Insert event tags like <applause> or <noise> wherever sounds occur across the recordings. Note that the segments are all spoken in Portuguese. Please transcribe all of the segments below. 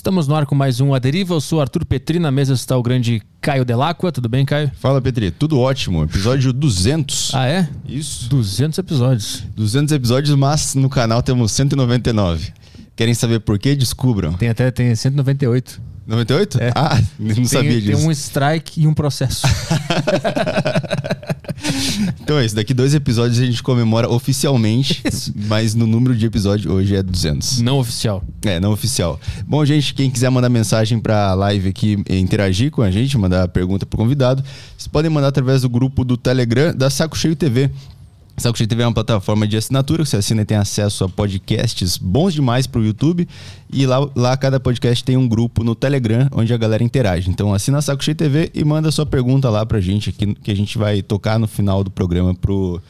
Estamos no ar com mais um A Deriva. Eu sou Arthur Petri, na mesa está o grande Caio Delacqua. Tudo bem, Caio? Fala, Petri. Tudo ótimo. Episódio 200. Ah, é? Isso. 200 episódios. 200 episódios, mas no canal temos 199. Querem saber por quê? Descubram. Tem até tem 198. 98? É. Ah, <laughs> não Tem, sabia disso. tem um strike e um processo. <laughs> Então é isso. Daqui dois episódios a gente comemora oficialmente, mas no número de episódio hoje é 200. Não oficial. É, não oficial. Bom, gente, quem quiser mandar mensagem pra live aqui interagir com a gente, mandar pergunta pro convidado, vocês podem mandar através do grupo do Telegram da Saco Cheio TV. Saco TV é uma plataforma de assinatura que você assina e tem acesso a podcasts bons demais pro YouTube. E lá, lá cada podcast tem um grupo no Telegram onde a galera interage. Então assina a Saco Cheio TV e manda sua pergunta lá pra gente aqui, que a gente vai tocar no final do programa pro,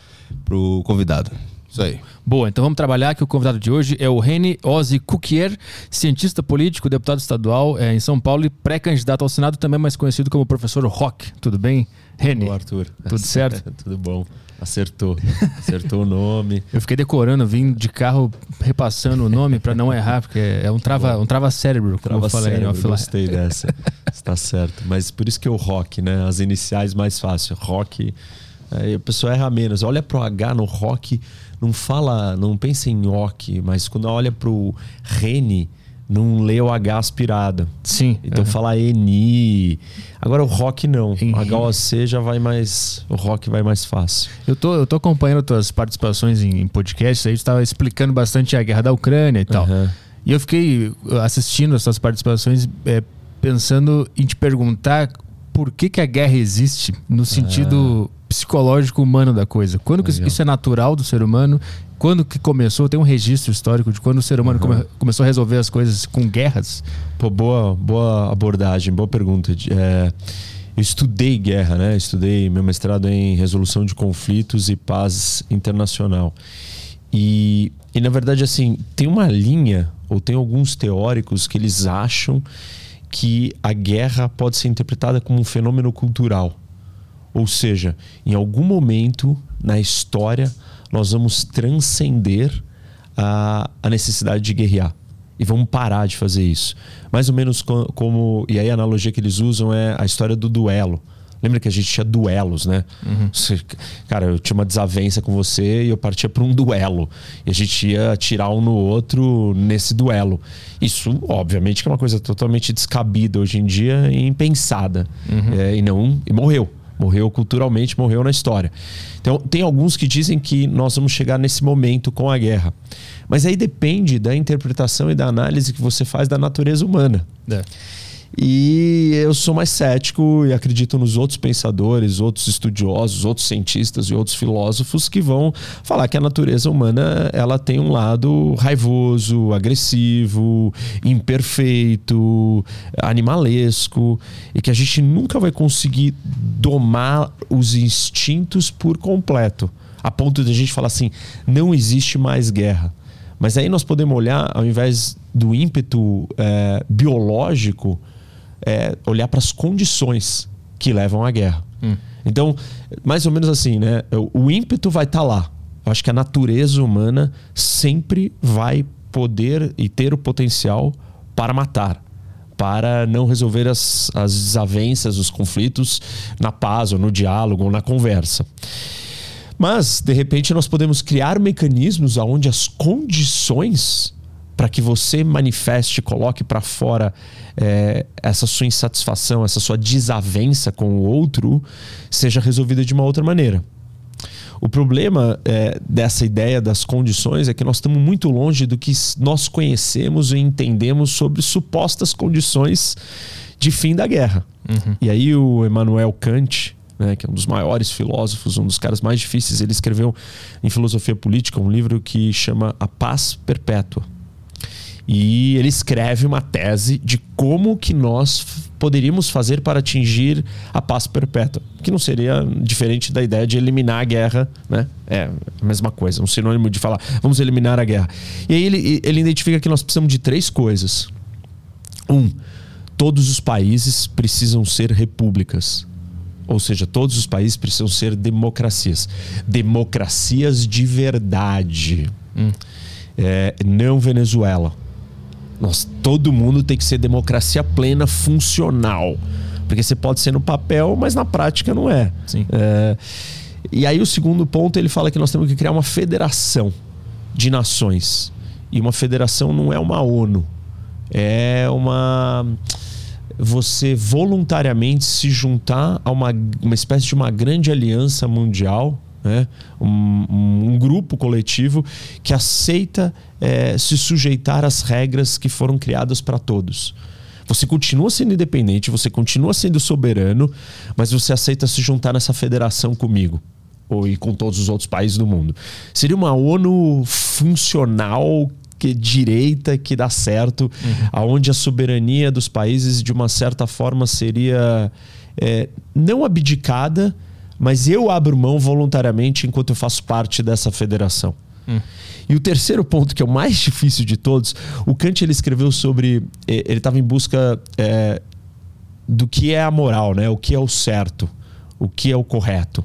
pro convidado. Isso aí. Boa, então vamos trabalhar que o convidado de hoje é o Reni Ozzy Cuquier, cientista político, deputado estadual é, em São Paulo e pré-candidato ao Senado, também mais conhecido como professor Rock. Tudo bem, Reni? Ô, Arthur. Tudo certo? <laughs> Tudo bom. Acertou. Acertou o nome. <laughs> Eu fiquei decorando, vim de carro repassando o nome para não errar, porque é um trava, um trava cérebro, como Trava eu falei cérebro, em offline. gostei dessa. Está certo. Mas por isso que é o rock, né? As iniciais mais fácil. Rock. Aí a pessoa erra menos. Olha pro H no rock, não fala, não pensa em ok, mas quando olha pro Rene, não lê o H aspirado. Sim. Então aham. fala ENI. Agora o rock não. O HOC já vai mais. O rock vai mais fácil. Eu tô, eu tô acompanhando tuas participações em, em podcasts, aí tu estava explicando bastante a guerra da Ucrânia e tal. Aham. E eu fiquei uh, assistindo as tuas participações é, pensando em te perguntar por que, que a guerra existe no sentido psicológico humano da coisa. Quando que isso é natural do ser humano? Quando que começou? Tem um registro histórico de quando o ser humano come- começou a resolver as coisas com guerras? Pô, boa, boa abordagem, boa pergunta. É, eu estudei guerra, né? Estudei meu mestrado em resolução de conflitos e paz internacional. E, e na verdade, assim, tem uma linha, ou tem alguns teóricos que eles acham que a guerra pode ser interpretada como um fenômeno cultural. Ou seja, em algum momento na história nós vamos transcender a, a necessidade de guerrear. E vamos parar de fazer isso. Mais ou menos co- como. E aí a analogia que eles usam é a história do duelo. Lembra que a gente tinha duelos, né? Você- cara, eu tinha uma desavença com você e eu partia para um duelo. E a gente ia atirar um no outro nesse duelo. Isso, obviamente, que é uma coisa totalmente descabida hoje em dia e impensada. É, e não. E morreu. Morreu culturalmente, morreu na história. Então, tem alguns que dizem que nós vamos chegar nesse momento com a guerra. Mas aí depende da interpretação e da análise que você faz da natureza humana. E eu sou mais cético e acredito nos outros pensadores, outros estudiosos, outros cientistas e outros filósofos que vão falar que a natureza humana ela tem um lado raivoso, agressivo, imperfeito, animalesco e que a gente nunca vai conseguir domar os instintos por completo, a ponto de a gente falar assim, não existe mais guerra. Mas aí nós podemos olhar, ao invés do ímpeto eh, biológico, é, olhar para as condições que levam à guerra. Então, mais ou menos assim, né? O, ímpeto vai estar lá. Eu acho que a natureza humana sempre vai poder e ter o potencial para matar, para não resolver as, as desavenças, os conflitos na paz, ou no diálogo, ou na conversa. Mas, de repente, nós podemos criar mecanismos onde as condições para que você manifeste, coloque para fora eh, essa sua insatisfação, essa sua desavença com o outro, seja resolvida de uma outra maneira. O problema eh, dessa ideia das condições é que nós estamos muito longe do que nós conhecemos e entendemos sobre supostas condições de fim da guerra. E aí o Emmanuel Kant, né, que é um dos maiores filósofos, um dos caras mais difíceis, ele escreveu em filosofia política um livro que chama A Paz Perpétua. E ele escreve uma tese de como que nós poderíamos fazer para atingir a paz perpétua, que não seria diferente da ideia de eliminar a guerra, né? É a mesma coisa, um sinônimo de falar, vamos eliminar a guerra. E aí ele, ele identifica que nós precisamos de três coisas. Um, todos os países precisam ser repúblicas. Ou seja, todos os países precisam ser democracias. Democracias de verdade. É, não Venezuela. Nós, todo mundo tem que ser democracia plena, funcional. Porque você pode ser no papel, mas na prática não é. É, e aí o segundo ponto ele fala que nós temos que criar uma federação de nações. E uma federação não é uma ONU. É uma você voluntariamente se juntar a uma, uma espécie de uma grande aliança mundial, né? um grupo coletivo que aceita é, se sujeitar às regras que foram criadas para todos. Você continua sendo independente, você continua sendo soberano, mas você aceita se juntar nessa federação comigo ou e com todos os outros países do mundo. Seria uma ONU funcional que direita que dá certo, uhum. aonde a soberania dos países de uma certa forma seria é, não abdicada, mas eu abro mão voluntariamente enquanto eu faço parte dessa federação. Hum. E o terceiro ponto, que é o mais <laughs> difícil de todos, o Kant ele escreveu sobre. É, ele estava em busca é, do que é a moral, né? o que é o certo, o que é o correto.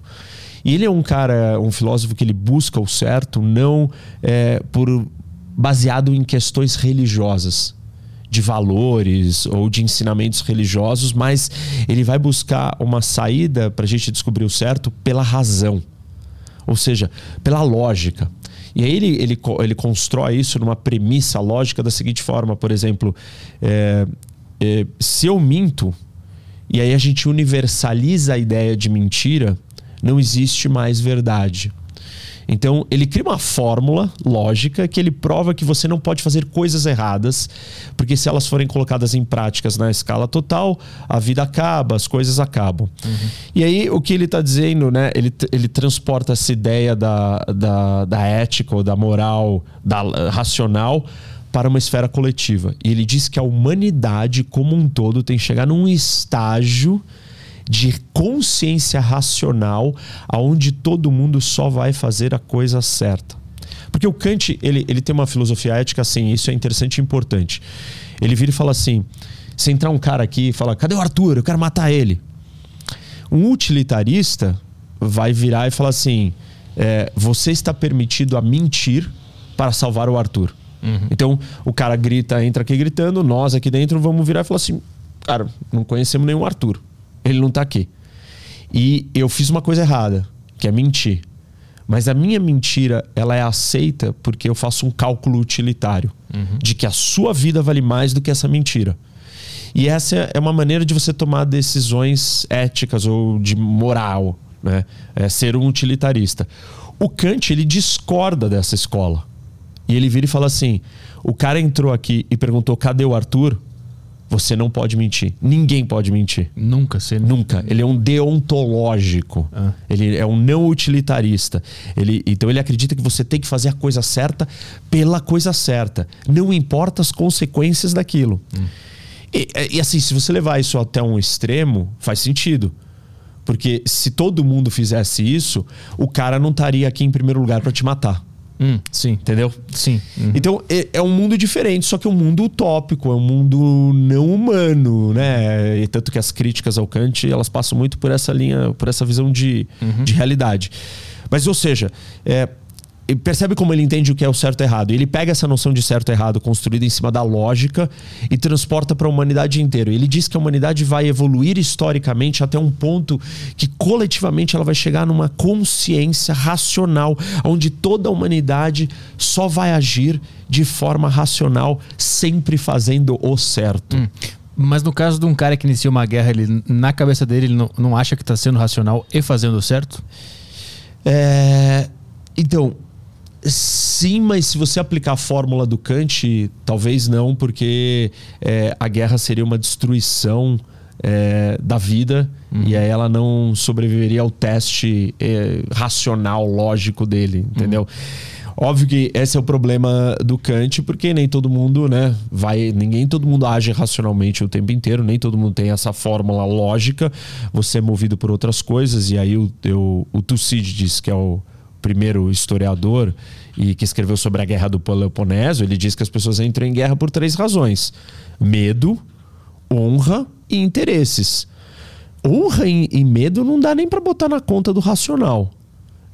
E ele é um cara, um filósofo que ele busca o certo não é, por baseado em questões religiosas, de valores ou de ensinamentos religiosos, mas ele vai buscar uma saída para a gente descobrir o certo pela razão, ou seja, pela lógica. E aí ele, ele, ele constrói isso numa premissa lógica da seguinte forma, por exemplo, é, é, se eu minto, e aí a gente universaliza a ideia de mentira, não existe mais verdade. Então, ele cria uma fórmula lógica que ele prova que você não pode fazer coisas erradas, porque se elas forem colocadas em práticas na escala total, a vida acaba, as coisas acabam. Uhum. E aí, o que ele está dizendo, né? Ele, ele transporta essa ideia da, da, da ética ou da moral, da racional, para uma esfera coletiva. E ele diz que a humanidade como um todo tem que chegar num estágio de consciência racional, aonde todo mundo só vai fazer a coisa certa. Porque o Kant, ele, ele tem uma filosofia ética assim, isso é interessante e importante. Ele vira e fala assim: se entrar um cara aqui e fala, cadê o Arthur? Eu quero matar ele. Um utilitarista vai virar e falar assim: é, você está permitido a mentir para salvar o Arthur. Uhum. Então o cara grita, entra aqui gritando, nós aqui dentro vamos virar e falar assim: cara, não conhecemos nenhum Arthur ele não está aqui. E eu fiz uma coisa errada, que é mentir. Mas a minha mentira, ela é aceita porque eu faço um cálculo utilitário uhum. de que a sua vida vale mais do que essa mentira. E essa é uma maneira de você tomar decisões éticas ou de moral, né? É ser um utilitarista. O Kant, ele discorda dessa escola. E ele vira e fala assim: o cara entrou aqui e perguntou: cadê o Arthur? Você não pode mentir. Ninguém pode mentir. Nunca, você nunca. Ele é um deontológico. Ah. Ele é um não utilitarista. Ele, então ele acredita que você tem que fazer a coisa certa pela coisa certa. Não importa as consequências daquilo. Hum. E, e assim, se você levar isso até um extremo, faz sentido. Porque se todo mundo fizesse isso, o cara não estaria aqui em primeiro lugar para te matar. Hum, sim. Entendeu? Sim. Uhum. Então é, é, um mundo diferente, só que é um mundo utópico, é um mundo não humano, né? E tanto que as críticas ao Kant elas passam muito por essa linha, por essa visão de, uhum. de realidade. Mas, ou seja, é, percebe como ele entende o que é o certo e errado. Ele pega essa noção de certo e errado construída em cima da lógica e transporta para a humanidade inteira. Ele diz que a humanidade vai evoluir historicamente até um ponto que coletivamente ela vai chegar numa consciência racional, onde toda a humanidade só vai agir de forma racional, sempre fazendo o certo. Hum. Mas no caso de um cara que inicia uma guerra, ele, na cabeça dele, ele não, não acha que está sendo racional e fazendo o certo? É... Então, Sim, mas se você aplicar a fórmula do Kant, talvez não, porque é, a guerra seria uma destruição é, da vida uhum. e aí ela não sobreviveria ao teste é, racional, lógico dele, entendeu? Uhum. Óbvio que esse é o problema do Kant, porque nem todo mundo, né, vai, ninguém todo mundo age racionalmente o tempo inteiro, nem todo mundo tem essa fórmula lógica. Você é movido por outras coisas e aí o, o, o Tucídides, que é o primeiro historiador e que escreveu sobre a guerra do Peloponeso, ele diz que as pessoas entram em guerra por três razões: medo, honra e interesses. Honra e, e medo não dá nem para botar na conta do racional.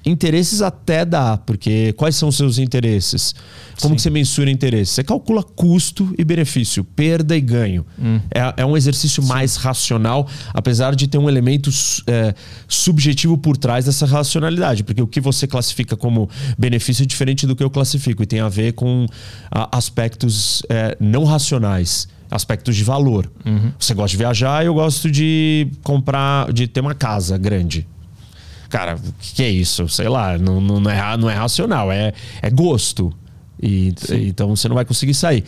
Interesses até dá, porque quais são os seus interesses? Como que você mensura interesse? Você calcula custo e benefício, perda e ganho. Hum. É, é um exercício mais racional, apesar de ter um elemento é, subjetivo por trás dessa racionalidade, porque o que você classifica como benefício é diferente do que eu classifico e tem a ver com a, aspectos é, não racionais aspectos de valor. Uhum. Você gosta de viajar, eu gosto de comprar, de ter uma casa grande. Cara, o que, que, é isso? Sei lá, não, não, é, não é racional, é, é gosto. E, então você não vai conseguir sair.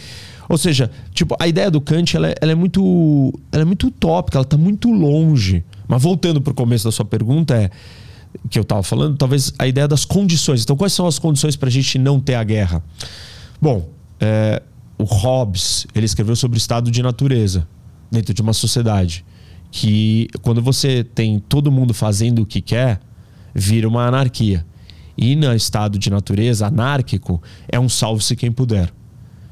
Ou seja, tipo, a ideia do Kant ela é, ela é muito ela é muito utópica, ela está muito longe. Mas voltando para o começo da sua pergunta, é que eu estava falando, talvez a ideia das condições. Então, quais são as condições para a gente não ter a guerra? Bom, é, o Hobbes ele escreveu sobre o estado de natureza dentro de uma sociedade que quando você tem todo mundo fazendo o que quer, vira uma anarquia. E no estado de natureza anárquico é um salve-se quem puder.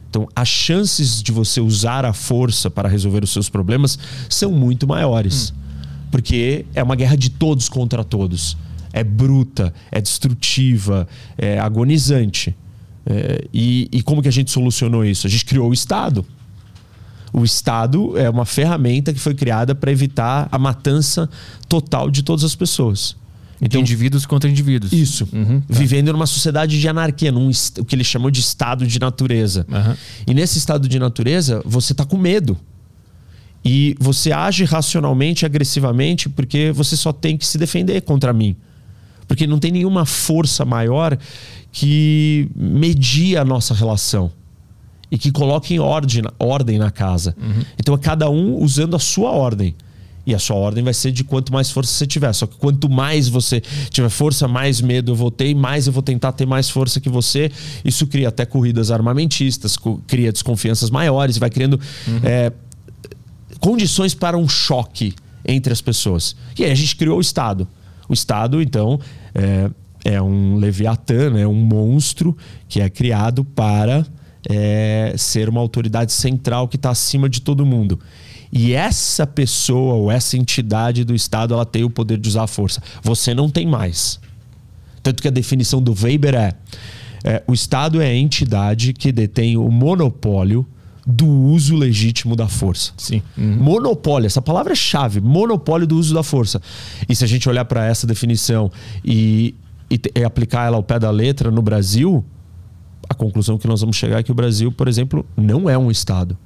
Então, as chances de você usar a força para resolver os seus problemas são muito maiores. Hum. Porque é uma guerra de todos contra todos. É bruta, é destrutiva, é agonizante. É, e, e como que a gente solucionou isso? A gente criou o Estado. O Estado é uma ferramenta que foi criada para evitar a matança total de todas as pessoas. Então, de indivíduos contra indivíduos. Isso. Uhum, tá. Vivendo numa sociedade de anarquia, num, o que ele chamou de estado de natureza. Uhum. E nesse estado de natureza, você está com medo. E você age racionalmente, agressivamente, porque você só tem que se defender contra mim. Porque não tem nenhuma força maior que media a nossa relação e que coloque em ordem, ordem na casa. Uhum. Então é cada um usando a sua ordem. E a sua ordem vai ser de quanto mais força você tiver. Só que quanto mais você tiver força, mais medo eu vou ter, e mais eu vou tentar ter mais força que você. Isso cria até corridas armamentistas, cria desconfianças maiores, vai criando uhum. é, condições para um choque entre as pessoas. E aí a gente criou o Estado. O Estado, então, é, é um leviatã, é um monstro que é criado para é, ser uma autoridade central que está acima de todo mundo. E essa pessoa ou essa entidade do Estado, ela tem o poder de usar a força. Você não tem mais. Tanto que a definição do Weber é, é o Estado é a entidade que detém o monopólio do uso legítimo da força. Sim. Uhum. Monopólio, essa palavra é chave, monopólio do uso da força. E se a gente olhar para essa definição e, e, e, aplicar ela ao pé da letra no Brasil, a conclusão que nós vamos chegar é que o Brasil, por exemplo, não é um Estado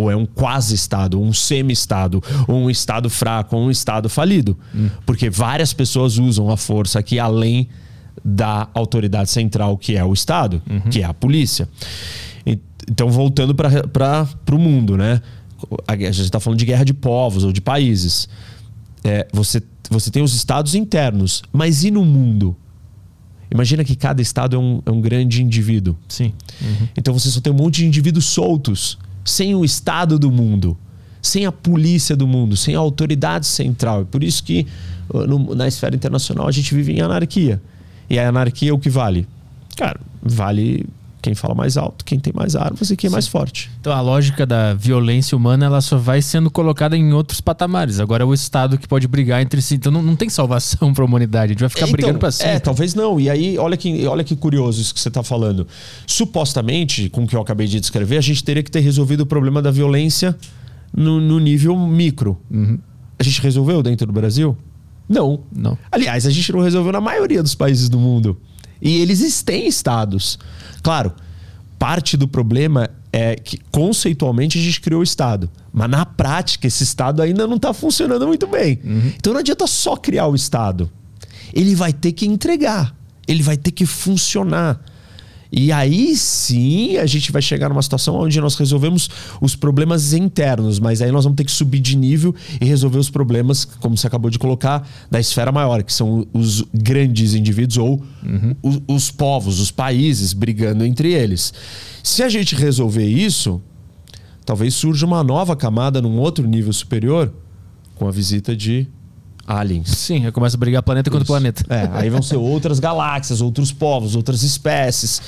ou é um quase-estado, um semi-estado, ou um estado fraco, ou um estado falido. Hum. Porque várias pessoas usam a força aqui além da autoridade central, que é o Estado, uhum. que é a polícia. Então, voltando para o mundo, né? A gente está falando de guerra de povos ou de países. É, você, você tem os estados internos, mas e no mundo? Imagina que cada estado é um, é um grande indivíduo. Sim. Uhum. Então você só tem um monte de indivíduos soltos sem o Estado do mundo, sem a polícia do mundo, sem a autoridade central. É por isso que uh, no, na esfera internacional a gente vive em anarquia. E a anarquia é o que vale? Cara, vale quem fala mais alto, quem tem mais armas e quem é mais forte. Então a lógica da violência humana ela só vai sendo colocada em outros patamares. Agora é o Estado que pode brigar entre si. Então não, não tem salvação <laughs> para a humanidade. A gente vai ficar então, brigando para sempre. É, talvez não. E aí, olha que, olha que curioso isso que você está falando. Supostamente, com o que eu acabei de descrever, a gente teria que ter resolvido o problema da violência no, no nível micro. Uhum. A gente resolveu dentro do Brasil? Não. Não. Aliás, a gente não resolveu na maioria dos países do mundo. E eles têm estados. Claro, parte do problema é que conceitualmente a gente criou o Estado. Mas na prática, esse Estado ainda não está funcionando muito bem. Uhum. Então não adianta só criar o Estado. Ele vai ter que entregar. Ele vai ter que funcionar. E aí sim a gente vai chegar numa situação onde nós resolvemos os problemas internos, mas aí nós vamos ter que subir de nível e resolver os problemas, como você acabou de colocar, da esfera maior, que são os grandes indivíduos ou uhum. os, os povos, os países brigando entre eles. Se a gente resolver isso, talvez surja uma nova camada num outro nível superior com a visita de aliens. Sim, aí começa a brigar planeta Isso. contra planeta. É, aí vão ser outras <laughs> galáxias, outros povos, outras espécies.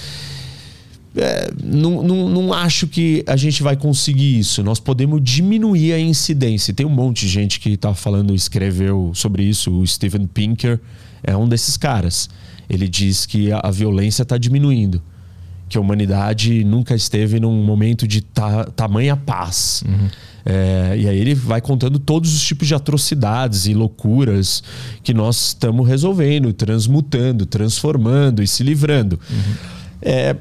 É, não, não, não acho que a gente vai conseguir isso. Nós podemos diminuir a incidência. Tem um monte de gente que está falando, escreveu sobre isso. O Steven Pinker é um desses caras. Ele diz que a, a violência está diminuindo, que a humanidade nunca esteve num momento de ta, tamanha paz. Uhum. É, e aí ele vai contando todos os tipos de atrocidades e loucuras que nós estamos resolvendo, transmutando, transformando e se livrando. Uhum. É,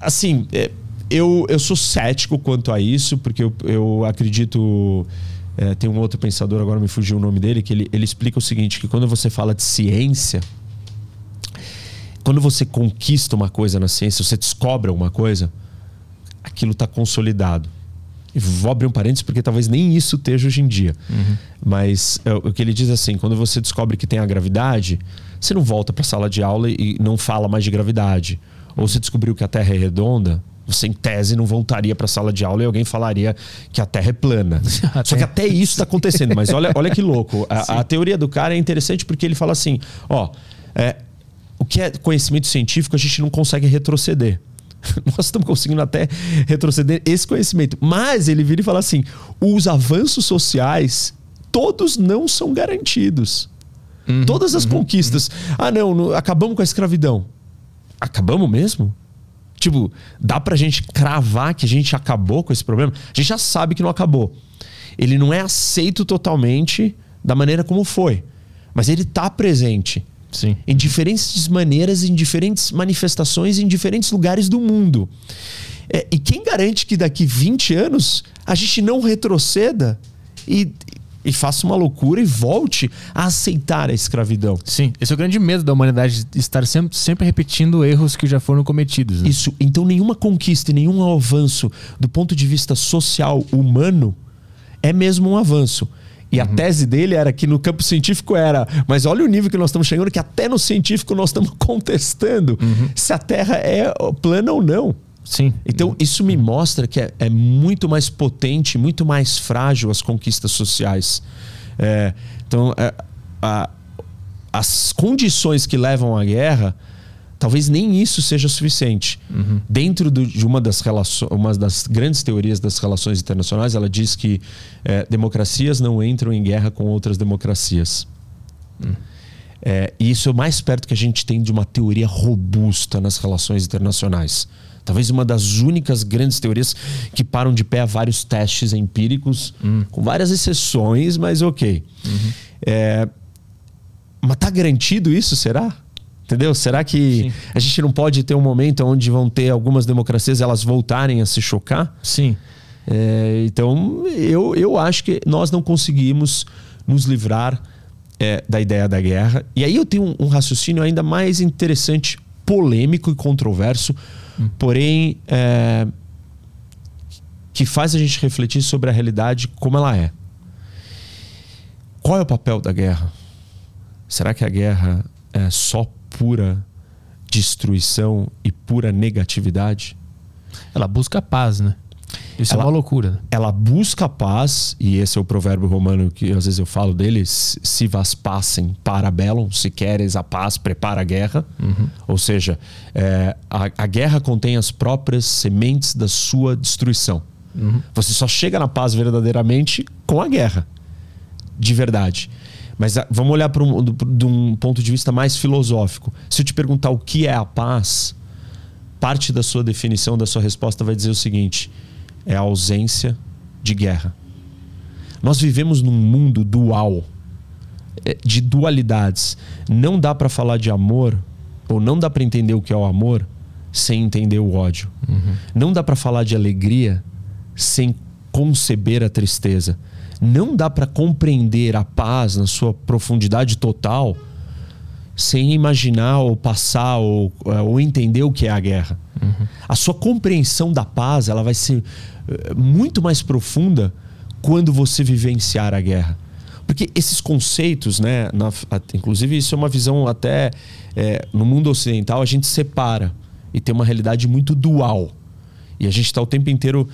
assim, é, eu, eu sou cético quanto a isso, porque eu, eu acredito. É, tem um outro pensador, agora me fugiu o nome dele, que ele, ele explica o seguinte: que quando você fala de ciência, quando você conquista uma coisa na ciência, você descobre alguma coisa, aquilo está consolidado. E vou abrir um parênteses porque talvez nem isso esteja hoje em dia. Uhum. Mas é, o que ele diz assim: quando você descobre que tem a gravidade, você não volta para a sala de aula e não fala mais de gravidade. Ou você descobriu que a Terra é redonda, você em tese não voltaria para a sala de aula e alguém falaria que a Terra é plana. <laughs> Só que até isso está acontecendo. Mas olha, olha que louco. A, <laughs> a, teoria do cara é interessante porque ele fala assim: ó, é, o que é conhecimento científico a gente não consegue retroceder. <laughs> Nós estamos conseguindo até retroceder esse conhecimento. Mas ele vira e fala assim: os avanços sociais, todos não são garantidos. Uhum, Todas as uhum, conquistas. Uhum. Ah, não, não, acabamos com a escravidão. Acabamos mesmo? Tipo, dá pra gente cravar que a gente acabou com esse problema? A gente já sabe que não acabou. Ele não é aceito totalmente da maneira como foi. Mas ele tá presente. Sim. Em diferentes maneiras, em diferentes manifestações, em diferentes lugares do mundo. É, e quem garante que daqui 20 anos a gente não retroceda e, e faça uma loucura e volte a aceitar a escravidão? Sim, esse é o grande medo da humanidade, estar sempre, sempre repetindo erros que já foram cometidos. Né? Isso. Então, nenhuma conquista e nenhum avanço do ponto de vista social humano é mesmo um avanço. E uhum. a tese dele era que no campo científico era, mas olha o nível que nós estamos chegando, que até no científico nós estamos <laughs> contestando uhum. se a Terra é plana ou não. Sim. Então, isso me mostra que é, é muito mais potente, muito mais frágil as conquistas sociais. É, então, é, a, as condições que levam à guerra talvez nem isso seja suficiente. Uhum. Dentro do, de uma das, uma das grandes teorias das relações internacionais, ela diz que é, democracias não entram em guerra com outras democracias. Uhum. É, e isso é o mais perto que a gente tem de uma teoria robusta nas relações internacionais. Talvez uma das únicas grandes teorias que param de pé a vários testes empíricos, uhum. com várias exceções, mas ok. É, mas está garantido isso, será? Entendeu? Será que Sim. a gente não pode ter um momento onde vão ter algumas democracias elas voltarem a se chocar? Sim. É, então, eu, eu acho que nós não conseguimos nos livrar é, da ideia da guerra. E aí eu tenho um, um, raciocínio ainda mais interessante, polêmico e controverso, hum. porém é, que faz a gente refletir sobre a realidade como ela é. Qual é o papel da guerra? Será que a guerra é só pura destruição e pura negatividade. Ela busca paz, né? Isso é ela, é uma loucura. Ela busca paz, e esse é o provérbio romano que às vezes eu falo dele: se vas passem para bellum, se queres a paz, prepara a guerra. Uhum. Ou seja, é, a, a, guerra contém as próprias sementes da sua destruição. Uhum. Você só chega na paz verdadeiramente com a guerra, de verdade. Mas ah, vamos olhar para um, de um ponto de vista mais filosófico. Se eu te perguntar o que é a paz, parte da sua definição, da sua resposta vai dizer o seguinte: é a ausência de guerra. Nós vivemos num mundo dual, é, de dualidades. Não dá para falar de amor, ou não dá para entender o que é o amor, sem entender o ódio. Uhum. Não dá para falar de alegria sem conceber a tristeza não dá para compreender a paz na sua profundidade total sem imaginar ou passar ou, eh, ou entender o que é a guerra. Uhum. A sua compreensão da paz ela vai ser eh, muito mais profunda quando você vivenciar a guerra. Porque esses conceitos, né, na, inclusive isso é uma visão até é, no mundo ocidental, a gente separa e tem uma realidade muito dual. E a gente está o tempo inteiro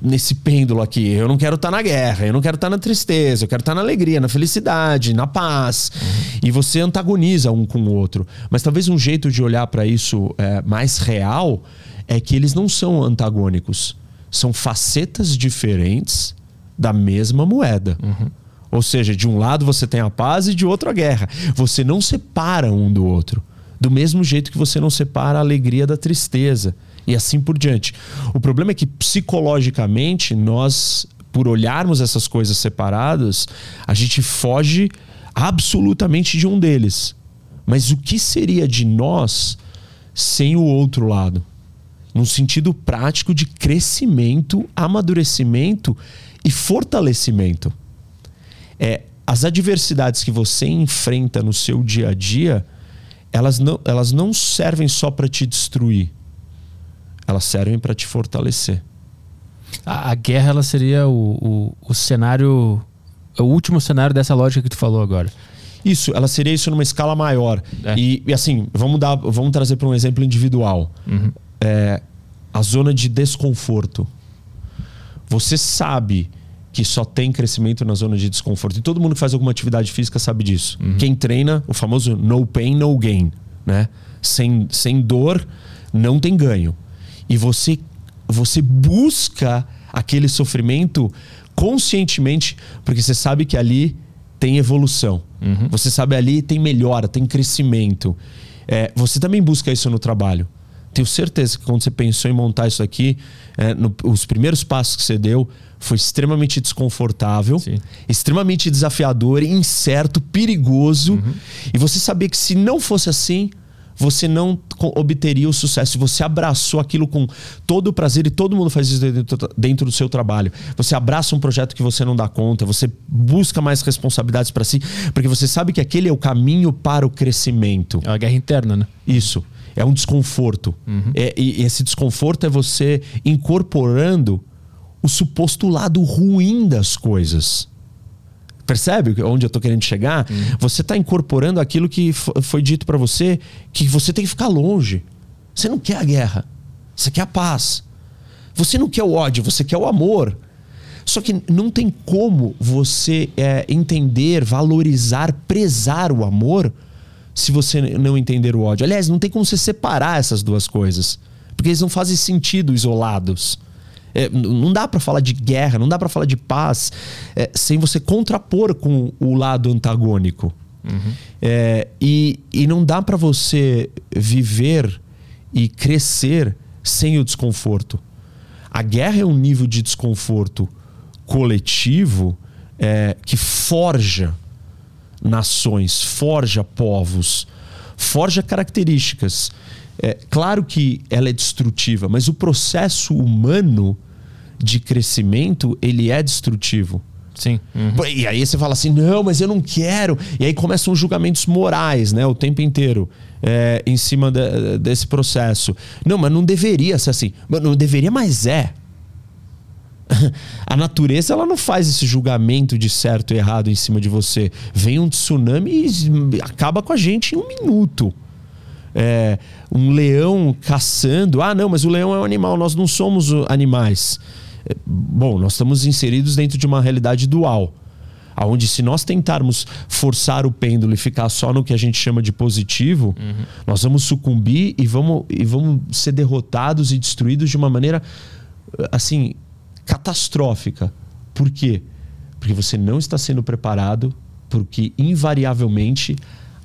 nesse pêndulo aqui. Eu não quero estar tá na guerra, eu não quero estar tá na tristeza, eu quero estar tá na alegria, na felicidade, na paz. Uhum. E você antagoniza um com o outro. Mas talvez um jeito de olhar para isso é, mais real é que eles não são antagônicos. São facetas diferentes da mesma moeda. Uhum. Ou seja, de um lado você tem a paz e de outro a guerra. Você não separa um do outro. Do mesmo jeito que você não separa a alegria da tristeza. E assim por diante. O problema é que psicologicamente nós, por olharmos essas coisas separadas, a gente foge absolutamente de um deles. Mas o que seria de nós sem o outro lado? Num sentido prático de crescimento, amadurecimento e fortalecimento. É, as adversidades que você enfrenta no seu dia a dia, elas não, elas não servem só para te destruir. Elas servem para te fortalecer. A, a, guerra ela seria o, o, o cenário, o último cenário dessa lógica que tu falou agora. Isso, ela seria isso numa escala maior. É. E, e, assim, vamos, dar, vamos trazer para um exemplo individual. Uhum. É, a zona de desconforto. Você sabe que só tem crescimento na zona de desconforto. E todo mundo que faz alguma atividade física sabe disso. Uhum. Quem treina, o famoso no pain, no gain. Né? Sem, sem dor, não tem ganho. E você, você busca aquele sofrimento conscientemente, porque você sabe que ali tem evolução. Uhum. Você sabe ali tem melhora, tem crescimento. É, você também busca isso no trabalho. Tenho certeza que quando você pensou em montar isso aqui, é, no, os primeiros passos que você deu foi extremamente desconfortável, Sim. extremamente desafiador, incerto, perigoso. Uhum. E você sabia que se não fosse assim, você não obteria o sucesso. Você abraçou aquilo com todo o prazer e todo mundo faz isso dentro do seu trabalho. Você abraça um projeto que você não dá conta, você busca mais responsabilidades para si, porque você sabe que aquele é o caminho para o crescimento. É uma guerra interna, né? Isso. É um desconforto. Uhum. É, e esse desconforto é você incorporando o suposto lado ruim das coisas. Percebe onde eu estou querendo chegar? Uhum. Você está incorporando aquilo que foi dito para você que você tem que ficar longe. Você não quer a guerra. Você quer a paz. Você não quer o ódio, você quer o amor. Só que não tem como você é, entender, valorizar, prezar o amor se você não entender o ódio. Aliás, não tem como você separar essas duas coisas. Porque eles não fazem sentido isolados. É, não dá para falar de guerra, não dá para falar de paz é, sem você contrapor com o lado antagônico. Uhum. É, e, e não dá para você viver e crescer sem o desconforto. A guerra é um nível de desconforto coletivo é, que forja nações, forja povos, forja características. É, claro que ela é destrutiva, mas o processo humano de crescimento, ele é destrutivo. Sim. Uhum. E aí você fala assim, não, mas eu não quero. E aí começam os julgamentos morais, né? O tempo inteiro. É, em cima de, desse processo. Não, mas não deveria ser assim. Não deveria, mas é. <laughs> A natureza ela não faz esse julgamento de certo e errado em cima de você. Vem um tsunami e acaba com a gente em um minuto. É, um leão caçando. Ah, não, mas o leão é um animal, nós não somos animais. Bom, nós estamos inseridos dentro de uma realidade dual. Onde, se nós tentarmos forçar o pêndulo e ficar só no que a gente chama de positivo, uhum. nós vamos sucumbir e vamos, e vamos ser derrotados e destruídos de uma maneira assim catastrófica. Por quê? Porque você não está sendo preparado, porque invariavelmente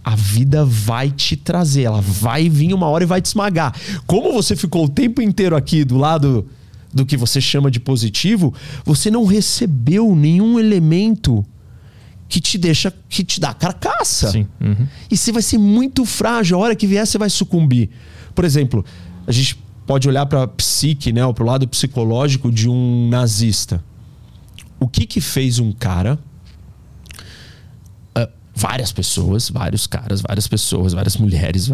a vida vai te trazer, ela vai vir uma hora e vai te esmagar. Como você ficou o tempo inteiro aqui do lado do que você chama de positivo, você não recebeu nenhum elemento que te deixa, que te dá carcaça. Sim. Uhum. E você vai ser muito frágil. A hora que vier, você vai sucumbir. Por exemplo, a gente pode olhar para a psique, né, para o lado psicológico de um nazista. O que que fez um cara, uh, várias pessoas, vários caras, várias pessoas, várias mulheres,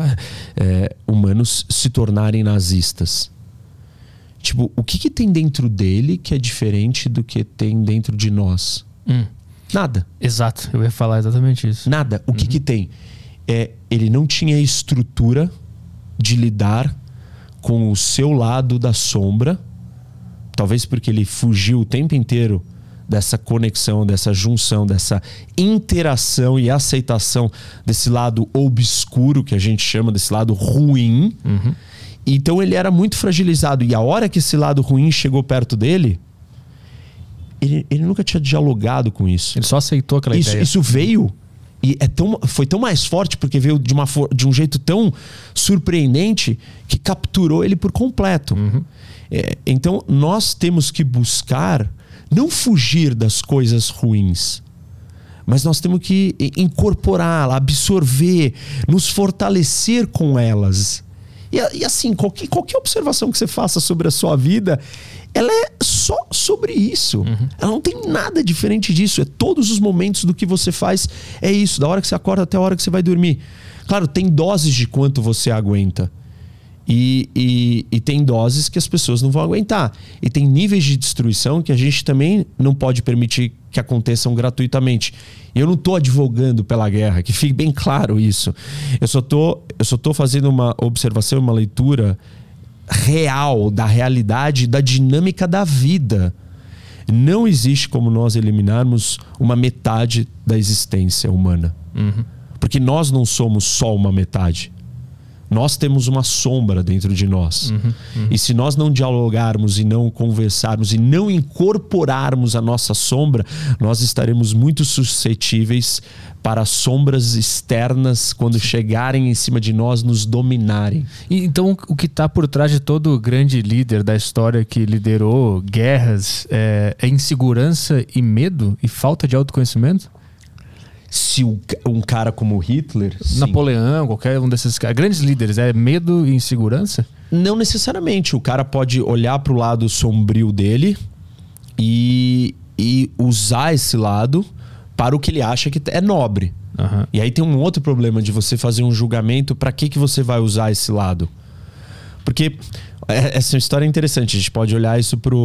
é, humanos se tornarem nazistas? Tipo, o que, que tem dentro dele que é diferente do que tem dentro de nós? Hum. Nada. Exato, eu ia falar exatamente isso. Nada. O uhum. que, que tem? É, ele não tinha estrutura de lidar com o seu lado da sombra, talvez porque ele fugiu o tempo inteiro dessa conexão, dessa junção, dessa interação e aceitação desse lado obscuro que a gente chama, desse lado ruim. Uhum. Então ele era muito fragilizado. E a hora que esse lado ruim chegou perto dele, ele, ele nunca tinha dialogado com isso. Ele só aceitou aquela isso, ideia. Isso veio. E é tão, foi tão mais forte porque veio de, uma, de um jeito tão surpreendente que capturou ele por completo. Uhum. É, então nós temos que buscar não fugir das coisas ruins, mas nós temos que incorporá-la, absorver, nos fortalecer com elas. E, e assim, qualquer, qualquer observação que você faça sobre a sua vida, ela é só sobre isso. Uhum. Ela não tem nada diferente disso. É todos os momentos do que você faz, é isso, da hora que você acorda até a hora que você vai dormir. Claro, tem doses de quanto você aguenta. E, e, e, tem doses que as pessoas não vão aguentar. E tem níveis de destruição que a gente também não pode permitir que aconteçam gratuitamente. E eu não estou advogando pela guerra, que fique bem claro isso. Eu só tô, eu só tô fazendo uma observação, uma leitura real da realidade, da dinâmica da vida. Não existe como nós eliminarmos uma metade da existência humana. Uhum. Porque nós não somos só uma metade. Nós temos uma sombra dentro de nós. Uhum, uhum. E se nós não dialogarmos e não conversarmos e não incorporarmos a nossa sombra, nós estaremos muito suscetíveis para sombras externas, quando chegarem em cima de nós, nos dominarem. E, então, o que está por trás de todo grande líder da história que liderou guerras é, é insegurança e medo e falta de autoconhecimento? Se o, um cara como Hitler. Napoleão, qualquer um desses caras. Grandes líderes, é medo e insegurança? Não necessariamente. O cara pode olhar para o lado sombrio dele e, e usar esse lado para o que ele acha que é nobre. Uhum. E aí tem um outro problema de você fazer um julgamento para que, que você vai usar esse lado. Porque é, essa história é interessante. A gente pode olhar isso para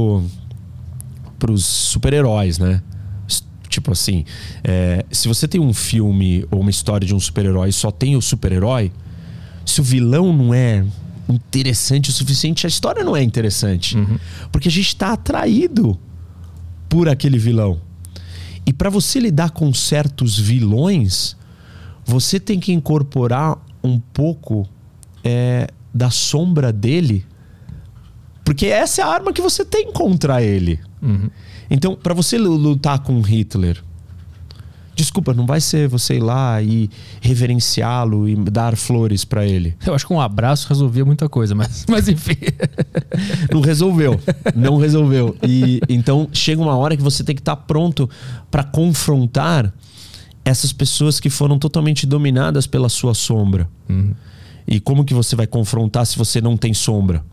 os super-heróis, né? Tipo assim, é, se você tem um filme ou uma história de um super-herói e só tem o super-herói, se o vilão não é interessante o suficiente, a história não é interessante. Uhum. Porque a gente está atraído por aquele vilão. E para você lidar com certos vilões, você tem que incorporar um pouco é, da sombra dele, porque essa é a arma que você tem contra ele. Uhum. Então, para você lutar com Hitler, desculpa, não vai ser você ir lá e reverenciá-lo e dar flores para ele. Eu acho que um abraço resolvia muita coisa, mas, <laughs> mas enfim. não resolveu. Não resolveu. E então chega uma hora que você tem que estar tá pronto para confrontar essas pessoas que foram totalmente dominadas pela sua sombra. Uhum. E como que você vai confrontar se você não tem sombra?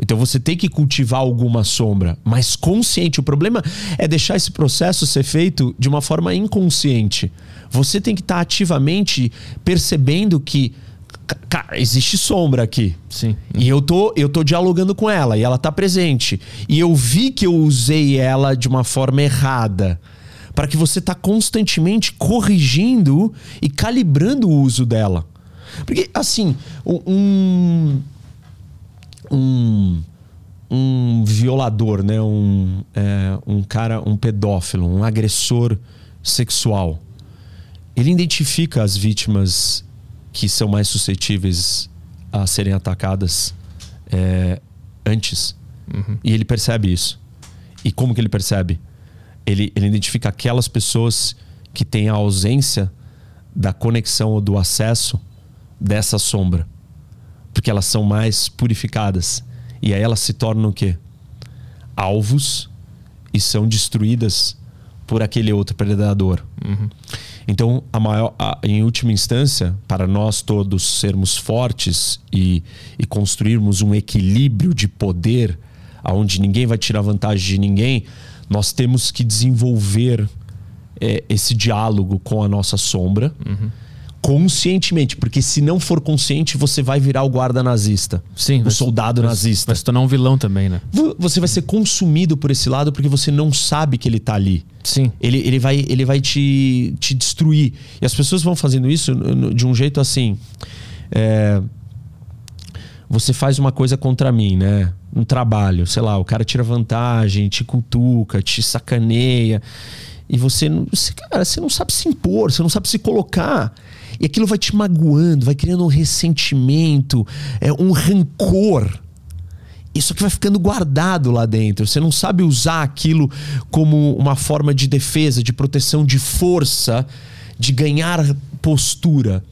Então você tem que cultivar alguma sombra, mas consciente. O problema é deixar esse processo ser feito de uma forma inconsciente. Você tem que estar ativamente percebendo que cara, existe sombra aqui. Sim. E eu tô, eu tô dialogando com ela e ela tá presente. E eu vi que eu usei ela de uma forma errada. Para que você tá constantemente corrigindo e calibrando o uso dela. Porque, assim, um, um, um violador, né? um, é, um cara, um pedófilo, um agressor sexual, ele identifica as vítimas que são mais suscetíveis a serem atacadas é, antes. Uhum. E ele percebe isso. E como que ele percebe? Ele, ele identifica aquelas pessoas que têm a ausência da conexão ou do acesso dessa sombra porque elas são mais purificadas. E aí elas se tornam o quê? Alvos e são destruídas por aquele outro predador. Uhum. Então, a maior, a, em última instância, para nós todos sermos fortes e, e construirmos um equilíbrio de poder, aonde ninguém vai tirar vantagem de ninguém, nós temos que desenvolver é, esse diálogo com a nossa sombra. Uhum conscientemente, porque se não for consciente, você vai virar o guarda nazista. Sim. O soldado vai, nazista. Vai se tornar um vilão também, né? Você vai ser consumido por esse lado porque você não sabe que ele tá ali. Sim. Ele, ele vai, ele vai te, te destruir. E as pessoas vão fazendo isso de um jeito assim. É, você faz uma coisa contra mim, né? Um trabalho, sei lá, o cara tira vantagem, te cutuca, te sacaneia. E você, você, cara, você não sabe se impor, você não sabe se colocar. E aquilo vai te magoando, vai criando um ressentimento, é, um rancor. Isso que vai ficando guardado lá dentro. Você não sabe usar aquilo como uma forma de defesa, de proteção, de força, de ganhar postura.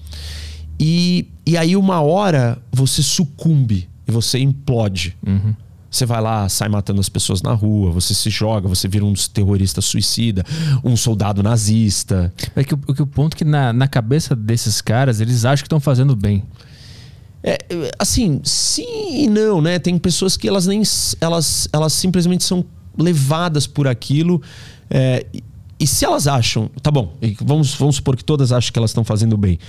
E, e aí, uma hora, você sucumbe e você implode. Uhum. Você vai lá, sai matando as pessoas na rua, você se joga, você vira um terrorista suicida, um soldado nazista. É que, o, que o ponto é que na, na cabeça desses caras, eles acham que estão fazendo bem. É, assim, sim e não, né? Tem pessoas que elas nem. Elas, elas simplesmente são levadas por aquilo. É, e, e se elas acham. Tá bom, vamos, vamos supor que todas acham que elas estão fazendo bem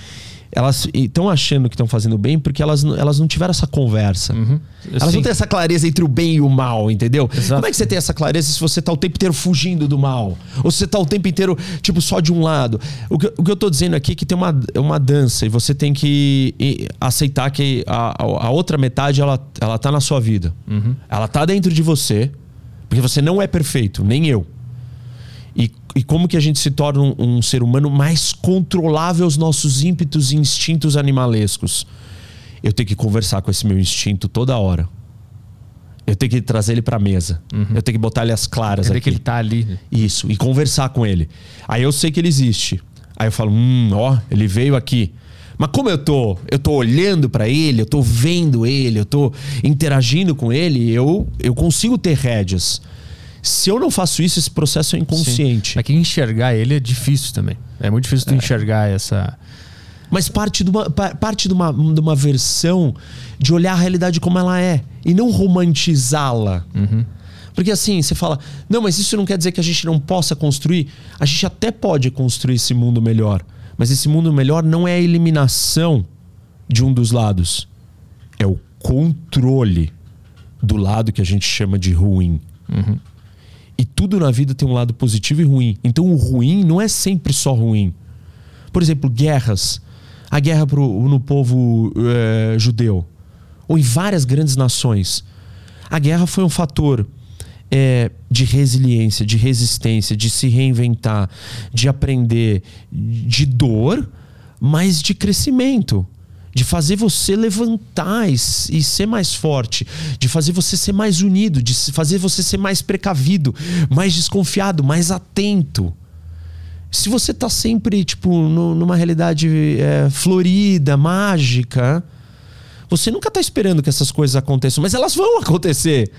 elas estão achando que estão fazendo bem porque elas, elas não tiveram essa conversa. Uhum. Elas Sim. não têm essa clareza entre o bem e o mal, entendeu? Exato. Como é que você tem essa clareza se você tá o tempo inteiro fugindo do mal? Ou se você tá o tempo inteiro, tipo, só de um lado? O que, o que eu tô dizendo aqui é que tem uma, uma dança e você tem que aceitar que a, a outra metade, ela, ela tá na sua vida. Uhum. Ela tá dentro de você, porque você não é perfeito, nem eu. E, como que a gente se torna um, um, ser humano mais controlável aos nossos ímpetos e instintos animalescos? Eu tenho que conversar com esse meu instinto toda hora. Eu tenho que trazer ele pra mesa. Uhum. Eu tenho que botar ele às claras Quer aqui. que ele tá ali. Isso, e conversar com ele. Aí eu sei que ele existe. Aí eu falo, hum, ó, ele veio aqui. Mas como eu tô, eu tô olhando para ele, eu tô vendo ele, eu tô interagindo com ele, eu, eu consigo ter rédeas. Se eu não faço isso, esse processo é inconsciente. É que enxergar ele é difícil também. É muito difícil tu enxergar essa. Mas parte, de uma, pa- parte de, uma, de uma versão de olhar a realidade como ela é e não romantizá-la. Porque assim, você fala, não, mas isso não quer dizer que a gente não possa construir. A gente até pode construir esse mundo melhor. Mas esse mundo melhor não é a eliminação de um dos lados. É o controle do lado que a gente chama de ruim. E tudo na vida tem um lado positivo e ruim. Então o ruim não é sempre só ruim. Por exemplo, guerras. A guerra pro, no povo eh, judeu. Ou em várias grandes nações. A guerra foi um fator eh, de resiliência, de resistência, de se reinventar, de aprender, de dor, mas de crescimento. De fazer você levantar e, e ser mais forte. De fazer você ser mais unido. De fazer você ser mais precavido, mais desconfiado, mais atento se você tá sempre, tipo, no- numa realidade é, florida, mágica, você nunca tá esperando que essas coisas aconteçam, mas elas vão acontecer.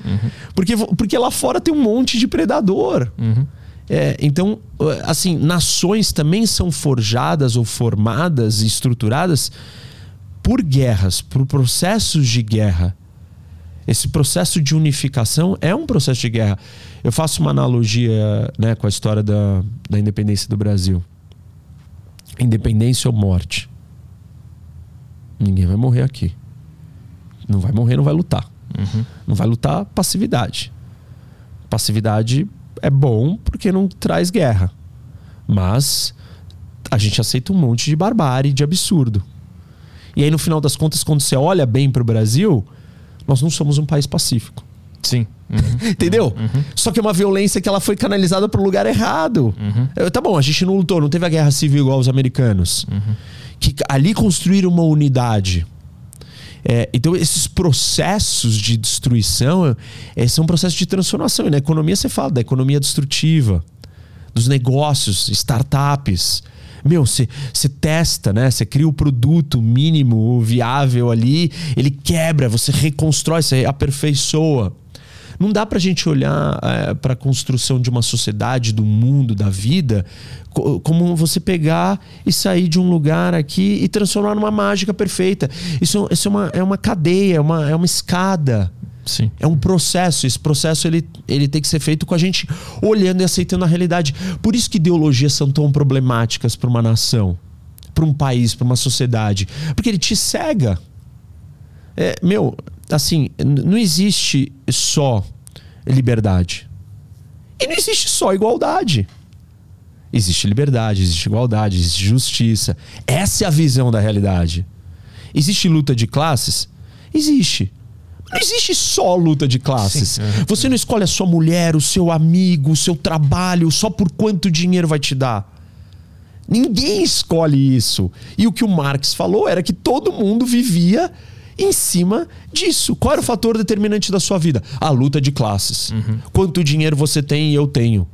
Porque, vo- porque lá fora tem um monte de predador. É, então, assim, nações também são forjadas ou formadas e estruturadas por guerras, por processos de guerra. Esse processo de unificação é um processo de guerra. Eu faço uma analogia né, com a história da, da independência do Brasil. Independência ou morte. Ninguém vai morrer aqui. Não vai morrer, não vai lutar. Não vai lutar passividade. Passividade é bom porque não traz guerra. Mas a gente aceita um monte de barbárie, de absurdo. E aí, no final das contas, quando você olha bem para o Brasil, nós não somos um país pacífico. Sim. <laughs> Uhum. Entendeu? Só que é uma violência que ela foi canalizada pro lugar errado. É, Tá bom, a gente não lutou, não teve a guerra civil igual os americanos. Que ali construíram uma unidade. É, então, esses processos de destruição é, são processos de transformação. E na economia você fala da economia destrutiva, dos negócios, startups. Meu, você testa, né? Você cria o produto mínimo viável ali, ele quebra, você reconstrói, você aperfeiçoa. Não dá pra gente olhar é, para a construção de uma sociedade, do mundo, da vida, co- como você pegar e sair de um lugar aqui e transformar numa mágica perfeita. Isso, isso é, uma, é uma cadeia, é uma, é uma escada. Sim. É um processo. Esse processo ele, ele tem que ser feito com a gente olhando e aceitando a realidade. Por isso que ideologias são tão problemáticas para uma nação, para um país, para uma sociedade. Porque ele te cega. É, meu, assim, não existe só liberdade. E não existe só igualdade. Existe liberdade, existe igualdade, existe justiça. Essa é a visão da realidade. Existe luta de classes? Existe. Não existe só luta de classes. Sim, uhum. Você não escolhe a sua mulher, o seu amigo, o seu trabalho, só por quanto dinheiro vai te dar. Ninguém escolhe isso. E o que o Marx falou era que todo mundo vivia em cima disso. Qual era o fator determinante da sua vida? A luta de classes. Quanto dinheiro você tem e eu tenho.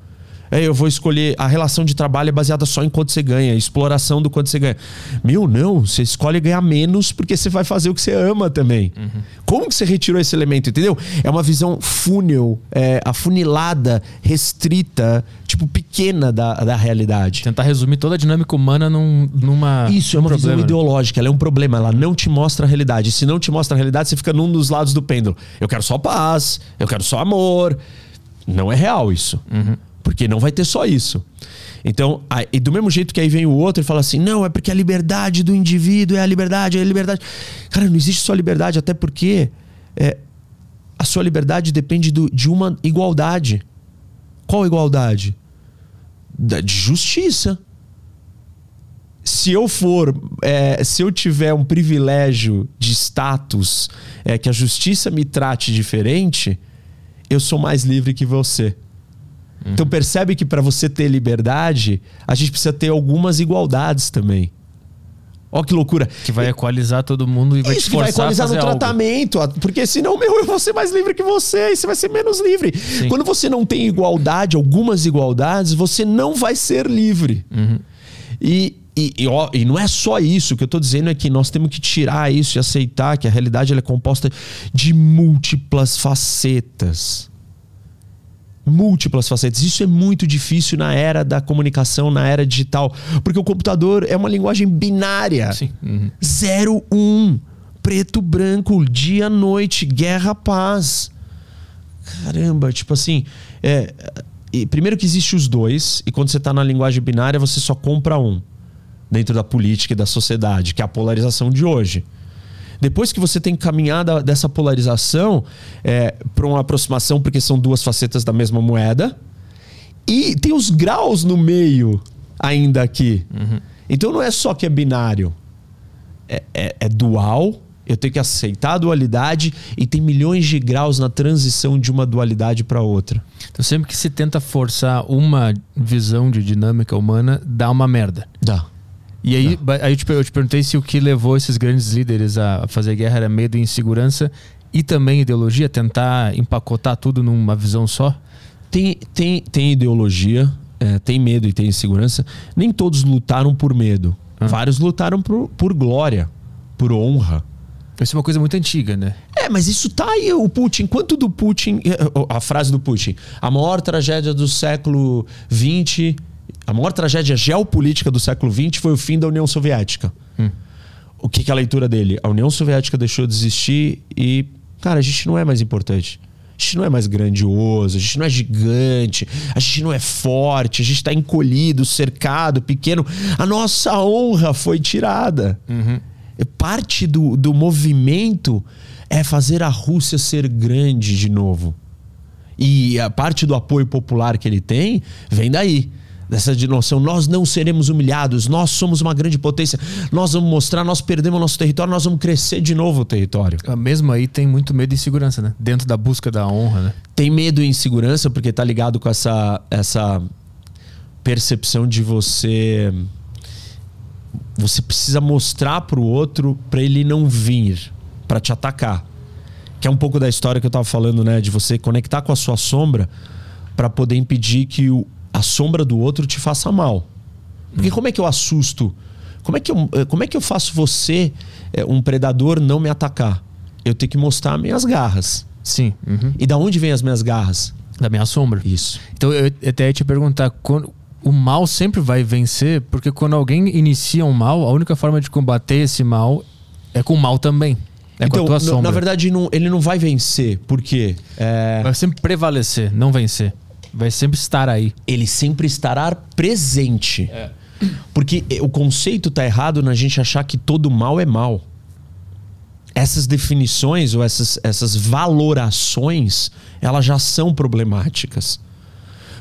É, eu vou escolher. A relação de trabalho é baseada só em quanto você ganha, exploração do quanto você ganha. Meu, não. Você escolhe ganhar menos porque você vai fazer o que você ama também. Uhum. Como que você retirou esse elemento, entendeu? É uma visão fúnel, é, afunilada, restrita, tipo, pequena da, da realidade. Tentar resumir toda a dinâmica humana num, numa. Isso, é uma problema, visão né? ideológica, ela é um problema, ela não te mostra a realidade. Se não te mostra a realidade, você fica num dos lados do pêndulo. Eu quero só paz, eu quero só amor. Não é real isso. Uhum. Porque não vai ter só isso. Então, aí, e do mesmo jeito que aí vem o outro e fala assim: não, é porque a liberdade do indivíduo é a liberdade, é a liberdade. Cara, não existe só liberdade, até porque é, a sua liberdade depende do, de uma igualdade. Qual igualdade? Da, de justiça. Se eu for, é, se eu tiver um privilégio de status, é, que a justiça me trate diferente, eu sou mais livre que você. Uhum. Então percebe que para você ter liberdade, a gente precisa ter algumas igualdades também. Olha que loucura. Que vai equalizar todo mundo e vai Isso, te forçar que vai equalizar no algo. tratamento. Porque senão, meu, eu vou ser mais livre que você e você vai ser menos livre. Sim. Quando você não tem igualdade, algumas igualdades, você não vai ser livre. Uhum. E, e, e, ó, e, não é só isso. O que eu estou dizendo é que nós temos que tirar isso e aceitar que a realidade é composta de múltiplas facetas múltiplas facetas. Isso é muito difícil na era da comunicação, na era digital, porque o computador é uma linguagem binária. Sim. Uhum. Zero, um, preto, branco, dia, noite, guerra, paz. Caramba, tipo assim, é, primeiro que existe os dois, e quando você está na linguagem binária, você só compra um dentro da política e da sociedade, que é a polarização de hoje. Depois que você tem caminhada dessa polarização é, para uma aproximação, porque são duas facetas da mesma moeda, e tem os graus no meio ainda aqui. Uhum. Então não é só que é binário, é, é, é dual. Eu tenho que aceitar a dualidade e tem milhões de graus na transição de uma dualidade para outra. Então, sempre que se tenta forçar uma visão de dinâmica humana, dá uma merda. Dá. E aí, aí eu, te, eu te perguntei se o que levou esses grandes líderes a fazer guerra era medo e insegurança e também ideologia, tentar empacotar tudo numa visão só? Tem, tem, tem ideologia, é, tem medo e tem insegurança. Nem todos lutaram por medo. Ah. Vários lutaram por, por glória, por honra. Isso é uma coisa muito antiga, né? É, mas isso tá aí. O Putin, quanto do Putin. É, a frase do Putin. A maior tragédia do século XX a maior tragédia geopolítica do século XX foi o fim da União Soviética. Hum. O que, que é a leitura dele? A União Soviética deixou de existir e, cara, a gente não é mais importante. A gente não é mais grandioso, a gente não é gigante, a gente não é forte, a gente está encolhido, cercado, pequeno. A nossa honra foi tirada. Uhum. Parte do, do movimento é fazer a Rússia ser grande de novo. E a parte do apoio popular que ele tem vem daí dessa de noção, nós não seremos humilhados, nós somos uma grande potência, nós vamos mostrar, nós perdemos nosso território, nós vamos crescer de novo o território. Ah, mesmo aí tem muito medo e insegurança, né? Dentro da busca da honra, né? Tem medo e insegurança porque tá ligado com essa, essa percepção de você você precisa mostrar para o outro para ele não vir para te atacar. Que é um pouco da história que eu estava falando, né, de você conectar com a sua sombra para poder impedir que o, sombra do outro te faça mal. Porque como é que eu assusto? Como é que eu, eh, como é que eu faço você, eh, um predador, não me atacar? Eu tenho que mostrar minhas garras. Sim. Uhum. E da onde vem as minhas garras? Da minha sombra. Isso. Então eu até ia te perguntar, quando, o mal sempre vai vencer, porque quando alguém inicia um mal, a única forma de combater esse mal é com o mal também. É então, com a tua sombra. Na verdade, não, ele não vai vencer, porque. É... Vai sempre prevalecer, não vencer. Vai sempre estar aí. Ele sempre estará presente. É. Porque o conceito tá errado na gente achar que todo mal é mal. Essas definições ou essas, essas valorações, elas já são problemáticas.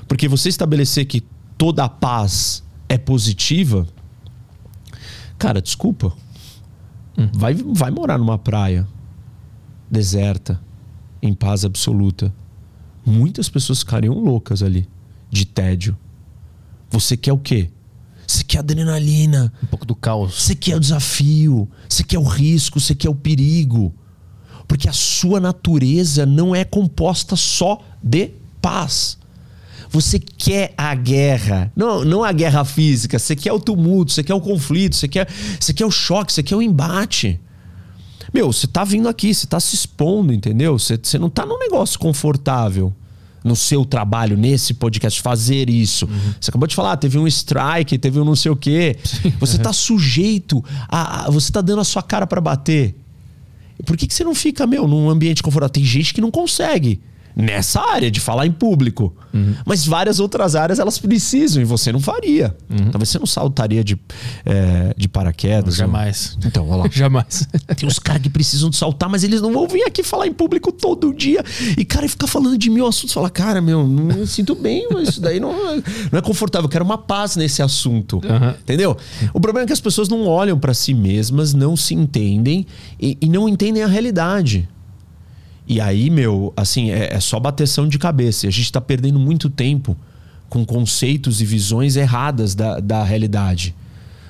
Porque você estabelecer que toda paz é positiva, cara, desculpa. Hum. Vai, vai morar numa praia deserta, em paz absoluta muitas pessoas ficariam loucas ali, de tédio. Você quer o quê? Você quer adrenalina. Um pouco do caos. Você quer o desafio. Você quer o risco. Você quer o perigo. Porque a sua natureza não é composta só de paz. Você quer a guerra. Não, não a guerra física. Você quer o tumulto, você quer o conflito, você quer, você quer o choque, você quer o embate. Meu, você tá vindo aqui, você tá se expondo, entendeu? Você, você não tá num negócio confortável no seu trabalho, nesse podcast, fazer isso. Uhum. Você acabou de falar, teve um strike, teve um não sei o quê. Sim. Você tá <laughs> sujeito a, a. Você tá dando a sua cara para bater. Por que, que você não fica, meu, num ambiente confortável? Tem gente que não consegue nessa área de falar em público. Uhum. Mas várias outras áreas elas precisam e você não faria. Uhum. Talvez você não saltaria de, é, de paraquedas. Jamais. Ou... Então, olha lá. <laughs> Jamais. Tem uns caras que precisam de saltar, mas eles não vão vir aqui falar em público todo dia. E, cara, ficar falando de mil assuntos. Falar, cara, meu, não me sinto bem, mas isso daí não é, não é confortável. Eu quero uma paz nesse assunto. Uhum. Entendeu? O problema é que as pessoas não olham para si mesmas, não se entendem e, e não entendem a realidade. E aí, meu, assim, é, é só bateção de cabeça. E a gente está perdendo muito tempo com conceitos e visões erradas da, da realidade.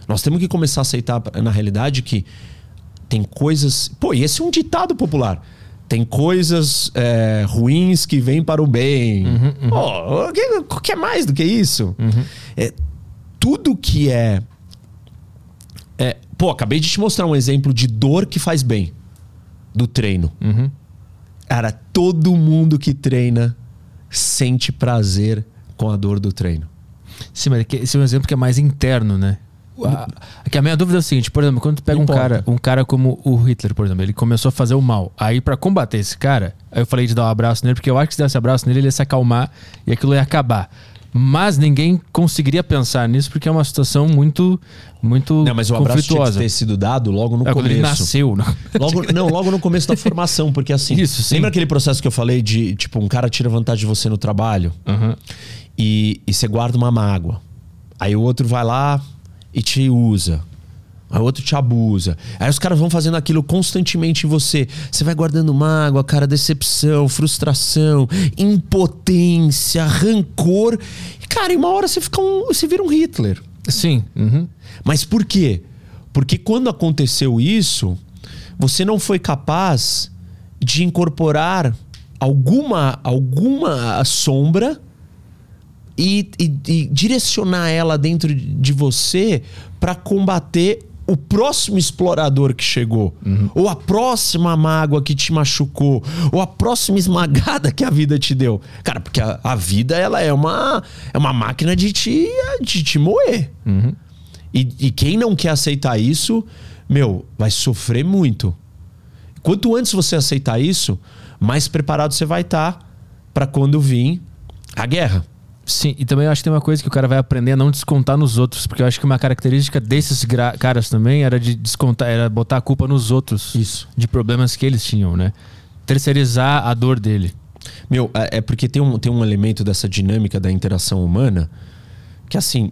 Nós temos que começar a aceitar na realidade que tem coisas. Pô, e esse é um ditado popular. Tem coisas é, ruins que vêm para o bem. Uhum, uhum. Pô, o que, o que é mais do que isso? Uhum. É, tudo que é, é. Pô, acabei de te mostrar um exemplo de dor que faz bem do treino. Uhum. Cara, todo mundo que treina sente prazer com a dor do treino. Sim, mas esse é um exemplo que é mais interno, né? A, a minha dúvida é o seguinte, por exemplo, quando tu pega um cara, um cara como o Hitler, por exemplo, ele começou a fazer o mal. Aí para combater esse cara, aí eu falei de dar um abraço nele, porque eu acho que se desse abraço nele, ele ia se acalmar e aquilo ia acabar. Mas ninguém conseguiria pensar nisso porque é uma situação muito muito não, mas o abraço tinha que ter sido dado logo no é, começo. Ele nasceu, não. Logo, <laughs> não, logo no começo da formação, porque assim. Isso, sim. Lembra aquele processo que eu falei de tipo um cara tira vantagem de você no trabalho uhum. e, e você guarda uma mágoa. Aí o outro vai lá e te usa. Aí o outro te abusa. Aí os caras vão fazendo aquilo constantemente em você. Você vai guardando mágoa, cara, decepção, frustração, impotência, rancor. E, cara, em uma hora você fica um, você vira um Hitler. Sim. Uhum. Mas por quê? Porque quando aconteceu isso, você não foi capaz de incorporar alguma alguma sombra e, e, e direcionar ela dentro de você para combater o próximo explorador que chegou, uhum. ou a próxima mágoa que te machucou, ou a próxima esmagada que a vida te deu. Cara, porque a, a vida ela é uma, é uma máquina de te, de te moer. Uhum. E, e quem não quer aceitar isso, meu, vai sofrer muito. Quanto antes você aceitar isso, mais preparado você vai estar tá para quando vir a guerra. Sim, e também eu acho que tem uma coisa que o cara vai aprender a não descontar nos outros, porque eu acho que uma característica desses caras também era de descontar, era botar a culpa nos outros. Isso. De problemas que eles tinham, né? Terceirizar a dor dele. Meu, é, é porque tem um, tem um elemento dessa dinâmica da interação humana que, assim,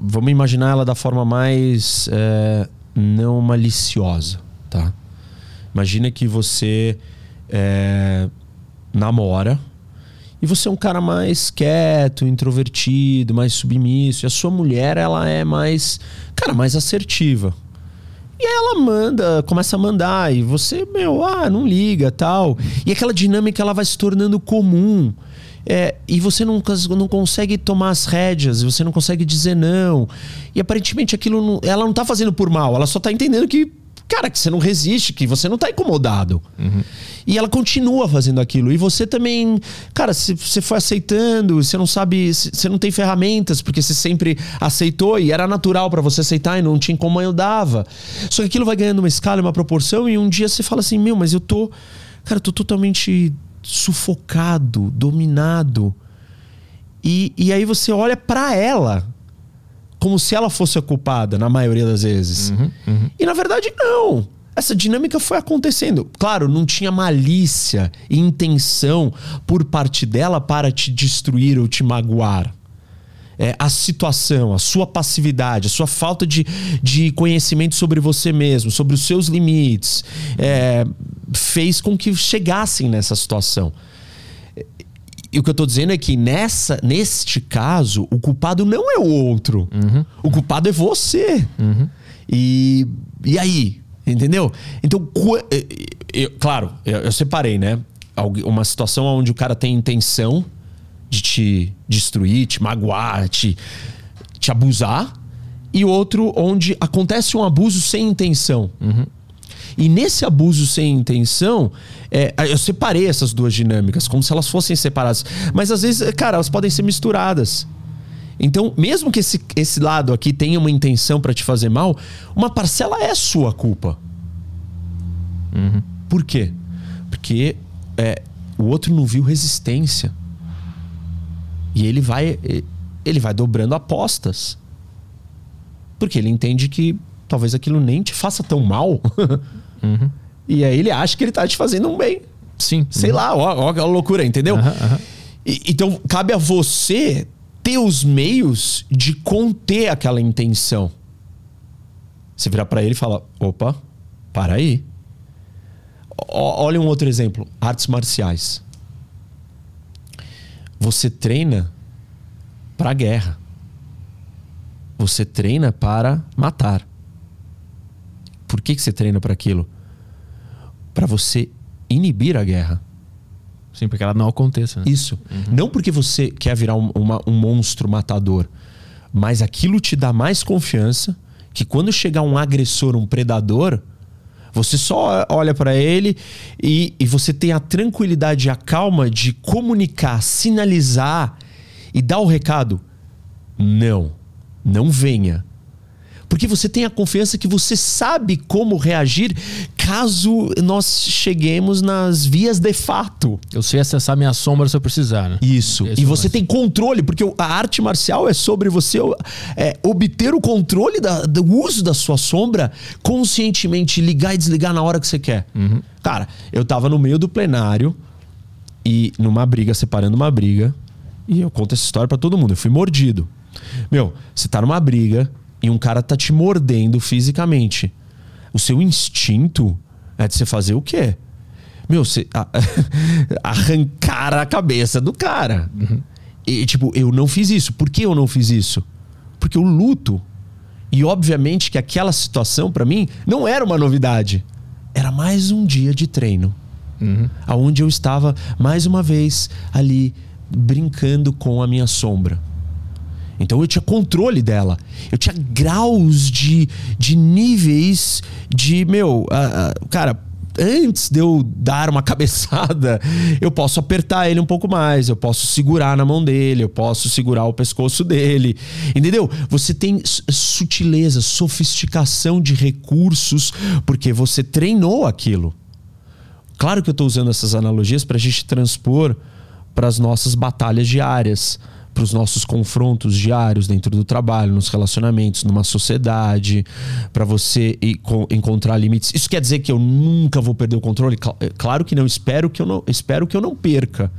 vamos imaginar ela da forma mais é, não maliciosa, tá? Imagina que você é, namora e você é um cara mais quieto, introvertido, mais submisso. E a sua mulher, ela é mais, cara, mais assertiva. E aí ela manda, começa a mandar, e você, meu, ah, não liga, tal. E aquela dinâmica ela vai se tornando comum. É, e você não, não consegue tomar as rédeas, você não consegue dizer não. E aparentemente aquilo não, ela não tá fazendo por mal, ela só tá entendendo que cara, que você não resiste, que você não tá incomodado. Uhum. E ela continua fazendo aquilo. E você também, cara, se você foi aceitando, você não sabe, você não tem ferramentas, porque você sempre aceitou e era natural para você aceitar e não tinha como eu dava. Só que aquilo vai ganhando uma escala, uma proporção, e um dia você fala assim: meu, mas eu tô, cara, eu tô totalmente sufocado, dominado. E, e aí você olha para ela como se ela fosse a culpada, na maioria das vezes. Uhum, uhum. E na verdade, não. Essa dinâmica foi acontecendo. Claro, não tinha malícia e intenção por parte dela para te destruir ou te magoar. É, a situação, a sua passividade, a sua falta de, de conhecimento sobre você mesmo, sobre os seus limites, é, fez com que chegassem nessa situação. E o que eu tô dizendo é que nessa, neste caso, o culpado não é o outro. Uhum. O culpado é você. Uhum. E, e aí? Entendeu? Então, eu, claro, eu, eu separei, né? Uma situação onde o cara tem intenção de te destruir, te magoar, te, te abusar, e outro onde acontece um abuso sem intenção. Uhum. E nesse abuso sem intenção, é, eu separei essas duas dinâmicas, como se elas fossem separadas. Mas às vezes, cara, elas podem ser misturadas. Então, mesmo que esse, esse lado aqui tenha uma intenção para te fazer mal, uma parcela é sua culpa. Uhum. Por quê? Porque é, o outro não viu resistência. E ele vai, ele vai dobrando apostas. Porque ele entende que talvez aquilo nem te faça tão mal. <laughs> Uhum. E aí ele acha que ele tá te fazendo um bem. Sim. Sei uhum. lá, ó, ó a loucura, entendeu? E, então, cabe a você ter os meios de conter aquela intenção. Você virar para ele e falar: opa, para aí. O, olha um outro exemplo: artes marciais. Você treina para guerra. Você treina para matar. Por que, que você treina para aquilo? Para você inibir a guerra. Sim, porque ela não aconteça. Né? Isso. Uhum. Não porque você quer virar um, uma, um monstro matador, mas aquilo te dá mais confiança que quando chegar um agressor, um predador, você só olha para ele e, e você tem a tranquilidade e a calma de comunicar, sinalizar e dar o recado: não, não venha. Porque você tem a confiança que você sabe como reagir caso nós cheguemos nas vias de fato. Eu sei acessar minha sombra se eu precisar, né? Isso. Esse e você tem controle, porque a arte marcial é sobre você é, obter o controle da, do uso da sua sombra conscientemente, ligar e desligar na hora que você quer. Uhum. Cara, eu tava no meio do plenário e numa briga, separando uma briga, e eu conto essa história para todo mundo. Eu fui mordido. Meu, você tá numa briga e um cara tá te mordendo fisicamente. O seu instinto é de você fazer o quê? Meu, você <laughs> arrancar a cabeça do cara. Uhum. E, tipo, eu não fiz isso. Por que eu não fiz isso? Porque eu luto. E obviamente que aquela situação para mim não era uma novidade. Era mais um dia de treino. Uhum. Onde eu estava mais uma vez ali brincando com a minha sombra. Então eu tinha controle dela. Eu tinha graus de, de níveis de, meu, uh, uh, cara, antes de eu dar uma <laughs> cabeçada, eu posso apertar ele um pouco mais, eu posso segurar na mão dele, eu posso segurar o pescoço dele. Entendeu? Você tem sutileza, sofisticação de recursos, porque você treinou aquilo. Claro que eu estou usando essas analogias para a gente transpor para as nossas batalhas diárias para os nossos confrontos diários dentro do trabalho, nos relacionamentos, numa sociedade, para você encontrar limites. Isso quer dizer que eu nunca vou perder o controle? É, claro que não. Espero que eu não, espero que eu não perca.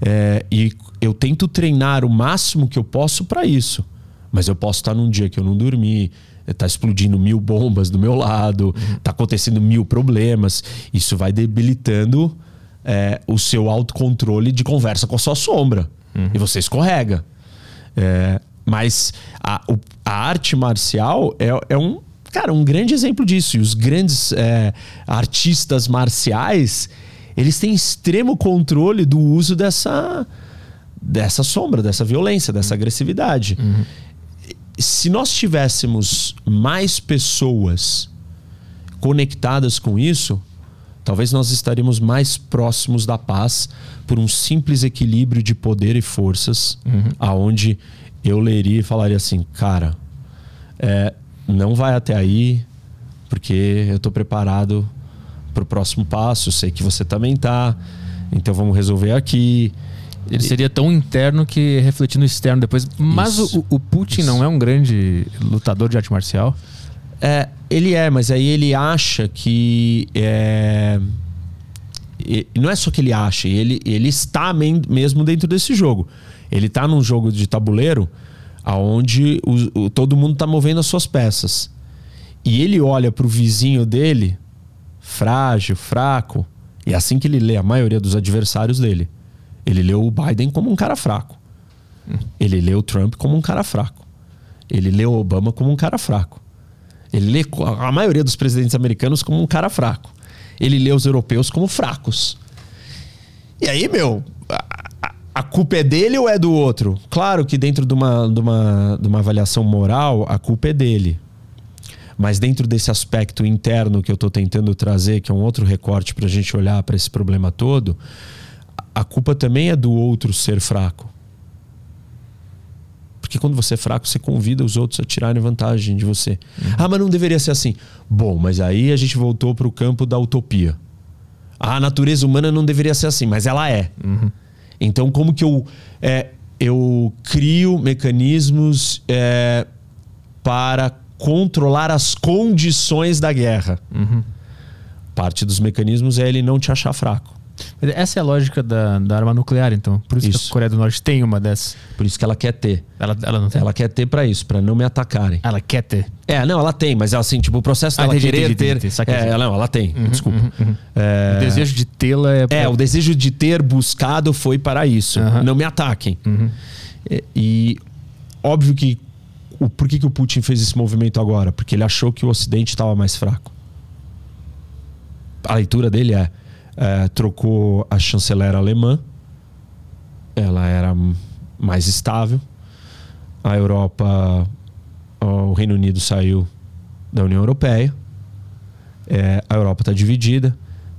É, e eu tento treinar o máximo que eu posso para isso. Mas eu posso estar num dia que eu não dormi, está explodindo mil bombas do meu lado, está acontecendo mil problemas. Isso vai debilitando é, o seu autocontrole de conversa com a sua sombra. Uhum. E você escorrega. É, mas a, o, a, arte marcial é, é, um, cara, um grande exemplo disso. E os grandes é, artistas marciais, eles têm extremo controle do uso dessa, dessa sombra, dessa violência, dessa agressividade. Uhum. Se nós tivéssemos mais pessoas conectadas com isso, talvez nós estaríamos mais próximos da paz por um simples equilíbrio de poder e forças, uhum. aonde eu leria e falaria assim, cara, é, não vai até aí, porque eu estou preparado para o próximo passo, sei que você também tá, então vamos resolver aqui. Ele seria tão interno que refletir no externo depois. Mas o, o, Putin Isso. não é um grande lutador de arte marcial? É, ele é, mas aí ele acha que. É, não é só que ele acha, ele, ele está mesmo dentro desse jogo. Ele está num jogo de tabuleiro aonde o, o, todo mundo está movendo as suas peças. E ele olha para o vizinho dele, frágil, fraco, e é assim que ele lê a maioria dos adversários dele. Ele lê o Biden como um cara fraco. Ele lê o Trump como um cara fraco. Ele lê o Obama como um cara fraco. Ele lê a maioria dos presidentes americanos como um cara fraco. Ele lê os europeus como fracos. E aí, meu, a culpa é dele ou é do outro? Claro que dentro de uma, de uma, de uma avaliação moral, a culpa é dele. Mas dentro desse aspecto interno que eu estou tentando trazer, que é um outro recorte para a gente olhar para esse problema todo, a culpa também é do outro ser fraco. Porque quando você é fraco, você convida os outros a tirarem vantagem de você. Uhum. Ah, mas não deveria ser assim. Bom, mas aí a gente voltou para o campo da utopia. A natureza humana não deveria ser assim, mas ela é. Uhum. Então, como que eu, é, eu crio mecanismos é, para controlar as condições da guerra? Uhum. Parte dos mecanismos é ele não te achar fraco. Essa é a lógica da, da arma nuclear, então. Por isso, isso, que a Coreia do Norte tem uma dessas. Por isso que ela quer ter. Ela, ela não tem? Ela quer ter para isso, para não me atacarem. Ela quer ter? É, não, ela tem, mas assim, tipo, o processo ah, dela entendi, querer entendi, ter. Entendi, é, não, ela tem, uhum, desculpa. Uhum, uhum. É... O desejo de tê-la é. Pra... É, o desejo de ter buscado foi para isso. Não me ataquem. Uhum. E, e, óbvio que. O, por que, que o Putin fez esse movimento agora? Porque ele achou que o Ocidente estava mais fraco. A leitura dele é é, trocou a chanceler alemã, ela era mais estável. A Europa, o Reino Unido saiu da União Europeia. É, a Europa está dividida,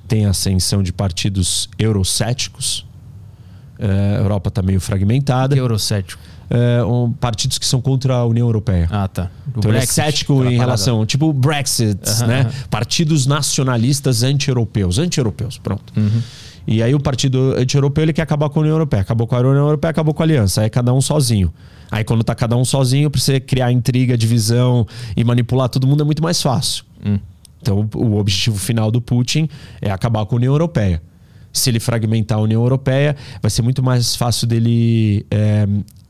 tem ascensão de partidos eurocéticos. É, a Europa está meio fragmentada. Que eurocético? É, um, partidos que são contra a União Europeia. Ah, tá. O então Brexit, ele é cético em relação, tipo Brexit, né? Partidos nacionalistas anti-europeus. Anti-europeus, pronto. Uhum. E aí o partido anti-europeu ele quer acabar com a União Europeia. Acabou com a União Europeia, acabou com a aliança. Aí é cada um sozinho. Aí quando tá cada um sozinho, pra você criar intriga, divisão e manipular todo mundo é muito mais fácil. Hum. Então o objetivo final do Putin é acabar com a União Europeia se ele fragmentar a União Europeia, vai ser muito mais fácil dele é,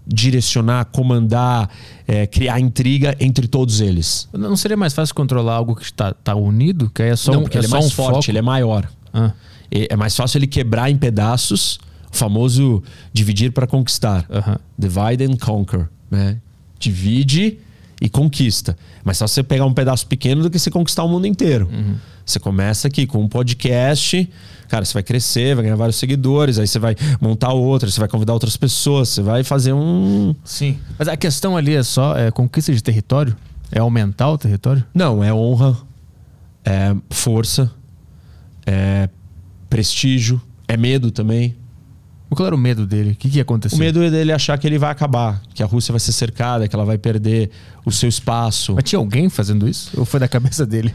direcionar, comandar, é, criar intriga entre todos eles. Não seria mais fácil controlar algo que está tá unido? Que é só Não, um, porque é ele é mais um forte, foco? ele é maior. Ah. É mais fácil ele quebrar em pedaços, o famoso dividir para conquistar. Uh -huh. Divide and conquer. Né? Divide e conquista. Mas só você pegar um pedaço pequeno do que você conquistar o mundo inteiro. Uhum. Você começa aqui com um podcast, cara, você vai crescer, vai ganhar vários seguidores, aí você vai montar outro, você vai convidar outras pessoas, você vai fazer um. Sim. Mas a questão ali é só é conquista de território? É aumentar o território? Não, é honra, é força, é prestígio, é medo também. Qual era o medo dele? O que, que ia acontecer? O medo dele achar que ele vai acabar, que a Rússia vai ser cercada, que ela vai perder o seu espaço. Mas tinha alguém fazendo isso? Ou foi da cabeça dele?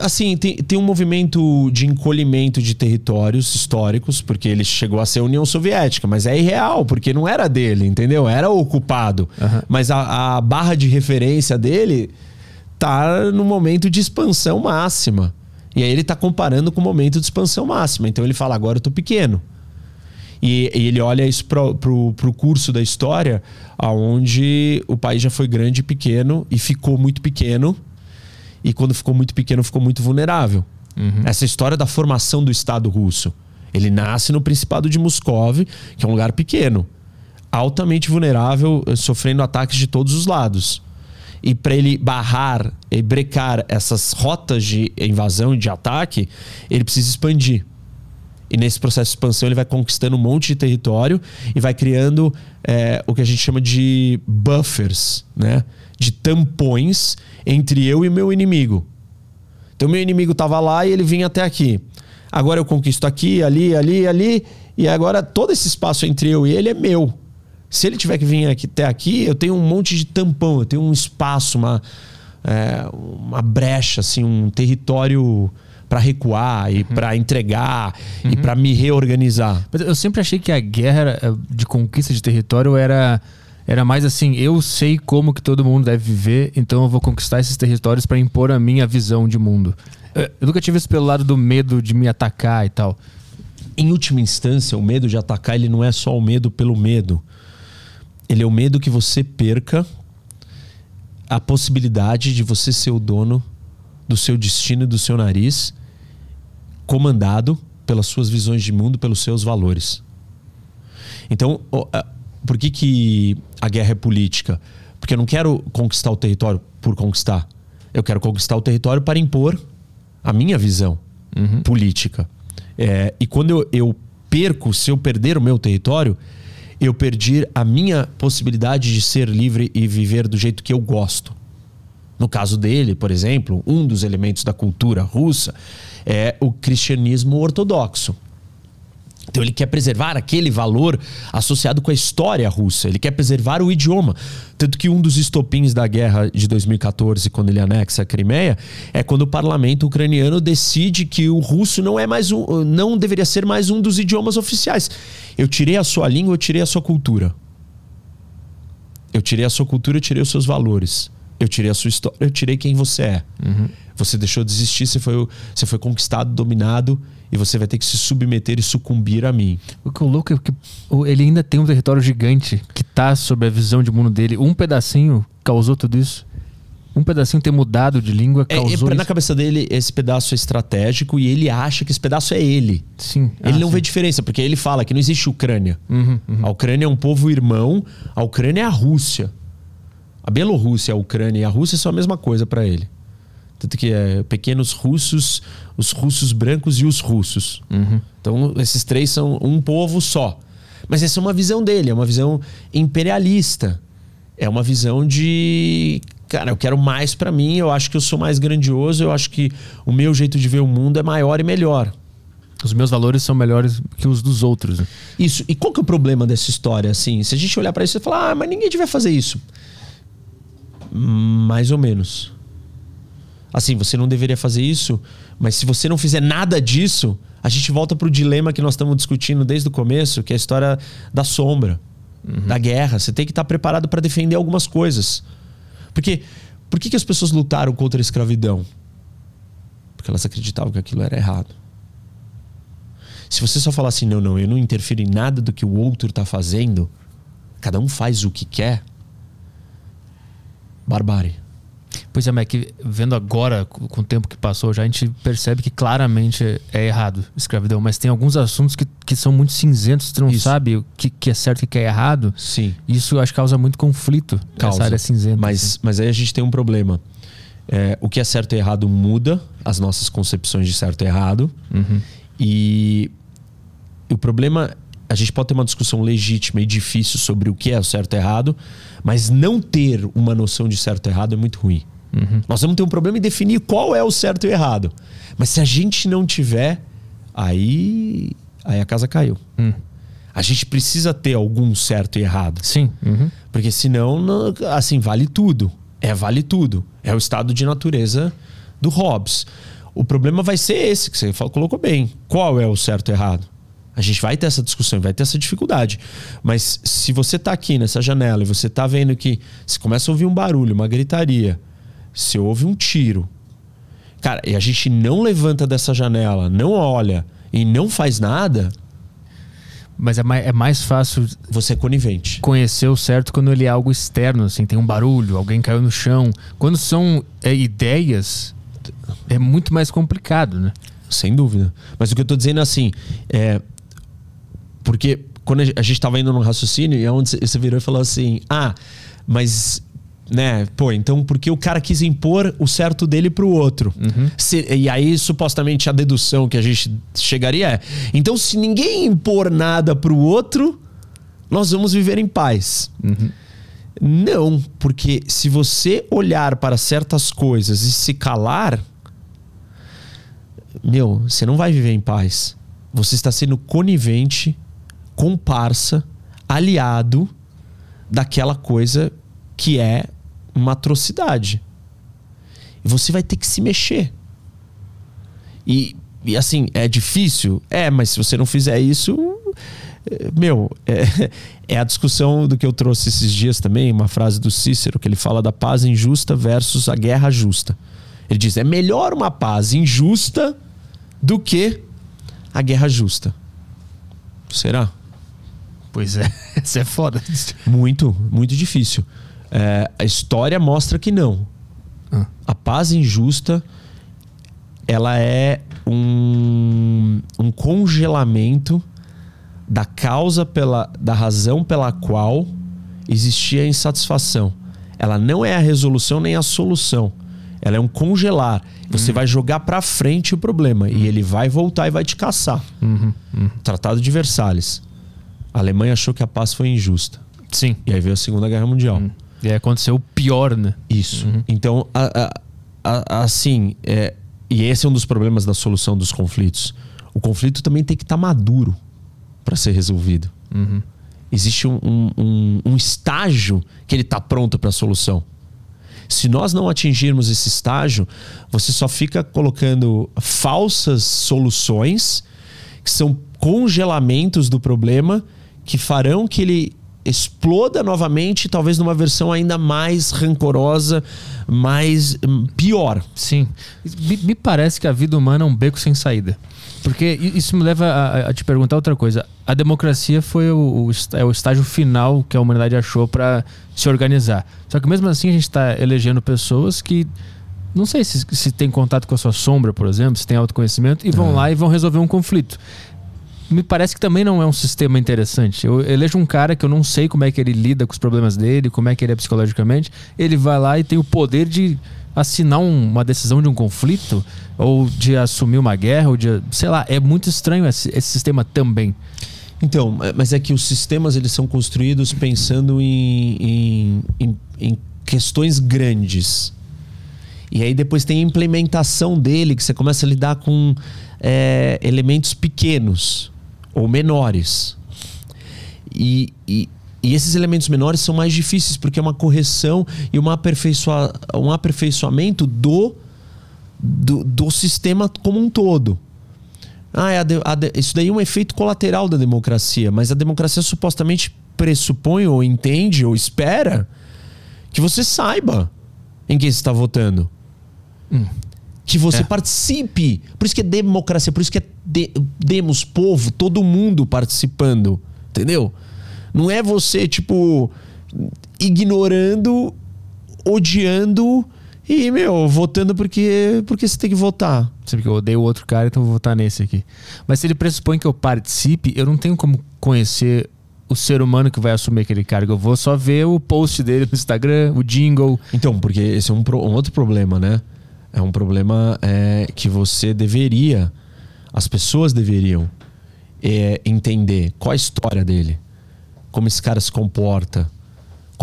Assim, tem, tem um movimento de encolhimento de territórios históricos, porque ele chegou a ser a União Soviética, mas é irreal, porque não era dele, entendeu? Era ocupado. Uhum. Mas a, a barra de referência dele tá no momento de expansão máxima. E aí ele tá comparando com o momento de expansão máxima. Então ele fala: agora eu tô pequeno. E, e ele olha isso para o curso da história, aonde o país já foi grande e pequeno e ficou muito pequeno. E quando ficou muito pequeno, ficou muito vulnerável. Uhum. Essa história da formação do Estado russo. Ele nasce no Principado de Moscou, que é um lugar pequeno, altamente vulnerável, sofrendo ataques de todos os lados. E para ele barrar e brecar essas rotas de invasão e de ataque, ele precisa expandir. E nesse processo de expansão ele vai conquistando um monte de território e vai criando é, o que a gente chama de buffers, né? De tampões entre eu e meu inimigo. Então meu inimigo estava lá e ele vinha até aqui. Agora eu conquisto aqui, ali, ali, ali. E agora todo esse espaço entre eu e ele é meu. Se ele tiver que vir aqui, até aqui, eu tenho um monte de tampão, eu tenho um espaço, uma, é, uma brecha, assim, um território para recuar e uhum. para entregar uhum. e para me reorganizar. Mas eu sempre achei que a guerra eh, de conquista de território era era mais assim, eu sei como que todo mundo deve viver, então eu vou conquistar esses territórios para impor a minha visão de mundo. Eu, eu nunca tive isso pelo lado do medo de me atacar e tal. Em última instância, o medo de atacar ele não é só o medo pelo medo. Ele é o medo que você perca a possibilidade de você ser o dono do seu destino e do seu nariz comandado pelas suas visões de mundo, pelos seus valores. Então, por que, que a guerra é política? Porque eu não quero conquistar o território por conquistar. Eu quero conquistar o território para impor a minha visão uhum. política. É, e quando eu, eu perco, se eu perder o meu território, eu perdi a minha possibilidade de ser livre e viver do jeito que eu gosto. No caso dele, por exemplo, um dos elementos da cultura russa é o cristianismo ortodoxo. Então ele quer preservar aquele valor associado com a história russa, ele quer preservar o idioma. Tanto que um dos estopins da guerra de 2014, quando ele anexa a Crimeia, é quando o parlamento ucraniano decide que o russo não é mais um, não deveria ser mais um dos idiomas oficiais. Eu tirei a sua língua, eu tirei a sua cultura. Eu tirei a sua cultura, eu tirei os seus valores. Eu tirei a sua história, eu tirei quem você é. Uhum. Você deixou de existir, você foi, você foi conquistado, dominado e você vai ter que se submeter e sucumbir a mim. O que é louco é que ele ainda tem um território gigante que está sob a visão de mundo dele. Um pedacinho causou tudo isso. Um pedacinho ter mudado de língua é, causou. É, na cabeça dele, esse pedaço é estratégico e ele acha que esse pedaço é ele. Sim. Ele ah, não sim. vê diferença, porque ele fala que não existe Ucrânia. Uhum, uhum. A Ucrânia é um povo irmão, a Ucrânia é a Rússia. A Bielorrússia, a Ucrânia e a Rússia são a mesma coisa para ele. Tanto que é pequenos russos, os russos brancos e os russos. Uhum. Então, esses três são um povo só. Mas essa é uma visão dele, é uma visão imperialista. É uma visão de. Cara, eu quero mais para mim, eu acho que eu sou mais grandioso, eu acho que o meu jeito de ver o mundo é maior e melhor. Os meus valores são melhores que os dos outros. Né? Isso. E qual que é o problema dessa história? Assim, se a gente olhar para isso e falar, ah, mas ninguém devia fazer isso. Mais ou menos assim, você não deveria fazer isso, mas se você não fizer nada disso, a gente volta para o dilema que nós estamos discutindo desde o começo, que é a história da sombra, uhum. da guerra. Você tem que estar preparado para defender algumas coisas. Porque por que, que as pessoas lutaram contra a escravidão? Porque elas acreditavam que aquilo era errado. Se você só falar assim, não, não, eu não interfiro em nada do que o outro está fazendo, cada um faz o que quer, barbárie. Pois é, mas é que vendo agora, com o tempo que passou, já a gente percebe que claramente é errado escravidão. Mas tem alguns assuntos que, que são muito cinzentos, você não Isso. sabe o que, que é certo e o que é errado. Sim. Isso acho que causa muito conflito causa. nessa área cinzenta. Mas, assim. mas aí a gente tem um problema. É, o que é certo e errado muda as nossas concepções de certo e errado. Uhum. E o problema a gente pode ter uma discussão legítima e difícil sobre o que é o certo e errado, mas não ter uma noção de certo e errado é muito ruim. Uhum. Nós vamos ter um problema em definir qual é o certo e errado. Mas se a gente não tiver, aí, aí a casa caiu. Uhum. A gente precisa ter algum certo e errado. Sim. Uhum. Porque senão, assim, vale tudo. É vale tudo. É o estado de natureza do Hobbes. O problema vai ser esse que você colocou bem. Qual é o certo e errado? A gente vai ter essa discussão, vai ter essa dificuldade. Mas se você está aqui nessa janela e você está vendo que se começa a ouvir um barulho, uma gritaria, se ouve um tiro, cara, e a gente não levanta dessa janela, não olha e não faz nada. Mas é mais, é mais fácil. Você é conivente. Conhecer o certo quando ele é algo externo, assim, tem um barulho, alguém caiu no chão. Quando são é, ideias, é muito mais complicado, né? Sem dúvida. Mas o que eu tô dizendo é assim, é, porque quando a gente estava indo no raciocínio, e é onde você virou e falou assim: ah, mas né? Pô, então porque o cara quis impor o certo dele pro outro. Uhum. Se, e aí, supostamente, a dedução que a gente chegaria é: então, se ninguém impor nada pro outro, nós vamos viver em paz. Uhum. Não, porque se você olhar para certas coisas e se calar, meu, você não vai viver em paz. Você está sendo conivente comparsa, aliado daquela coisa que é uma atrocidade. E você vai ter que se mexer. E, e assim, é difícil? É, mas se você não fizer isso, é, meu, é, <laughs> é, a discussão do que eu trouxe esses dias também, uma frase do Cícero, que ele fala da paz injusta versus a guerra justa. Ele diz: é melhor uma paz injusta do que a guerra justa. Será? Pois é, <laughs> isso é foda. Muito, muito difícil. É, a história mostra que não. Ah. A paz injusta ela é um, um congelamento da causa pela da razão pela qual existia a insatisfação. Ela não é a resolução nem a solução. Ela é um congelar. Você uhum. vai jogar para frente o problema uhum. e ele vai voltar e vai te caçar. Uhum. uhum. Tratado de Versalhes. A Alemanha achou que a paz foi injusta. Sim. E aí veio a Segunda Guerra Mundial. Uhum. E aí aconteceu o pior, né? Isso. Uhum. Então, a, a, a, assim, é, e esse é um dos problemas da solução dos conflitos. O conflito também tem que estar tá maduro para ser resolvido. Uhum. Existe um, um, um, estágio que ele está pronto para a solução. Se nós não atingirmos esse estágio, você só fica colocando falsas soluções, que são congelamentos do problema, que farão que ele exploda novamente, talvez numa versão ainda mais rancorosa, mais hum, pior. Sim. Me, me, parece que a vida humana é um beco sem saída. Porque isso me leva a, a te perguntar outra coisa. A democracia foi o, o, é o estágio final que a humanidade achou para se organizar. Só que mesmo assim a gente está elegendo pessoas que não sei se, se tem contato com a sua sombra, por exemplo, se tem autoconhecimento, e vão é. lá e vão resolver um conflito me parece que também não é um sistema interessante. Eu elejo um cara que eu não sei como é que ele lida com os problemas dele, como é que ele é psicologicamente. Ele vai lá e tem o poder de assinar um, uma decisão de um conflito ou de assumir uma guerra ou de, sei lá, é muito estranho esse, esse sistema também. Então, mas é que os sistemas eles são construídos pensando em, em, em, em questões grandes. E aí depois tem a implementação dele, que você começa a lidar com é, elementos pequenos ou menores. E, e, e, esses elementos menores são mais difíceis porque é uma correção e uma aperfeiçoa, um aperfeiçoamento do, do, do sistema como um todo. Ah, é a de, a de, isso daí é um efeito colateral da democracia, mas a democracia supostamente pressupõe ou entende ou espera que você saiba em quem você está votando. Hum que você é. participe. Por isso que é democracia, por isso que é de, demos povo, todo mundo participando, entendeu? Não é você tipo ignorando, odiando e meu, votando porque porque você tem que votar. Sempre que eu odeio o outro cara, então vou votar nesse aqui. Mas se ele pressupõe que eu participe, eu não tenho como conhecer o ser humano que vai assumir aquele cargo. Eu vou só ver o post dele no Instagram, o jingle. Então, porque esse é um, um outro problema, né? É um problema é, que você deveria, as pessoas deveriam é, entender qual a história dele, como esse cara se comporta,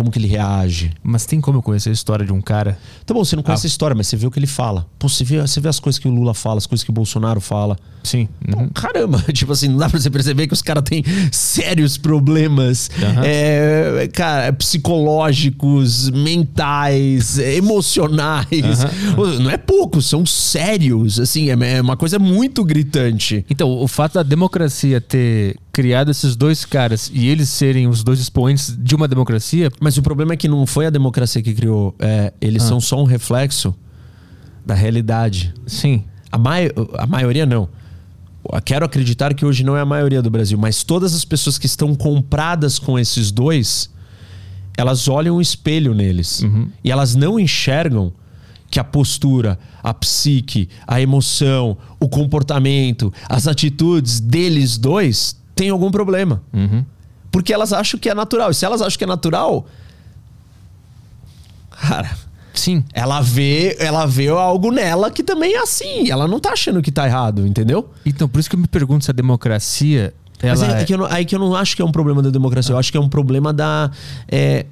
como que ele reage. Mas tem como eu conhecer a história de um cara? Tá bom, você não conhece ah. a história, mas você vê o que ele fala. Pô, você vê, você vê as coisas que o Lula fala, as coisas que o Bolsonaro fala. Sim. Uhum. Pô, caramba, <laughs> tipo assim, não dá pra você perceber que os caras têm sérios problemas, uhum. é, cara, psicológicos, mentais, emocionais. Uhum. Não é pouco, são sérios. Assim, é, é uma coisa muito gritante. Então, o fato da democracia ter criado esses dois caras e eles serem os dois expoentes de uma democracia. Mas o problema é que não foi a democracia que criou. É, eles ah. são só um reflexo da realidade. Sim. A, mai a maioria não. Quero acreditar que hoje não é a maioria do Brasil, mas todas as pessoas que estão compradas com esses dois, elas olham um espelho neles. Uhum. E elas não enxergam que a postura, a psique, a emoção, o comportamento, as atitudes deles dois tem algum problema. Uhum. Porque elas acham que é natural. E se elas acham que é natural. Cara. Sim. Ela vê, ela vê algo nela que também é assim. Ela não tá achando que tá errado, entendeu? Então, por isso que eu me pergunto se a democracia. Ela Mas é, é... Que não, aí que eu não acho que é um problema da democracia. Ah. Eu acho que é um problema da. É,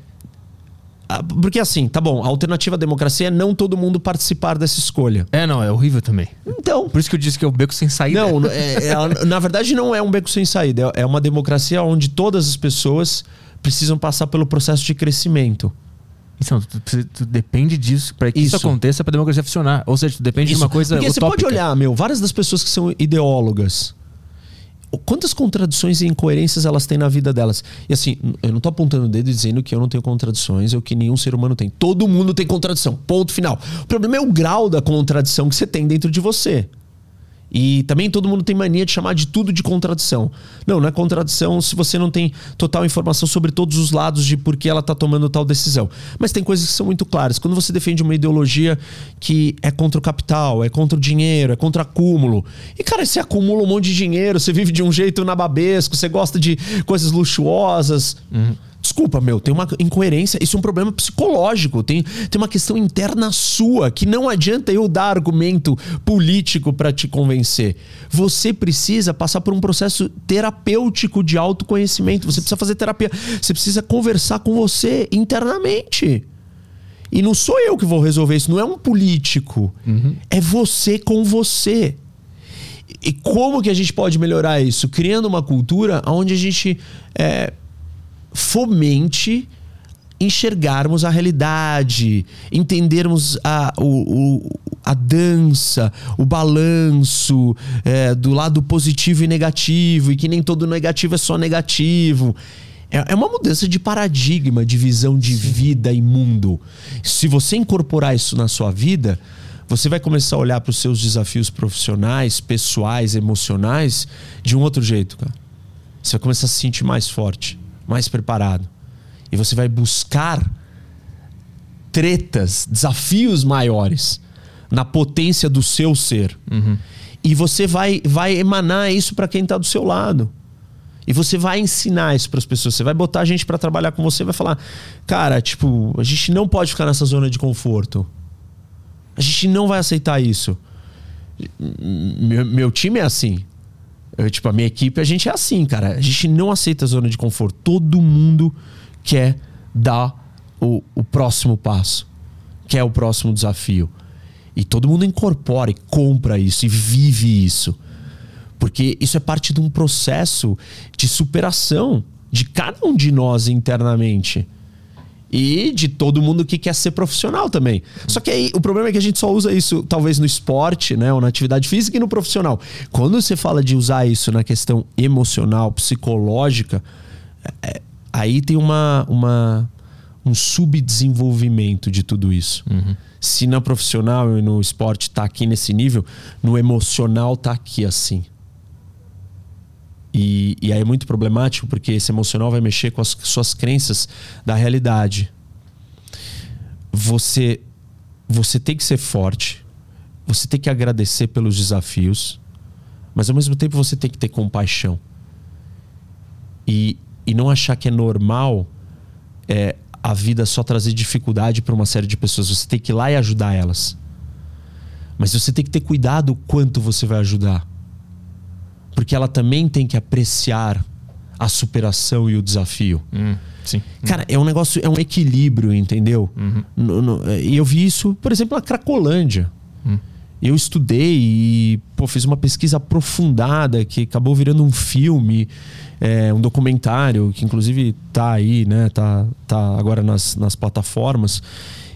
porque assim, tá bom, a alternativa à democracia é não todo mundo participar dessa escolha. É, não, é horrível também. Então. Por isso que eu disse que é um beco sem saída. Não, é, <laughs> é, na verdade não é um beco sem saída. É uma democracia onde todas as pessoas precisam passar pelo processo de crescimento. Então, tu, tu, tu depende disso para que isso, isso aconteça para a democracia funcionar. Ou seja, tu depende isso. de uma coisa. Porque utópica. você pode olhar, meu, várias das pessoas que são ideólogas quantas contradições e incoerências elas têm na vida delas. E assim, eu não tô apontando o dedo dizendo que eu não tenho contradições ou que nenhum ser humano tem. Todo mundo tem contradição. Ponto final. O problema é o grau da contradição que você tem dentro de você. E também todo mundo tem mania de chamar de tudo de contradição. Não, não é contradição se você não tem total informação sobre todos os lados de por que ela está tomando tal decisão. Mas tem coisas que são muito claras. Quando você defende uma ideologia que é contra o capital, é contra o dinheiro, é contra acúmulo. E, cara, você acumula um monte de dinheiro, você vive de um jeito nababesco, você gosta de coisas luxuosas. Uhum Desculpa, meu, tem uma incoerência. Isso é um problema psicológico. Tem, tem uma questão interna sua que não adianta eu dar argumento político para te convencer. Você precisa passar por um processo terapêutico de autoconhecimento. Você precisa fazer terapia. Você precisa conversar com você internamente. E não sou eu que vou resolver isso, não é um político. Uhum. É você com você. E como que a gente pode melhorar isso? Criando uma cultura onde a gente é, fomente enxergarmos a realidade, entendermos a, o, o, a dança, o balanço é, do lado positivo e negativo, e que nem todo negativo é só negativo. É, é uma mudança de paradigma, de visão de Sim. vida e mundo. Se você incorporar isso na sua vida, você vai começar a olhar para os seus desafios profissionais, pessoais, emocionais de um outro jeito, cara. Você vai começar a se sentir mais forte mais preparado. E você vai buscar tretas, desafios maiores na potência do seu ser. Uhum. E você vai, vai emanar isso para quem está do seu lado. E você vai ensinar isso para as pessoas. Você vai botar a gente para trabalhar com você, vai falar, cara, tipo, a gente não pode ficar nessa zona de conforto. A gente não vai aceitar isso. Meu, meu time é assim. Eu, tipo, a minha equipe, a gente é assim, cara. A gente não aceita zona de conforto. Todo mundo quer dar o, o próximo passo, quer o próximo desafio. E todo mundo incorpora e compra isso e vive isso. Porque isso é parte de um processo de superação de cada um de nós internamente e de todo mundo que quer ser profissional também. Só que aí o problema é que a gente só usa isso talvez no esporte, né, ou na atividade física e no profissional. Quando você fala de usar isso na questão emocional, psicológica, é, aí tem uma, uma um subdesenvolvimento de tudo isso. Uhum. Se na profissional e no esporte tá aqui nesse nível, no emocional tá aqui assim. E, e aí é muito problemático porque esse emocional vai mexer com as suas crenças da realidade. Você, você tem que ser forte, você tem que agradecer pelos desafios, mas ao mesmo tempo você tem que ter compaixão. E, e não achar que é normal é, a vida só trazer dificuldade para uma série de pessoas. Você tem que ir lá e ajudar elas. Mas você tem que ter cuidado quanto você vai ajudar porque ela também tem que apreciar a superação e o desafio. Hum, sim. Cara, é um negócio, é um equilíbrio, entendeu? Uhum. No, e eu vi isso, por exemplo, na Cracolândia. Hum. Eu estudei e pô, fiz uma pesquisa aprofundada que acabou virando um filme, é, um documentário, que inclusive tá aí, né? Tá, tá agora nas, nas plataformas.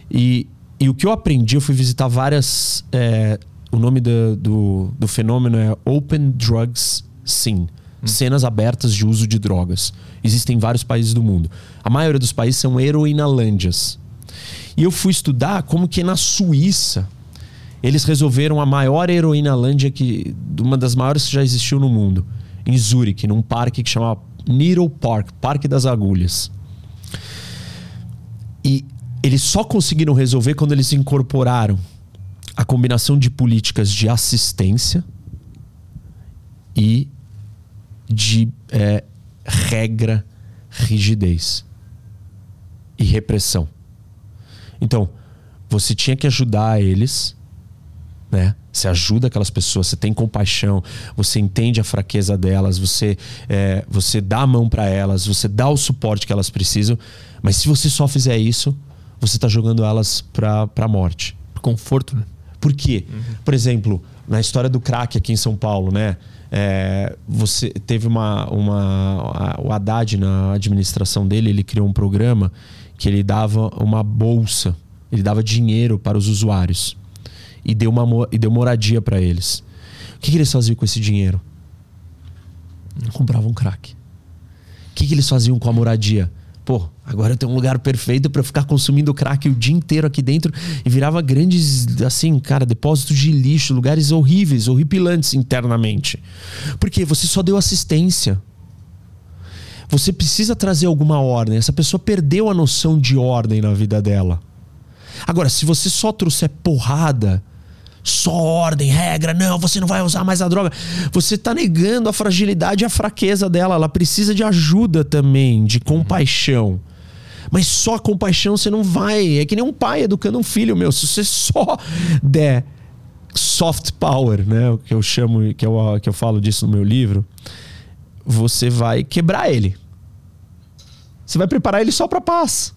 E, e o que eu aprendi, eu fui visitar várias é, o nome do, do, do fenômeno é Open Drugs Scene. Hum. Cenas abertas de uso de drogas. Existem em vários países do mundo. A maioria dos países são heroinalândias. E eu fui estudar como que na Suíça eles resolveram a maior heroinalândia que uma das maiores que já existiu no mundo, em Zurique, num parque que chama Needle Park, Parque das Agulhas. E eles só conseguiram resolver quando eles incorporaram a combinação de políticas de assistência e de é, regra, rigidez e repressão. Então, você tinha que ajudar eles, né? Você ajuda aquelas pessoas, você tem compaixão, você entende a fraqueza delas, você, é, você dá a mão para elas, você dá o suporte que elas precisam. Mas se você só fizer isso, você está jogando elas para a morte. Conforto, né? Por quê? Uhum. Por exemplo, na história do crack aqui em São Paulo, né? É, você teve uma, uma o Haddad na administração dele ele criou um programa que ele dava uma bolsa ele dava dinheiro para os usuários e deu uma e deu moradia para eles o que, que, eles faziam com esse dinheiro compravam crack o que, que eles faziam com a moradia pô Agora eu tenho um lugar perfeito para ficar consumindo crack o dia inteiro aqui dentro e virava grandes, assim, cara, depósitos de lixo, lugares horríveis, horripilantes internamente. Porque você só deu assistência. Você precisa trazer alguma ordem. Essa pessoa perdeu a noção de ordem na vida dela. Agora, se você só trouxer porrada, só ordem, regra, não, você não vai usar mais a droga. Você está negando a fragilidade e a fraqueza dela. Ela precisa de ajuda também, de compaixão. Mas só compaixão você não vai. É que nem um pai educando um filho, meu. Se você só der soft power, né? O que eu chamo, que eu, que eu falo disso no meu livro, você vai quebrar ele. Você vai preparar ele só para paz.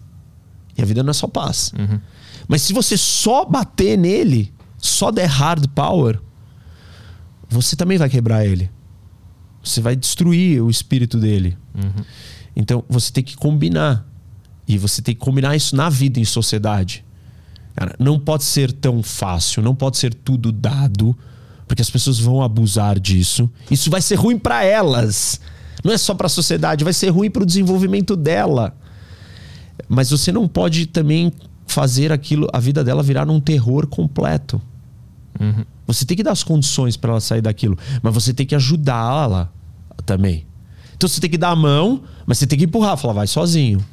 E a vida não é só paz. Uhum. Mas se você só bater nele, só der hard power, você também vai quebrar ele. Você vai destruir o espírito dele. Uhum. Então você tem que combinar. E você tem que combinar isso na vida, em sociedade. Cara, não pode ser tão fácil, não pode ser tudo dado, porque as pessoas vão abusar disso. Isso vai ser ruim para elas. Não é só para a sociedade, vai ser ruim para o desenvolvimento dela. Mas você não pode também fazer aquilo, a vida dela virar um terror completo. Uhum. Você tem que dar as condições para ela sair daquilo, mas você tem que ajudá-la também. Então você tem que dar a mão, mas você tem que empurrar, falar, vai sozinho.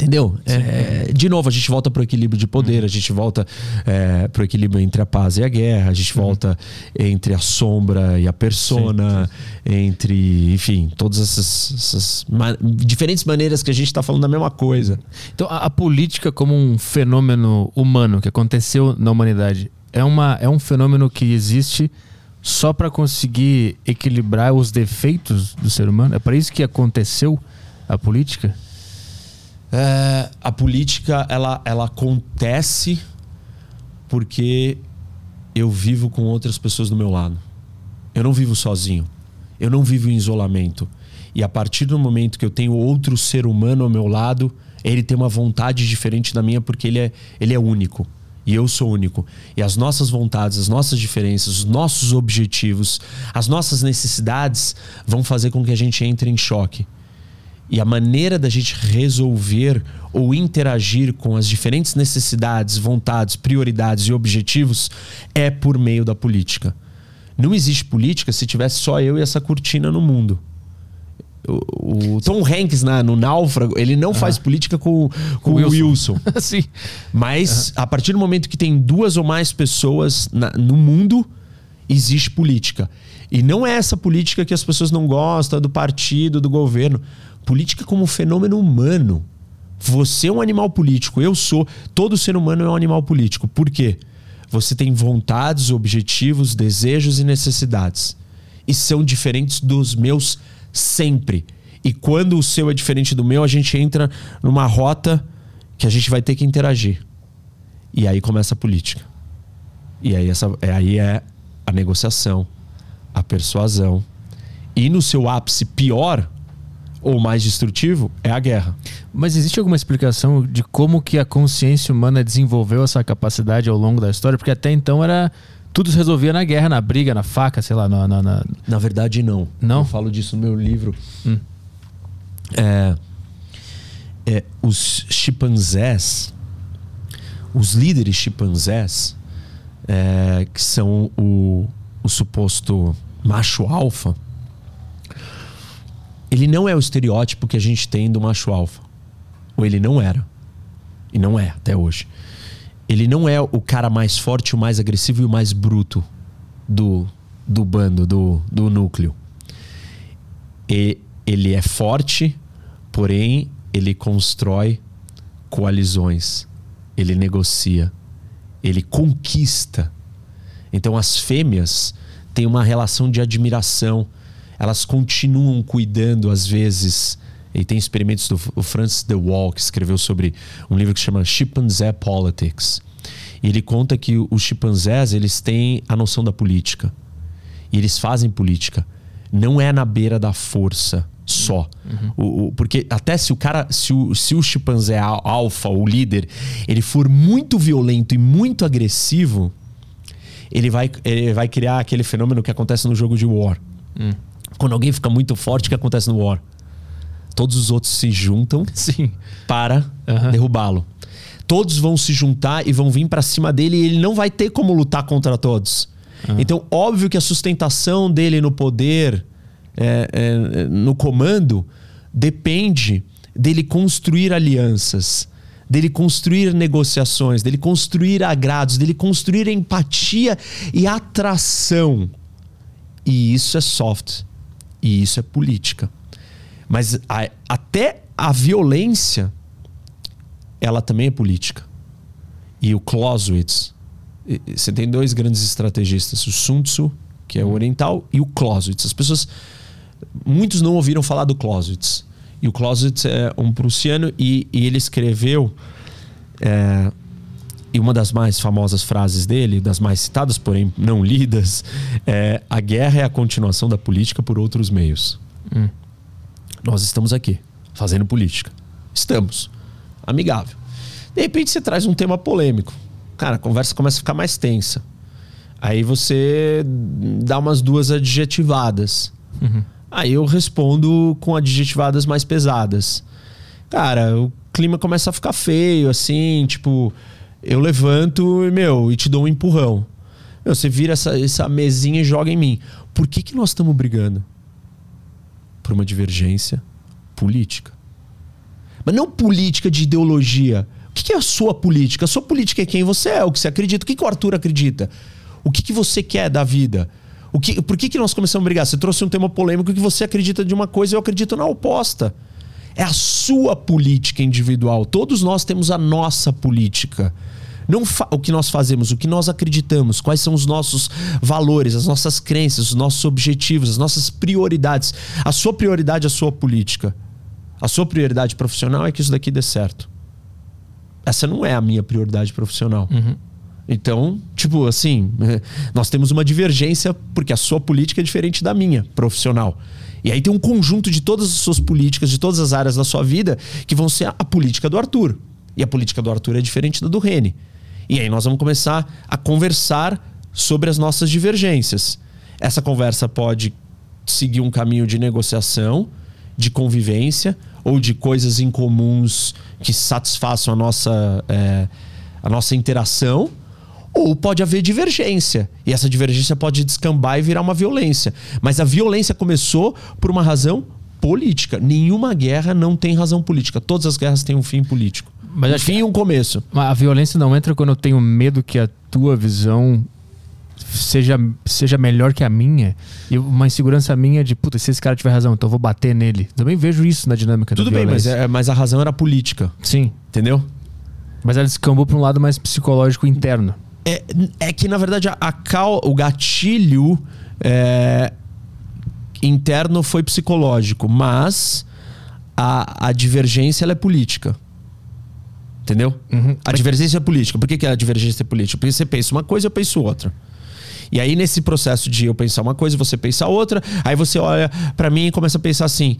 Entendeu? É, de novo, a gente volta para o equilíbrio de poder, uhum. a gente volta é, para o equilíbrio entre a paz e a guerra, a gente uhum. volta entre a sombra e a persona, sim, sim. entre, enfim, todas essas, essas ma diferentes maneiras que a gente está falando da mesma coisa. Então, a, a, política, como um fenômeno humano que aconteceu na humanidade, é, uma, é um fenômeno que existe só para conseguir equilibrar os defeitos do ser humano? É para isso que aconteceu a política? É, a política ela, ela acontece porque eu vivo com outras pessoas do meu lado. Eu não vivo sozinho. Eu não vivo em isolamento. E a partir do momento que eu tenho outro ser humano ao meu lado, ele tem uma vontade diferente da minha porque ele é, ele é único. E eu sou único. E as nossas vontades, as nossas diferenças, os nossos objetivos, as nossas necessidades vão fazer com que a gente entre em choque. E a maneira da gente resolver ou interagir com as diferentes necessidades, vontades, prioridades e objetivos é por meio da política. Não existe política se tivesse só eu e essa cortina no mundo. O, o Tom Hanks na, no Náufrago, ele não faz política com, com o Wilson. Wilson. <laughs> Sim. Mas a partir do momento que tem duas ou mais pessoas na, no mundo, existe política. E não é essa política que as pessoas não gostam do partido, do governo política como um fenômeno humano. Você é um animal político, eu sou. Todo ser humano é um animal político. Por quê? Você tem vontades, objetivos, desejos e necessidades. E são diferentes dos meus sempre. E quando o seu é diferente do meu, a gente entra numa rota que a gente vai ter que interagir. E aí começa a política. E aí, essa, é, aí é a negociação, a persuasão. E no seu ápice pior, ou mais destrutivo é a guerra. Mas existe alguma explicação de como que a consciência humana desenvolveu essa capacidade ao longo da história? Porque até então era tudo se resolvia na guerra, na briga, na faca, sei lá. Na, na, na... na verdade, não. Não? Eu falo disso no meu livro. Hum. É, é, os chimpanzés, os líderes chimpanzés, é, que são o, o suposto macho alfa, ele não é o estereótipo que a gente tem do macho alfa. Ou ele não era. E não é até hoje. Ele não é o cara mais forte, o mais agressivo e o mais bruto do, do bando, do, do núcleo. E ele é forte, porém ele constrói coalizões. Ele negocia. Ele conquista. Então as fêmeas têm uma relação de admiração elas continuam cuidando, às vezes. E tem experimentos do Francis De Waal, que escreveu sobre um livro que se chama Chimpanzee Politics. E ele conta que os chimpanzés eles têm a noção da política. E eles fazem política. Não é na beira da força só. Uhum. O, o, porque até se o cara, se o, se o chimpanzé alfa, o líder, ele for muito violento e muito agressivo, ele vai, ele vai criar aquele fenômeno que acontece no jogo de War. Uhum. Quando alguém fica muito forte, o que acontece no War? Todos os outros se juntam <laughs> Sim. para uhum. derrubá-lo. Todos vão se juntar e vão vir para cima dele e ele não vai ter como lutar contra todos. Uhum. Então, óbvio que a sustentação dele no poder, é, é, no comando, depende dele construir alianças, dele construir negociações, dele construir agrados, dele construir empatia e atração. E isso é soft. E isso é política. Mas a, até a violência, ela também é política. E o Clausewitz, você tem dois grandes estrategistas, o Sun Tzu, que é o oriental, e o Clausewitz. As pessoas, muitos não ouviram falar do Clausewitz. E o Clausewitz é um prussiano e, e ele escreveu é, e uma das mais famosas frases dele, das mais citadas, porém não lidas, é: a guerra é a continuação da política por outros meios. Hum. Nós estamos aqui fazendo política. Estamos. Amigável. De repente você traz um tema polêmico. Cara, a conversa começa a ficar mais tensa. Aí você dá umas duas adjetivadas. Uhum. Aí eu respondo com adjetivadas mais pesadas. Cara, o clima começa a ficar feio, assim, tipo, eu levanto e, meu, e te dou um empurrão. Meu, você vira essa, essa mesinha e joga em mim. Por que, que nós estamos brigando? Por uma divergência política. Mas não política de ideologia. O que, que é a sua política? A sua política é quem você é, o que você acredita. O que, que o Arthur acredita? O que, que você quer da vida? O que, por que, que nós começamos a brigar? Você trouxe um tema polêmico que você acredita de uma coisa e eu acredito na oposta. É a sua política individual. Todos nós temos a nossa política. Não o que nós fazemos, o que nós acreditamos, quais são os nossos valores, as nossas crenças, os nossos objetivos, as nossas prioridades. A sua prioridade é a sua política. A sua prioridade profissional é que isso daqui dê certo. Essa não é a minha prioridade profissional. Uhum. Então, tipo assim, nós temos uma divergência porque a sua política é diferente da minha profissional. E aí tem um conjunto de todas as suas políticas, de todas as áreas da sua vida, que vão ser a política do Arthur. E a política do Arthur é diferente da do Rene. E aí nós vamos começar a conversar sobre as nossas divergências. Essa conversa pode seguir um caminho de negociação, de convivência ou de coisas incomuns que satisfaçam a nossa, é, a nossa interação ou pode haver divergência. E essa divergência pode descambar e virar uma violência. Mas a violência começou por uma razão política. Nenhuma guerra não tem razão política. Todas as guerras têm um fim político. Mas um fim e um começo. A violência não entra quando eu tenho medo que a tua visão seja, seja melhor que a minha. E uma insegurança minha de, puta, se esse cara tiver razão, então eu vou bater nele. Também vejo isso na dinâmica Tudo bem, mas, é, mas a razão era política. Sim. Entendeu? Mas ela descambou para um lado mais psicológico interno. É, é que, na verdade, a, a cal, o gatilho é, interno foi psicológico, mas a, a divergência é política. Entendeu? Uhum. A divergência é política. Por que, que a divergência é política? Porque você pensa uma coisa, eu penso outra. E aí, nesse processo de eu pensar uma coisa, você pensar outra, aí você olha para mim e começa a pensar assim: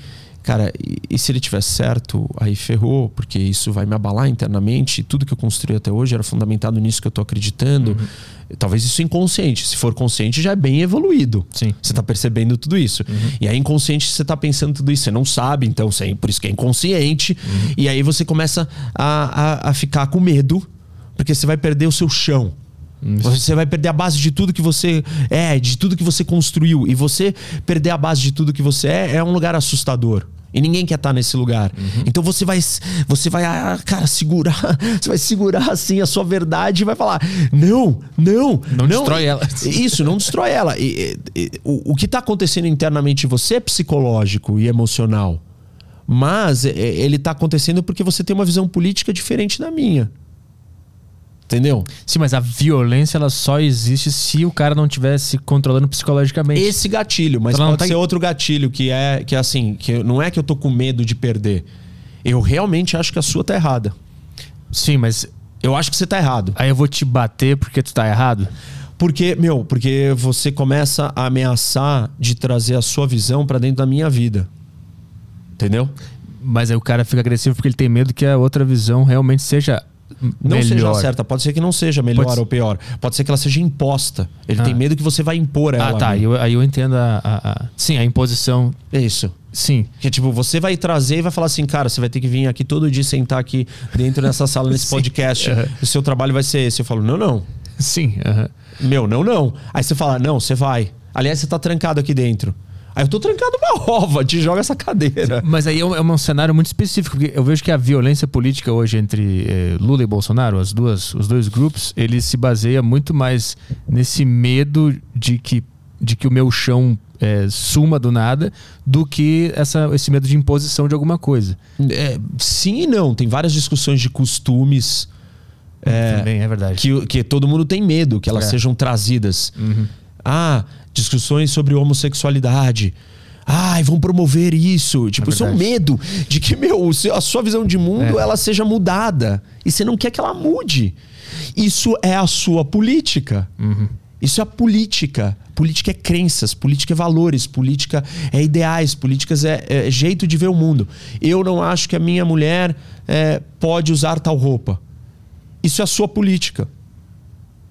cara, e, e, se ele tiver certo, aí ferrou, porque isso vai me abalar internamente. Tudo que eu construí até hoje era fundamentado nisso que eu tô acreditando. Uhum. Talvez isso inconsciente. Se for consciente, já é bem evoluído. Sim. Você tá percebendo tudo isso. Uhum. E aí, inconsciente, você tá pensando tudo isso. Você não sabe, então, você, por isso que é inconsciente. Uhum. E aí você começa a, a, a ficar com medo, porque você vai perder o seu chão. Isso. Você vai perder a base de tudo que você é, de tudo que você construiu. E você perder a base de tudo que você é é um lugar assustador. E ninguém quer estar nesse lugar. Uhum. Então você vai, você vai, ah, cara, segurar, <laughs> você vai segurar assim a sua verdade e vai falar: não, não, não, não destrói ela. Isso, não destrói ela. E, e, o, o que está acontecendo internamente em você é psicológico e emocional. Mas ele está acontecendo porque você tem uma visão política diferente da minha. Entendeu? Sim, mas a violência ela só existe se o cara não estiver se controlando psicologicamente. Esse gatilho, mas então pode tá... ser outro gatilho que é que é assim, que não é que eu tô com medo de perder. Eu realmente acho que a sua tá errada. Sim, mas eu acho que você tá errado. Aí eu vou te bater porque tu tá errado? Porque, meu, porque você começa a ameaçar de trazer a sua visão para dentro da minha vida. Entendeu? Mas aí o cara fica agressivo porque ele tem medo que a outra visão realmente seja não melhor. seja certa, pode ser que não seja melhor ou pior. Pode ser que ela seja imposta. Ele ah. tem medo que você vai impor ela. Ah, tá. Aí eu, aí eu entendo a, a, a, Sim, a imposição. Isso. Sim. Que tipo, você vai trazer e vai falar assim, cara, você vai ter que vir aqui todo dia sentar aqui dentro dessa sala, nesse <laughs> podcast. Uhum. O seu trabalho vai ser esse. Eu falo, não, não. Sim. Uhum. Meu, não, não. Aí você fala, não, você vai. Aliás, você tá trancado aqui dentro. Aí eu tô trancado uma ova, te joga essa cadeira. Mas aí é um, é um cenário muito específico, porque eu vejo que a violência política hoje entre eh, Lula e Bolsonaro, as duas, os dois grupos, ele se baseia muito mais nesse medo de que, de que o meu chão é, suma do nada do que essa, esse medo de imposição de alguma coisa. É, sim e não. Tem várias discussões de costumes. É, Também é verdade. Que, que todo mundo tem medo que elas é. sejam trazidas. Uhum. Ah, discussões sobre homossexualidade. Ai, vão promover isso. Tipo, é isso é um medo de que, meu, a sua visão de mundo é. ela seja mudada. E você não quer que ela mude. Isso é a sua política. Uhum. Isso é a política. Política é crenças, política é valores, política é ideais, políticas é, é jeito de ver o mundo. Eu não acho que a minha mulher é, pode usar tal roupa. Isso é a sua política.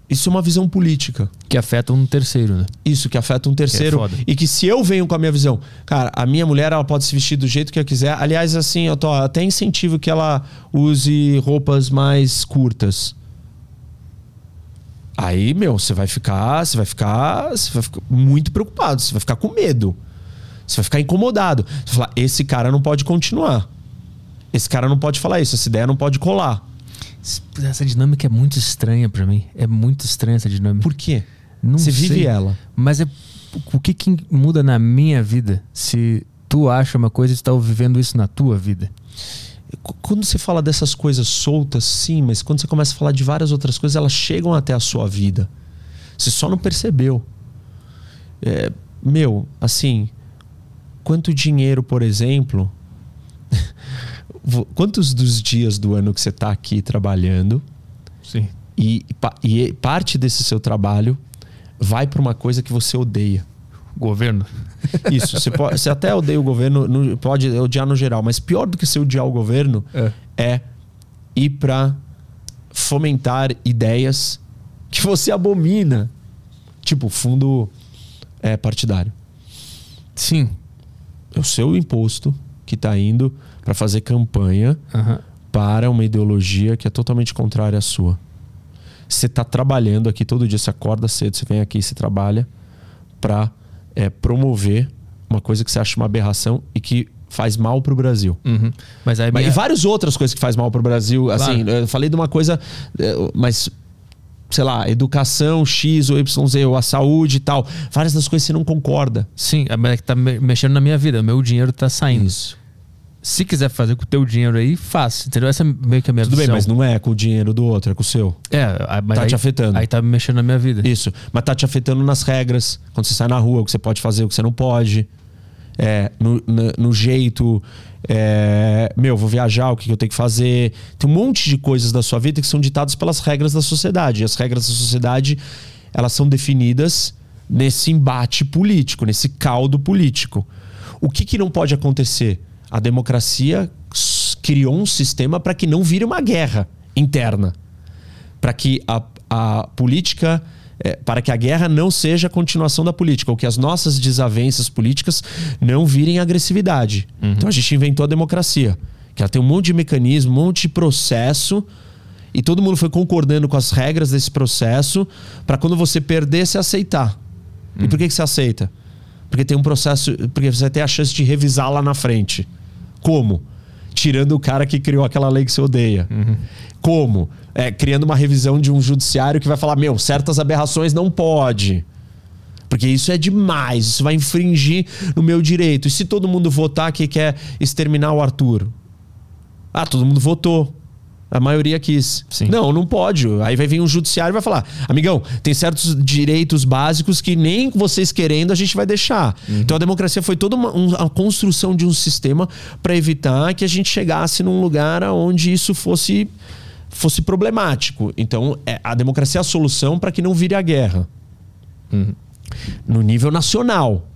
Isso é uma visão política. Que afeta um terceiro, né? Isso, que afeta um terceiro. É e que se eu venho com a minha visão, cara, a minha mulher ela pode se vestir do jeito que ela quiser. Aliás, assim, eu tô até incentivo que ela use roupas mais curtas. Aí, meu, você vai ficar, você vai ficar, você vai ficar muito preocupado, você vai ficar com medo. Você vai ficar incomodado. Você vai falar, esse cara não pode continuar. Esse cara não pode falar isso, essa ideia não pode colar. Essa dinâmica é muito estranha para mim. É muito estranha essa dinâmica. Por quê? Não Você sei, vive ela. Mas é o que, que muda na minha vida se tu acha uma coisa e está vivendo isso na tua vida? Quando você fala dessas coisas soltas, sim, mas quando você começa a falar de várias outras coisas, elas chegam até a sua vida. Você só não percebeu. É, meu, assim, quanto dinheiro, por exemplo, quantos dos dias do ano que você está aqui trabalhando Sim. E, e parte desse seu trabalho vai para uma coisa que você odeia. Governo. <laughs> Isso. Você, pode, você até odeia o governo, no, pode odiar no geral, mas pior do que você odiar o governo é, é ir para fomentar ideias que você abomina. Tipo, fundo é, partidário. Sim. É o seu imposto que está indo para fazer campanha uhum. para uma ideologia que é totalmente contrária à sua. Você está trabalhando aqui todo dia, você acorda cedo, você vem aqui, você trabalha para é, promover uma coisa que você acha uma aberração e que faz mal para o Brasil. Uhum. Mas aí minha... E várias outras coisas que faz mal para o Brasil. Claro. Assim, eu falei de uma coisa, é, mas sei lá, educação X ou YZ, ou a saúde e tal. Várias das coisas você não concorda. Sim, mas é que tá mexendo na minha vida. O meu dinheiro tá saindo. Isso se quiser fazer com o teu dinheiro aí, faz. Entendeu? Essa é meio que a minha Tudo visão. bem, mas não é com o dinheiro do outro, é com o seu. É, mas tá aí, te afetando. Aí tá mexendo na minha vida. Isso. Mas tá te afetando nas regras. Quando você sai na rua, o que você pode fazer, o que você não pode. É, no, no, no jeito. É, meu, vou viajar, o que eu tenho que fazer. Tem um monte de coisas da sua vida que são ditadas pelas regras da sociedade. E as regras da sociedade, elas são definidas nesse embate político, nesse caldo político. O que, que não pode acontecer? A democracia criou um sistema para que não vire uma guerra interna. Para que a, a política. É, para que a guerra não seja a continuação da política, ou que as nossas desavenças políticas não virem agressividade. Uhum. Então a gente inventou a democracia, que ela tem um monte de mecanismo, um monte de processo, e todo mundo foi concordando com as regras desse processo para quando você perder, se aceitar. Uhum. E por que, que você aceita? Porque tem um processo, porque você ter a chance de revisar lá na frente. Como? Tirando o cara que criou aquela lei que você odeia. Uhum. Como? É, criando uma revisão de um judiciário que vai falar: meu, certas aberrações não pode. Porque isso é demais, isso vai infringir no meu direito. E se todo mundo votar que quer exterminar o Arthur? Ah, todo mundo votou. A maioria quis. Sim. Não, não pode. Aí vai vir um judiciário e vai falar: amigão, tem certos direitos básicos que nem vocês querendo a gente vai deixar. Uhum. Então a democracia foi toda uma, uma construção de um sistema para evitar que a gente chegasse num lugar onde isso fosse, fosse problemático. Então é, a democracia é a solução para que não vire a guerra. Uhum. No nível nacional,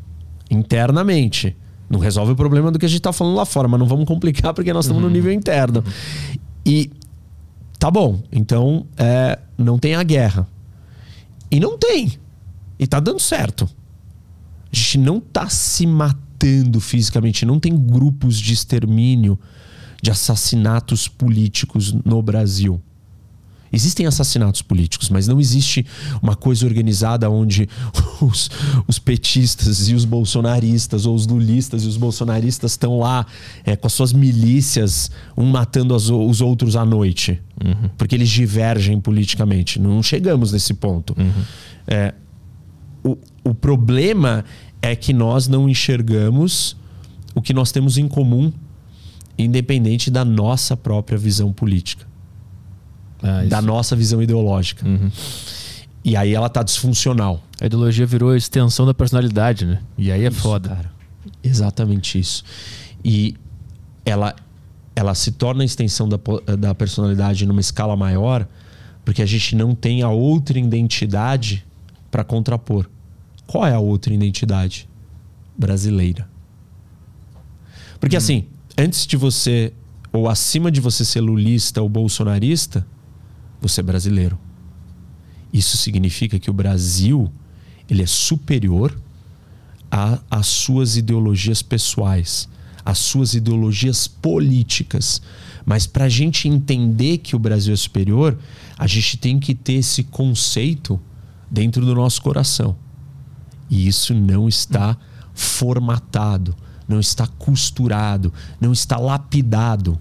internamente. Não resolve o problema do que a gente está falando lá fora, mas não vamos complicar porque nós estamos uhum. no nível interno. Tá bom, então é, não tem a guerra. E não tem. E tá dando certo. A gente não tá se matando fisicamente, não tem grupos de extermínio, de assassinatos políticos no Brasil. Existem assassinatos políticos, mas não existe uma coisa organizada onde <laughs> os, os, petistas e os bolsonaristas, ou os lulistas e os bolsonaristas estão lá é, com as suas milícias, um matando as, os outros à noite. Uhum. Porque eles divergem politicamente. Não chegamos nesse ponto. Uhum. É, o, o problema é que nós não enxergamos o que nós temos em comum, independente da nossa própria visão política. Ah, da nossa visão ideológica. Uhum. E aí ela tá disfuncional. A ideologia virou a extensão da personalidade, né? E aí é isso, foda. Cara. Exatamente isso. E ela, ela se torna a extensão da, da personalidade numa escala maior porque a gente não tem a outra identidade para contrapor. Qual é a outra identidade? Brasileira. Porque hum. assim, antes de você, ou acima de você ser lulista ou bolsonarista, você é brasileiro. Isso significa que o Brasil ele é superior às suas ideologias pessoais, às suas ideologias políticas. Mas para a gente entender que o Brasil é superior, a gente tem que ter esse conceito dentro do nosso coração. E isso não está formatado, não está costurado, não está lapidado.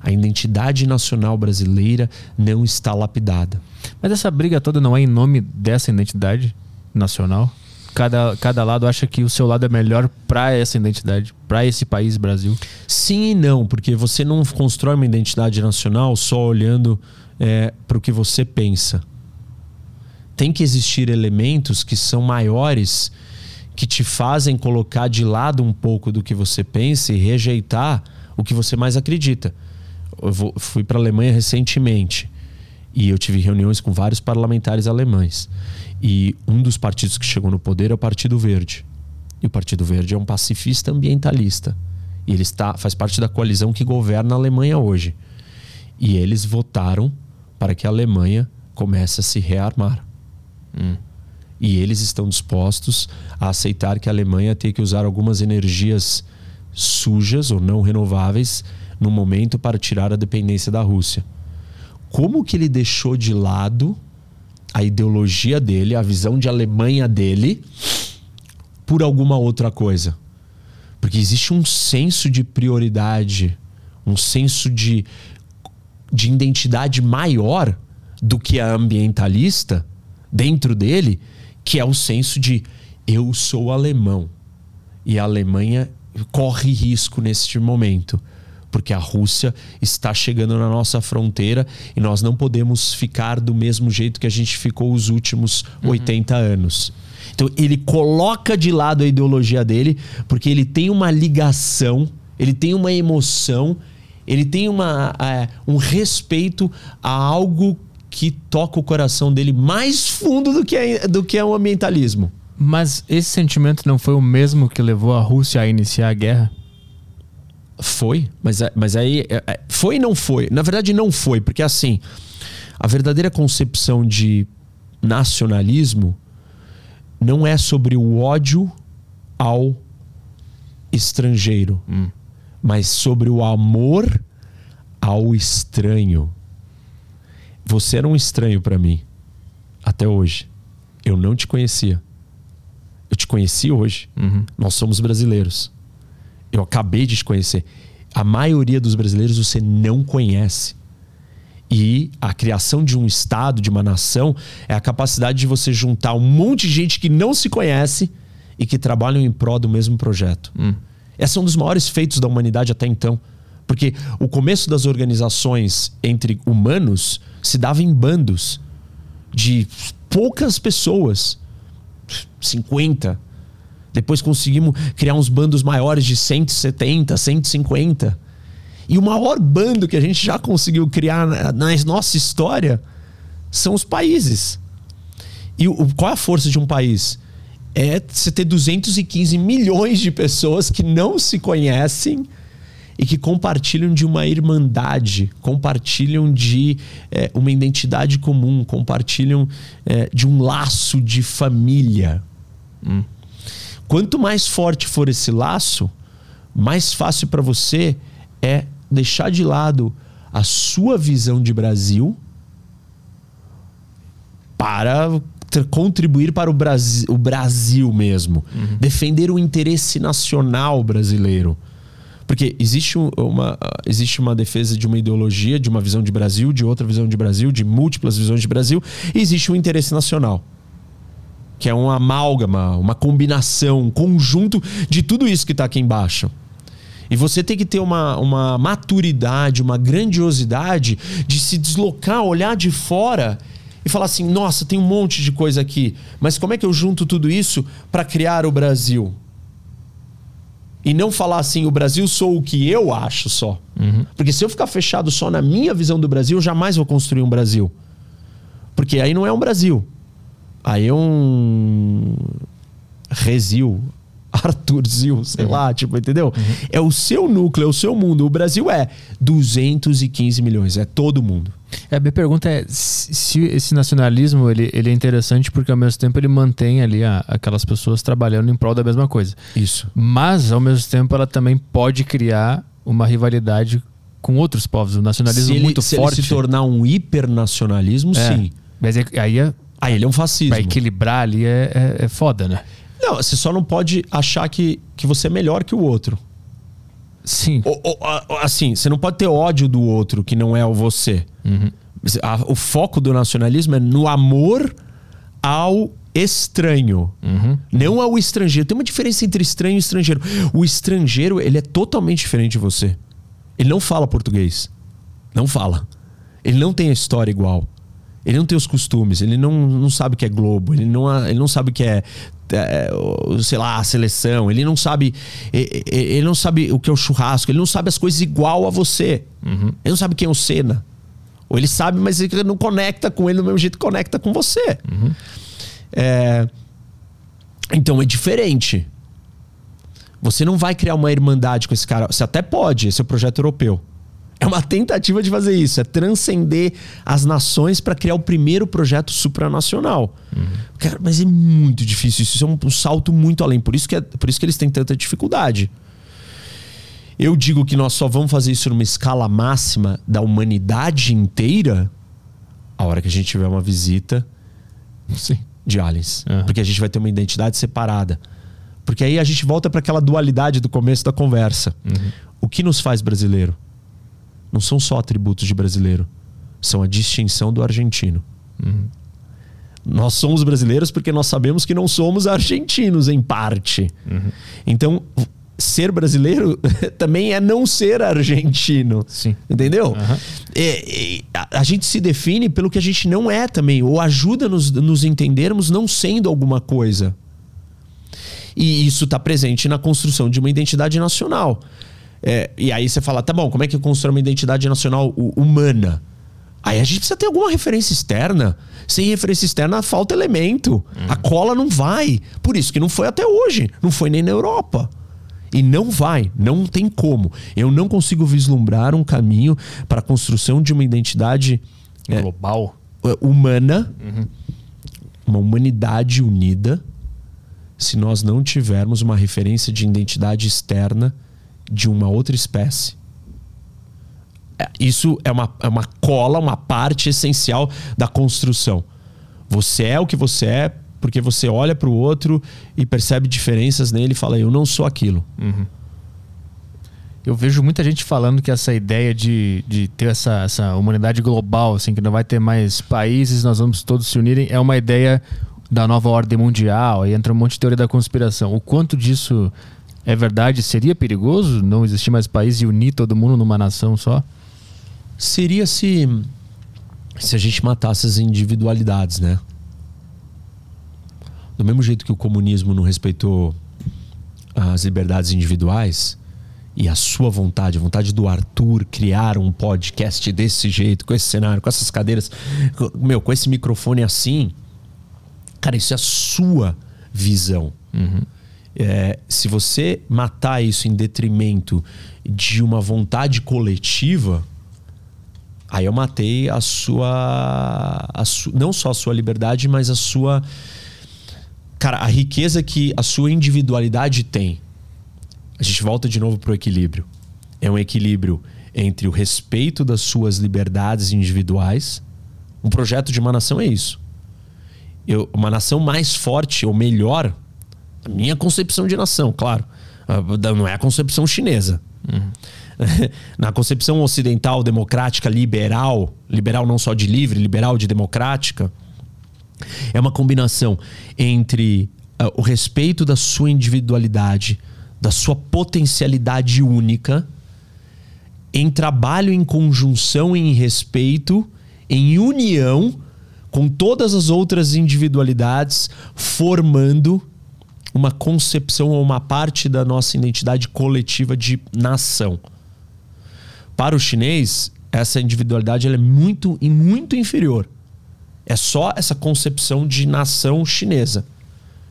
A identidade nacional brasileira não está lapidada. Mas essa briga toda não é em nome dessa identidade nacional? Cada, cada lado acha que o seu lado é melhor para essa identidade, para esse país, Brasil? Sim e não, porque você não constrói uma identidade nacional só olhando é, para o que você pensa. Tem que existir elementos que são maiores, que te fazem colocar de lado um pouco do que você pensa e rejeitar o que você mais acredita. Eu vou, fui para a Alemanha recentemente e eu tive reuniões com vários parlamentares alemães. E um dos partidos que chegou no poder é o Partido Verde. E o Partido Verde é um pacifista ambientalista. E ele está, faz parte da coalizão que governa a Alemanha hoje. E eles votaram para que a Alemanha comece a se rearmar. Hum. E eles estão dispostos a aceitar que a Alemanha tem que usar algumas energias sujas ou não renováveis no momento para tirar a dependência da Rússia. Como que ele deixou de lado a ideologia dele, a visão de Alemanha dele, por alguma outra coisa? Porque existe um senso de prioridade, um senso de, de identidade maior do que a ambientalista dentro dele, que é o senso de eu sou alemão. E a Alemanha corre risco neste momento porque a Rússia está chegando na nossa fronteira e nós não podemos ficar do mesmo jeito que a gente ficou os últimos uhum. 80 anos. Então ele coloca de lado a ideologia dele, porque ele tem uma ligação, ele tem uma emoção, ele tem uma, é, um respeito a algo que toca o coração dele mais fundo do que, é, do que é o ambientalismo. Mas esse sentimento não foi o mesmo que levou a Rússia a iniciar a guerra? Foi, mas, é, mas aí. É, é, foi e não foi. Na verdade, não foi, porque assim, a verdadeira concepção de nacionalismo não é sobre o ódio ao estrangeiro, hum. mas sobre o amor ao estranho. Você era um estranho para mim até hoje. Eu não te conhecia. Eu te conheci hoje. Uhum. Nós somos brasileiros. Eu acabei de te conhecer. A maioria dos brasileiros você não conhece. E a criação de um Estado, de uma nação, é a capacidade de você juntar um monte de gente que não se conhece e que trabalham em prol do mesmo projeto. Hum. Esse é um dos maiores feitos da humanidade até então. Porque o começo das organizações entre humanos se dava em bandos de poucas pessoas 50, depois conseguimos criar uns bandos maiores de 170, 150. E o maior bando que a gente já conseguiu criar na, na nossa história são os países. E o, qual é a força de um país? É você ter 215 milhões de pessoas que não se conhecem e que compartilham de uma irmandade, compartilham de é, uma identidade comum, compartilham é, de um laço de família. Hum. Quanto mais forte for esse laço, mais fácil para você é deixar de lado a sua visão de Brasil para contribuir para o Brasil, o Brasil mesmo. Uhum. Defender o interesse nacional brasileiro. Porque existe uma, existe uma defesa de uma ideologia, de uma visão de Brasil, de outra visão de Brasil, de múltiplas visões de Brasil, e existe um interesse nacional. Que é uma amálgama, uma combinação, um conjunto de tudo isso que está aqui embaixo. E você tem que ter uma, uma maturidade, uma grandiosidade de se deslocar, olhar de fora e falar assim: nossa, tem um monte de coisa aqui, mas como é que eu junto tudo isso para criar o Brasil? E não falar assim, o Brasil sou o que eu acho só. Uhum. Porque se eu ficar fechado só na minha visão do Brasil, eu jamais vou construir um Brasil. Porque aí não é um Brasil. Aí é um. Resil. <laughs> Arthur Zil, sei uhum. lá, tipo, entendeu? Uhum. É o seu núcleo, é o seu mundo. O Brasil é 215 milhões, é todo mundo. É, a minha pergunta é se esse nacionalismo ele, ele é interessante porque ao mesmo tempo ele mantém ali a, aquelas pessoas trabalhando em prol da mesma coisa. Isso. Mas ao mesmo tempo ela também pode criar uma rivalidade com outros povos. O nacionalismo se ele, muito se forte. Se ele se tornar um hipernacionalismo, é. sim. Mas é, aí é. Aí ele é um fascismo. Pra equilibrar ali é, é, é foda, né? Não, você só não pode achar que, que você é melhor que o outro. Sim. Ou, ou, assim, você não pode ter ódio do outro que não é o você. Uhum. O foco do nacionalismo é no amor ao estranho, uhum. não ao estrangeiro. Tem uma diferença entre estranho e estrangeiro. O estrangeiro, ele é totalmente diferente de você. Ele não fala português. Não fala. Ele não tem a história igual. Ele não tem os costumes, ele não, não sabe o que é Globo, ele não, ele não sabe o que é, é sei lá, a seleção, ele não sabe. Ele não sabe o que é o churrasco, ele não sabe as coisas igual a você. Uhum. Ele não sabe quem é o Senna. Ou ele sabe, mas ele não conecta com ele do mesmo jeito que conecta com você. Uhum. É, então é diferente. Você não vai criar uma irmandade com esse cara. Você até pode, esse é o projeto europeu. É uma tentativa de fazer isso, é transcender as nações para criar o primeiro projeto supranacional. Uhum. Cara, mas é muito difícil isso, isso é um, um, salto muito além. Por isso, que é, por isso que eles têm tanta dificuldade. Eu digo que nós só vamos fazer isso numa escala máxima da humanidade inteira a hora que a gente tiver uma visita Sim. de aliens. Uhum. Porque a gente vai ter uma identidade separada. Porque aí a gente volta para aquela dualidade do começo da conversa. Uhum. O que nos faz brasileiro? Não são só atributos de brasileiro, são a distinção do argentino. Uhum. Nós somos brasileiros porque nós sabemos que não somos argentinos, em parte. Uhum. Então, ser brasileiro <laughs> também é não ser argentino. Sim. Entendeu? Uhum. É, é, a, gente se define pelo que a gente não é também, ou ajuda-nos nos entendermos não sendo alguma coisa. E isso está presente na construção de uma identidade nacional. É, e aí você fala, tá bom, como é que eu construo uma identidade nacional humana? Aí a gente precisa ter alguma referência externa. Sem referência externa, falta elemento. Uhum. A cola não vai. Por isso que não foi até hoje. Não foi nem na Europa. E não vai, não tem como. Eu não consigo vislumbrar um caminho para a construção de uma identidade é, global, é, humana, uhum. uma humanidade unida, se nós não tivermos uma referência de identidade externa de uma outra espécie. É, isso é uma, é uma cola, uma parte essencial da construção. Você é o que você é porque você olha para o outro e percebe diferenças nele e fala: Eu não sou aquilo. Uhum. Eu vejo muita gente falando que essa ideia de, de ter essa, essa humanidade global, assim, que não vai ter mais países, nós vamos todos se unirem, é uma ideia da nova ordem mundial. Aí entra um monte de teoria da conspiração. O quanto disso é verdade? Seria perigoso não existir mais país e unir todo mundo numa nação só? Seria se, se a gente matasse as individualidades, né? Do mesmo jeito que o comunismo não respeitou as liberdades individuais e a sua vontade, a vontade do Arthur criar um podcast desse jeito, com esse cenário, com essas cadeiras, meu, com esse microfone assim, cara, isso é a sua visão. Uhum. É, se você matar isso em detrimento de uma vontade coletiva, aí eu matei a sua, a su, não só a sua liberdade, mas a sua cara, a riqueza que a sua individualidade tem. A gente volta de novo para o equilíbrio. É um equilíbrio entre o respeito das suas liberdades individuais. Um projeto de uma nação é isso. eu, uma nação mais forte ou melhor, minha concepção de nação, claro, ah, não é a concepção chinesa. Uhum. <laughs> Na concepção ocidental, democrática, liberal, liberal não só de livre, liberal de democrática, é uma combinação entre uh, o respeito da sua individualidade, da sua potencialidade única, em trabalho em conjunção, em respeito, em união com todas as outras individualidades, formando uma concepção ou uma parte da nossa identidade coletiva de nação. Para o chinês, essa individualidade é muito e muito inferior. É só essa concepção de nação chinesa,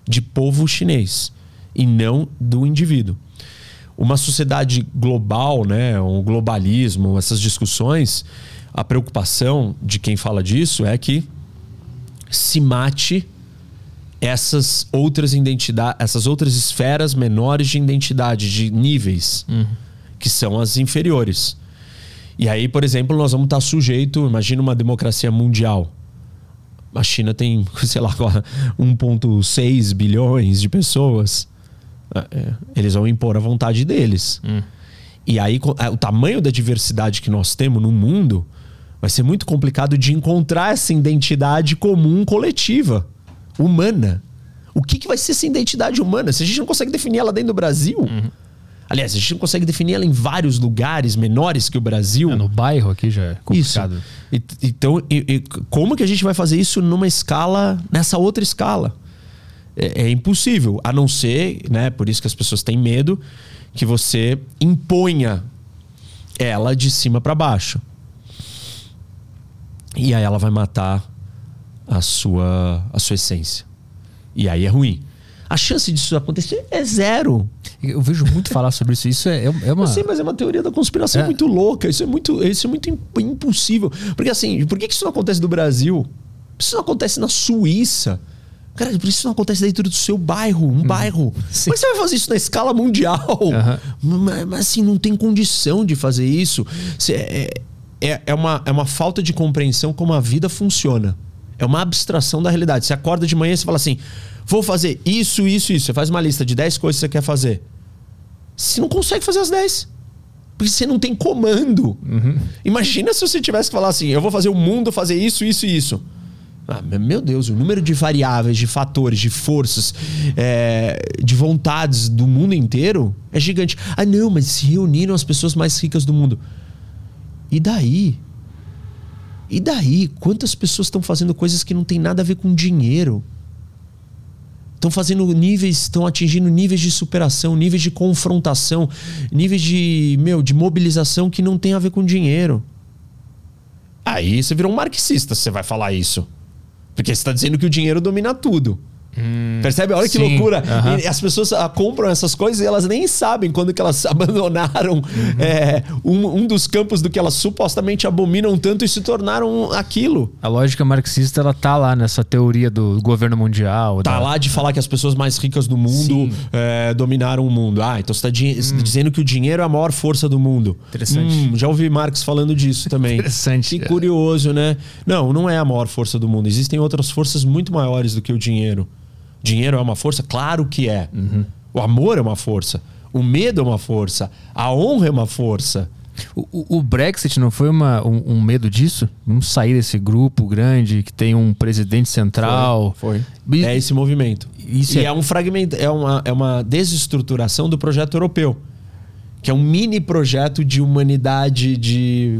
de povo chinês, e não do indivíduo. Uma sociedade global, né, um globalismo, essas discussões, a preocupação de quem fala disso é que se mate essas outras identidades, essas outras esferas menores de identidade, de níveis, uhum. que são as inferiores. E aí, por exemplo, nós vamos estar sujeito, imagina uma democracia mundial. A China tem, <laughs> sei lá, 1,6 bilhões de pessoas. É, é, eles vão impor a vontade deles. Hum. E aí, o tamanho da diversidade que nós temos no mundo vai ser muito complicado de encontrar essa identidade comum coletiva humana. O que, que vai ser essa identidade humana? Se a gente não consegue definir ela dentro do Brasil. Uhum. Aliás, a gente não consegue definir ela em vários lugares menores que o Brasil. É, no bairro aqui já é complicado. Isso. E, então, e, e, como que a gente vai fazer isso numa escala, nessa outra escala? É, é, impossível, a não ser, né? Por isso que as pessoas têm medo que você imponha ela de cima para baixo. E aí ela vai matar a sua, a sua essência. E aí é ruim. A chance disso acontecer é zero. Eu vejo muito falar sobre isso. Isso é, é uma. Sim, mas é uma teoria da conspiração é. muito louca. Isso é muito, isso é muito impossível. Porque assim, por que isso não acontece no Brasil? Isso não acontece na Suíça. Cara, por isso não acontece dentro do seu bairro, um hum. bairro. Sim. Mas você vai fazer isso na escala mundial. Uhum. Mas, mas, assim, não tem condição de fazer isso. Você, é, é, é, uma, é uma falta de compreensão como a vida funciona. É uma abstração da realidade. Você acorda de manhã e você fala assim: vou fazer isso, isso, isso. Você faz uma lista de 10 coisas que você quer fazer. Você não consegue fazer as 10. Porque você não tem comando. Uhum. Imagina se você tivesse que falar assim: eu vou fazer o mundo fazer isso, isso e isso. Ah, meu Deus, o número de variáveis, de fatores, de forças, é, de vontades do mundo inteiro é gigante. Ah, não, mas se reuniram as pessoas mais ricas do mundo. E daí? E daí? Quantas pessoas estão fazendo coisas que não tem nada a ver com dinheiro? Estão fazendo níveis, estão atingindo níveis de superação, níveis de confrontação, níveis de, meu, de mobilização que não tem a ver com dinheiro. Aí você virou um marxista você vai falar isso. Porque você está dizendo que o dinheiro domina tudo. Hum, Percebe? Olha que loucura. E as pessoas ah, compram essas coisas e elas nem sabem quando que elas <laughs> abandonaram uhum. é, um, um, dos campos do que elas supostamente abominam tanto e se tornaram aquilo. A lógica marxista, ela tá lá nessa teoria do governo mundial. Tá da... lá de falar que as pessoas mais ricas do mundo é, dominaram o mundo. Ah, então você está hum. dizendo que o dinheiro é a maior força do mundo. Interessante. Hum, já ouvi Marx falando disso <laughs> também. Interessante. Que curioso, né? Não, não é a maior força do mundo. Existem outras forças muito maiores do que o dinheiro. Dinheiro é uma força? Claro que é. Uhum. O amor é uma força. O medo é uma força. A honra é uma força. O, o Brexit não foi uma, um, um, medo disso? Vamos sair desse grupo grande que tem um presidente central. Foi. foi. É esse movimento. Isso e é... é um fragmento, é uma, é uma desestruturação do projeto europeu. Que é um mini projeto de humanidade, de,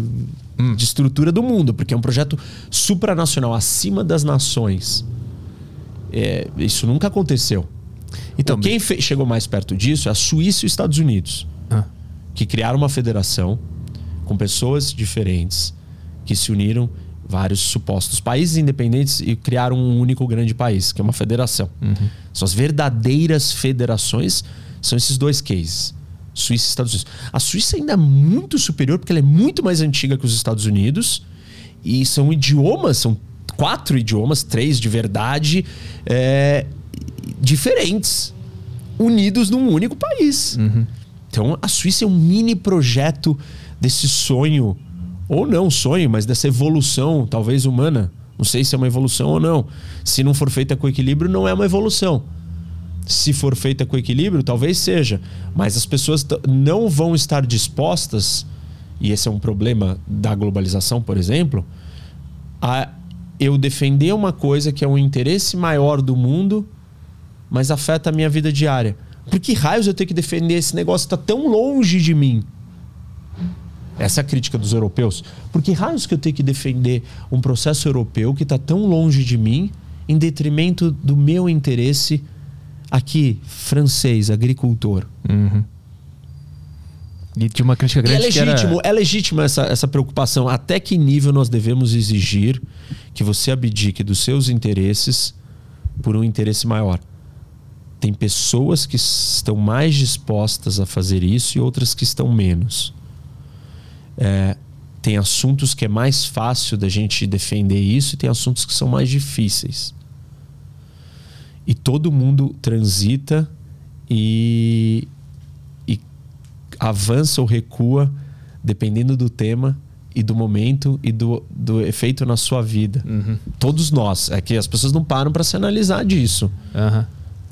hum. de estrutura do mundo, porque é um projeto supranacional, acima das nações. É, isso nunca aconteceu. Então, quem chegou mais perto disso é a Suíça e os Estados Unidos, ah. que criaram uma federação com pessoas diferentes que se uniram vários supostos países independentes e criaram um único grande país, que é uma federação. Uhum. São as verdadeiras federações, são esses dois cases. Suíça e Estados Unidos. A Suíça ainda é muito superior porque ela é muito mais antiga que os Estados Unidos e são idiomas, são quatro idiomas, três de verdade, é, diferentes, unidos num único país. Uhum. Então a Suíça é um mini projeto desse sonho, ou não sonho, mas dessa evolução, talvez humana, Não sei se é uma evolução ou não. Se não for feita com equilíbrio, não é uma evolução. Se for feita com equilíbrio, talvez seja. Mas as pessoas não vão estar dispostas, e esse é um problema da globalização, por exemplo, a eu defender uma coisa que é um interesse maior do mundo, mas afeta a minha vida diária. Por que raios eu tenho que defender esse negócio que está tão longe de mim? Essa é a crítica dos europeus. Por que raios que eu tenho que defender um processo europeu que está tão longe de mim, em detrimento do meu interesse aqui, francês, agricultor? Uhum. E tinha uma crítica grande. E é legítimo, era... é legítima essa, essa preocupação. Até que nível nós devemos exigir que você abdique dos seus interesses por um interesse maior? Tem pessoas que estão mais dispostas a fazer isso e outras que estão menos. É, tem assuntos que é mais fácil da gente defender isso e tem assuntos que são mais difíceis. E todo mundo transita e, e avança ou recua dependendo do tema e do momento e do, do efeito na sua vida. Uhum. Todos nós. É que as pessoas não param para se analisar disso. Uhum.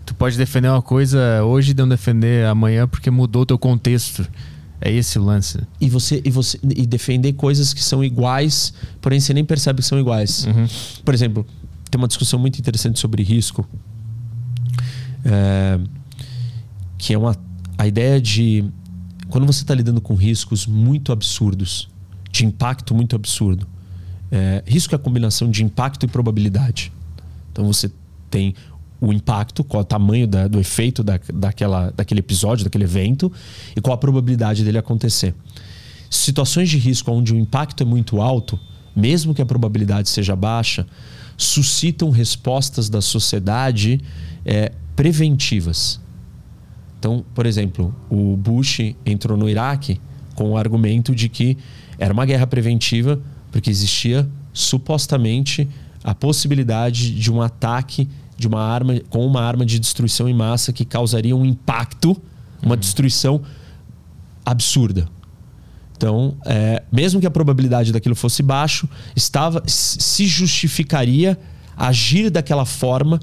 Tu pode defender uma coisa hoje e não defender amanhã porque mudou o teu contexto. É esse o lance. E você, e você e defender coisas que são iguais, porém você nem percebe que são iguais. Uhum. Por exemplo, tem uma discussão muito interessante sobre risco, é, que é uma, a ideia de quando você está lidando com riscos muito absurdos, de impacto muito absurdo. É, risco é a combinação de impacto e probabilidade. Então você tem o impacto, qual o tamanho da, do efeito da, daquela, daquele episódio, daquele evento, e qual a probabilidade dele acontecer. Situações de risco onde o impacto é muito alto, mesmo que a probabilidade seja baixa, suscitam respostas da sociedade é, preventivas. Então, por exemplo, o Bush entrou no Iraque com o argumento de que era uma guerra preventiva, porque existia supostamente a possibilidade de um ataque de uma arma com uma arma de destruição em massa que causaria um impacto, uma uhum. destruição absurda. Então, é, mesmo que a probabilidade daquilo fosse baixo, estava se justificaria agir daquela forma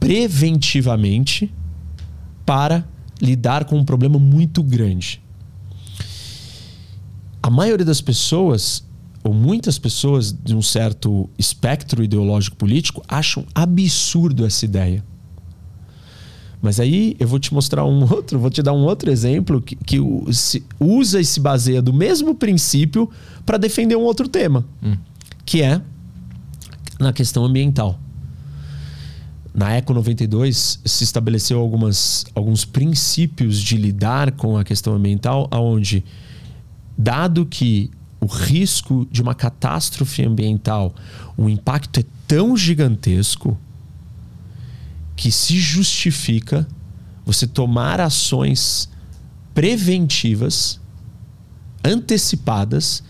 preventivamente para lidar com um problema muito grande. A maioria das pessoas ou muitas pessoas de um certo espectro ideológico político acham absurdo essa ideia. Mas aí eu vou te mostrar um <laughs> outro, vou te dar um outro exemplo que, que se, usa e se baseia do mesmo princípio para defender um outro tema, hum. que é na questão ambiental. Na Eco 92 se estabeleceu algumas, alguns princípios de lidar com a questão ambiental, aonde dado que o risco de uma catástrofe ambiental, o impacto é tão gigantesco que se justifica você tomar ações preventivas, antecipadas,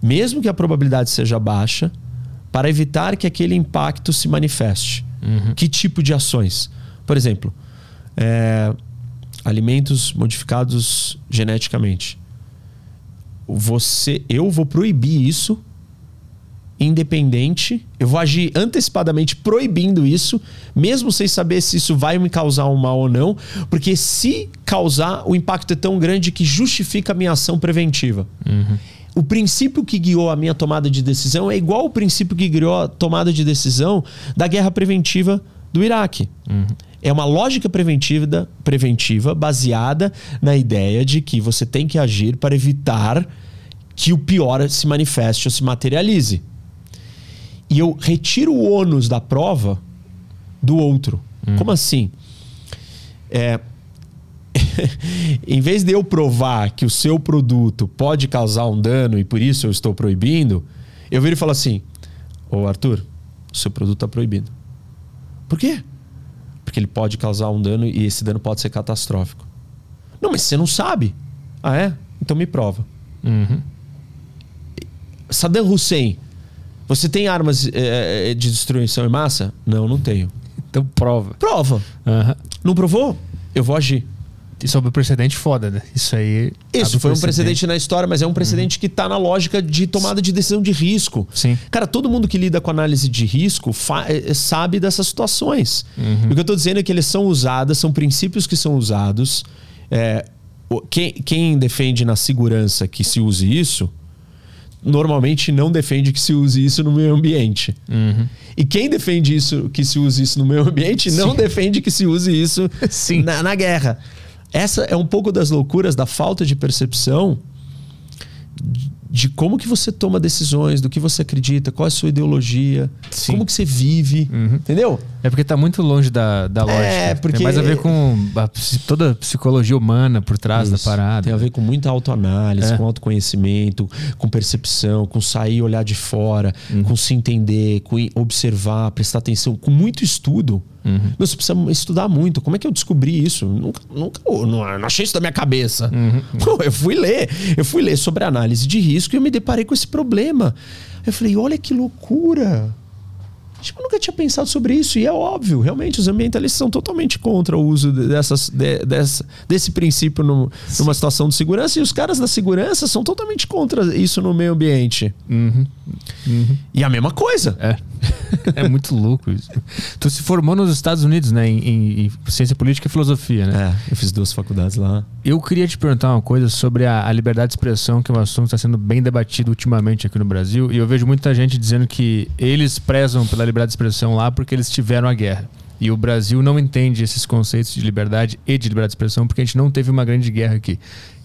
mesmo que a probabilidade seja baixa, para evitar que aquele impacto se manifeste. Uhum. Que tipo de ações? Por exemplo, é, alimentos modificados geneticamente você, eu vou proibir isso, independente, eu vou agir antecipadamente proibindo isso, mesmo sem saber se isso vai me causar um mal ou não, porque se causar, o impacto é tão grande que justifica a minha ação preventiva. Uhum. O princípio que guiou a minha tomada de decisão é igual ao princípio que guiou a tomada de decisão da guerra preventiva do Iraque. Uhum. É uma lógica preventiva, preventiva baseada na ideia de que você tem que agir para evitar que o pior se manifeste ou se materialize. E eu retiro o ônus da prova do outro. Hum. Como assim? É, <laughs> em vez de eu provar que o seu produto pode causar um dano e por isso eu estou proibindo, eu viro e falo assim: Ô Arthur, o seu produto está proibido. Por quê? porque ele pode causar um dano e esse dano pode ser catastrófico. Não, mas você não sabe. Ah, é? Então me prova. Uhum. Saddam Hussein, você tem armas é, de destruição em massa? Não, não tenho. Então prova. Prova. Uhum. Não provou? Eu vou agir. Isso é um precedente foda, né? Isso aí. Isso foi um precedente na história, mas é um precedente uhum. que está na lógica de tomada de decisão de risco. Sim. Cara, todo mundo que lida com análise de risco eh, eh, sabe dessas situações. Uhum. O que eu estou dizendo é que eles são usados, são princípios que são usados. É, quem, quem defende na segurança que se use isso, normalmente não defende que se use isso no meio ambiente. Uhum. E quem defende isso, que se use isso no meio ambiente, Sim. não defende que se use isso <laughs> na, na, guerra. Essa é um pouco das loucuras da falta de percepção de como que você toma decisões, do que você acredita, qual é a sua ideologia, Sim. como que você vive, uhum. entendeu? É porque está muito longe da, da lógica. É, porque... Tem mais a ver com a, toda a psicologia humana por trás Isso. da parada. Tem a ver com muita autoanálise, é. com autoconhecimento, com percepção, com sair, olhar de fora, uhum. com se entender, com observar, prestar atenção, com muito estudo. Uhum. Meu, você precisa estudar muito. Como é que eu descobri isso? Nunca, nunca não, não achei isso da minha cabeça. Uhum. Eu fui ler. Eu fui ler sobre análise de risco e eu me deparei com esse problema. Eu falei, olha que loucura. Tipo, eu nunca tinha pensado sobre isso. E é óbvio, realmente, os ambientalistas são totalmente contra o uso dessas, de, dessa, desse princípio no, numa situação de segurança. E os caras da segurança são totalmente contra isso no meio ambiente. Uhum. Uhum. E a mesma coisa. É. é muito louco isso. Tu se formou nos Estados Unidos, né? Em, em, em, ciência política e filosofia, né? É, eu fiz duas faculdades lá. Eu queria te perguntar uma coisa sobre a, a liberdade de expressão, que é um assunto que está sendo bem debatido ultimamente aqui no Brasil. E eu vejo muita gente dizendo que eles prezam pela liberdade de expressão lá porque eles tiveram a guerra. E o Brasil não entende esses conceitos de liberdade e de liberdade de expressão porque a gente não teve uma grande guerra aqui.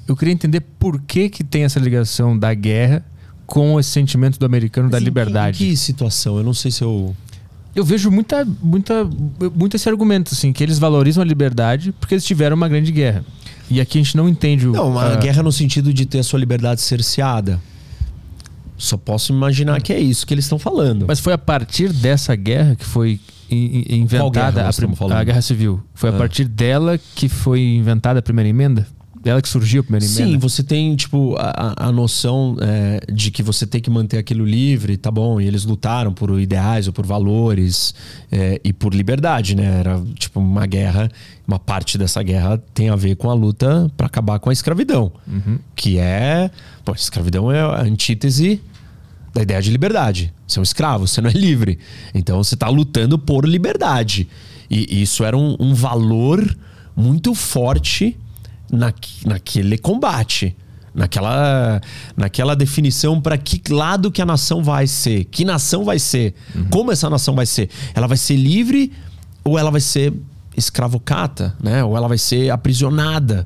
Eu queria entender por que, que tem essa ligação da guerra com esse sentimento do americano Mas da liberdade. Que, em que situação? Eu não sei se eu. Eu vejo muita, muita, muito esse argumento, assim, que eles valorizam a liberdade porque eles tiveram uma grande guerra. E aqui a gente não entende o. Não, uma guerra no sentido de ter a sua liberdade cerceada. Só posso imaginar que é isso que eles estão falando. Mas foi a partir dessa guerra que foi inventada a, a, Guerra Civil. Foi a ah. partir dela que foi inventada a primeira emenda? Dela que surgiu primeira emenda? Sim, você tem, tipo, a, a noção é, de que você tem que manter aquilo livre, tá bom? E eles lutaram por ideais ou por valores é, e por liberdade, né? Era, tipo, uma guerra. Uma parte dessa guerra tem a ver com a luta para acabar com a escravidão. Uhum. Que é. Pô, escravidão é a antítese da ideia de liberdade. Você é um escravo, você não é livre. Então você está lutando por liberdade. E isso era um, um valor muito forte na, naquele combate. Naquela, naquela definição para que lado que a nação vai ser, que nação vai ser, uhum. como essa nação vai ser. Ela vai ser livre ou ela vai ser escravocata, né? ou ela vai ser aprisionada.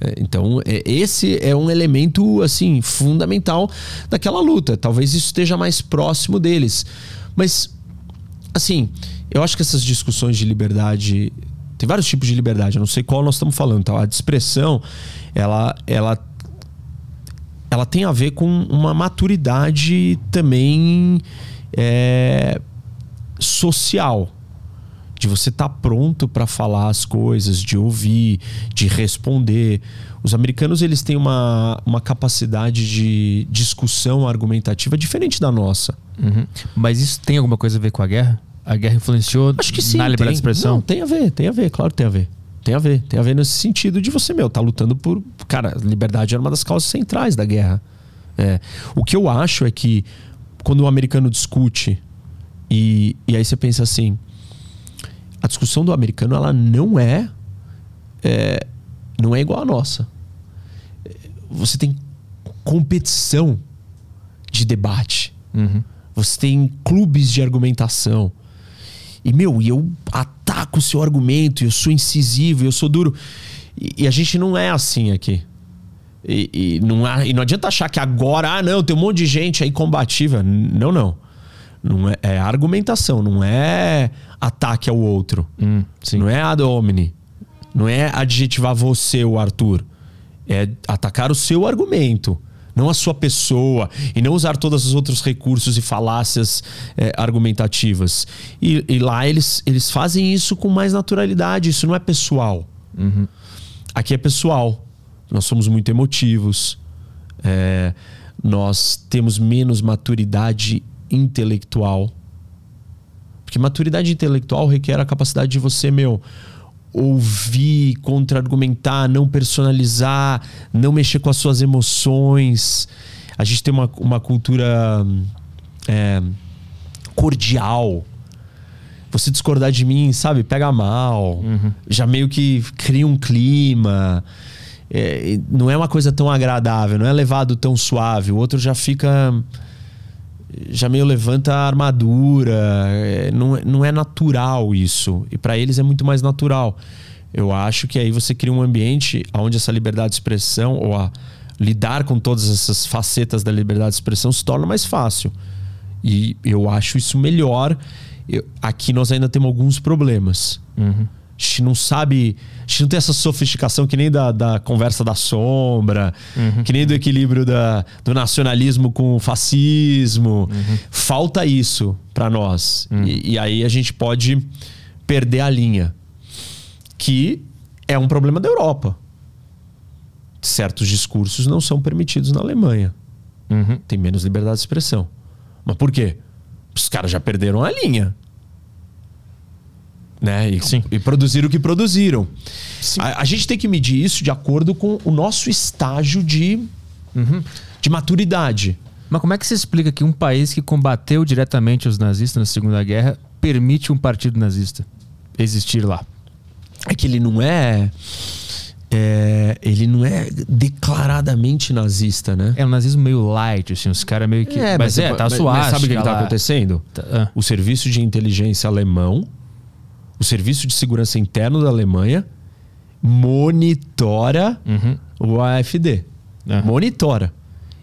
É, então, é, esse é um elemento assim fundamental daquela luta. Talvez isso esteja mais próximo deles. Mas, assim, eu acho que essas discussões de liberdade tem vários tipos de liberdade, eu não sei qual nós estamos falando. Tá? A de expressão, ela, ela, ela tem a ver com uma maturidade também é, social. De você estar tá pronto para falar as coisas, de ouvir, de responder. Os americanos eles têm uma, uma capacidade de discussão argumentativa diferente da nossa. Uhum. Mas isso tem alguma coisa a ver com a guerra? A guerra influenciou Acho que sim, na liberdade tem. de expressão? Não, tem a ver, tem a ver, claro que tem a ver. Tem a ver, tem a ver nesse sentido de você, meu, tá lutando por. Cara, liberdade era uma das causas centrais da guerra. É. O que eu acho é que quando o americano discute e, e aí você pensa assim, a discussão do americano ela não é, é não é igual à nossa. Você tem competição de debate. Uhum. Você tem clubes de argumentação. E, meu, e eu ataco o seu argumento, eu sou incisivo, eu sou duro. E, e a gente não é assim aqui. E, e, não, há, e não adianta achar que agora, ah, não, tem um monte de gente aí combativa. Não, não. Não é, é argumentação, não é ataque ao outro. Hum, não é ad hominem. Não é adjetivar você, o Arthur. É atacar o seu argumento não a sua pessoa, e não usar todos os outros recursos e falácias é, argumentativas. E, e, lá eles, eles fazem isso com mais naturalidade, isso não é pessoal. Uhum. Aqui é pessoal. Nós somos muito emotivos, é, nós temos menos maturidade intelectual. Porque maturidade intelectual requer a capacidade de você, meu, ouvir, contra-argumentar, não personalizar, não mexer com as suas emoções. A gente tem uma, uma cultura é, cordial. Você discordar de mim, sabe, pega mal. Uhum. Já meio que cria um clima. É, não é uma coisa tão agradável, não é levado tão suave. O outro já fica. Já meio levanta a armadura. É, não, não é natural isso. E para eles é muito mais natural. Eu acho que aí você cria um ambiente onde essa liberdade de expressão, ou a lidar com todas essas facetas da liberdade de expressão, se torna mais fácil. E eu acho isso melhor. Eu, aqui nós ainda temos alguns problemas. Uhum. A gente não sabe. A gente não tem essa sofisticação que nem da, da conversa da sombra, uhum. que nem do equilíbrio da, do nacionalismo com o fascismo. Uhum. Falta isso para nós. Uhum. E, e aí a gente pode perder a linha. Que é um problema da Europa. Certos discursos não são permitidos na Alemanha. Uhum. Tem menos liberdade de expressão. Mas por quê? Os caras já perderam a linha. Né? E, Sim. e produziram o que produziram. A, a, gente tem que medir isso de acordo com o nosso estágio de, uhum. de maturidade. Mas como é que se explica que um país que combateu diretamente os nazistas na Segunda Guerra permite um partido nazista existir lá? É que ele não é é, ele não é declaradamente nazista, né? É um nazismo meio light, assim, os caras meio que. É, mas, mas é, tá suave. Sabe o que, está acontecendo? Tá, ah. O serviço de inteligência alemão, o serviço de segurança interno da Alemanha, monitora uhum. o AFD. Uhum. Monitora.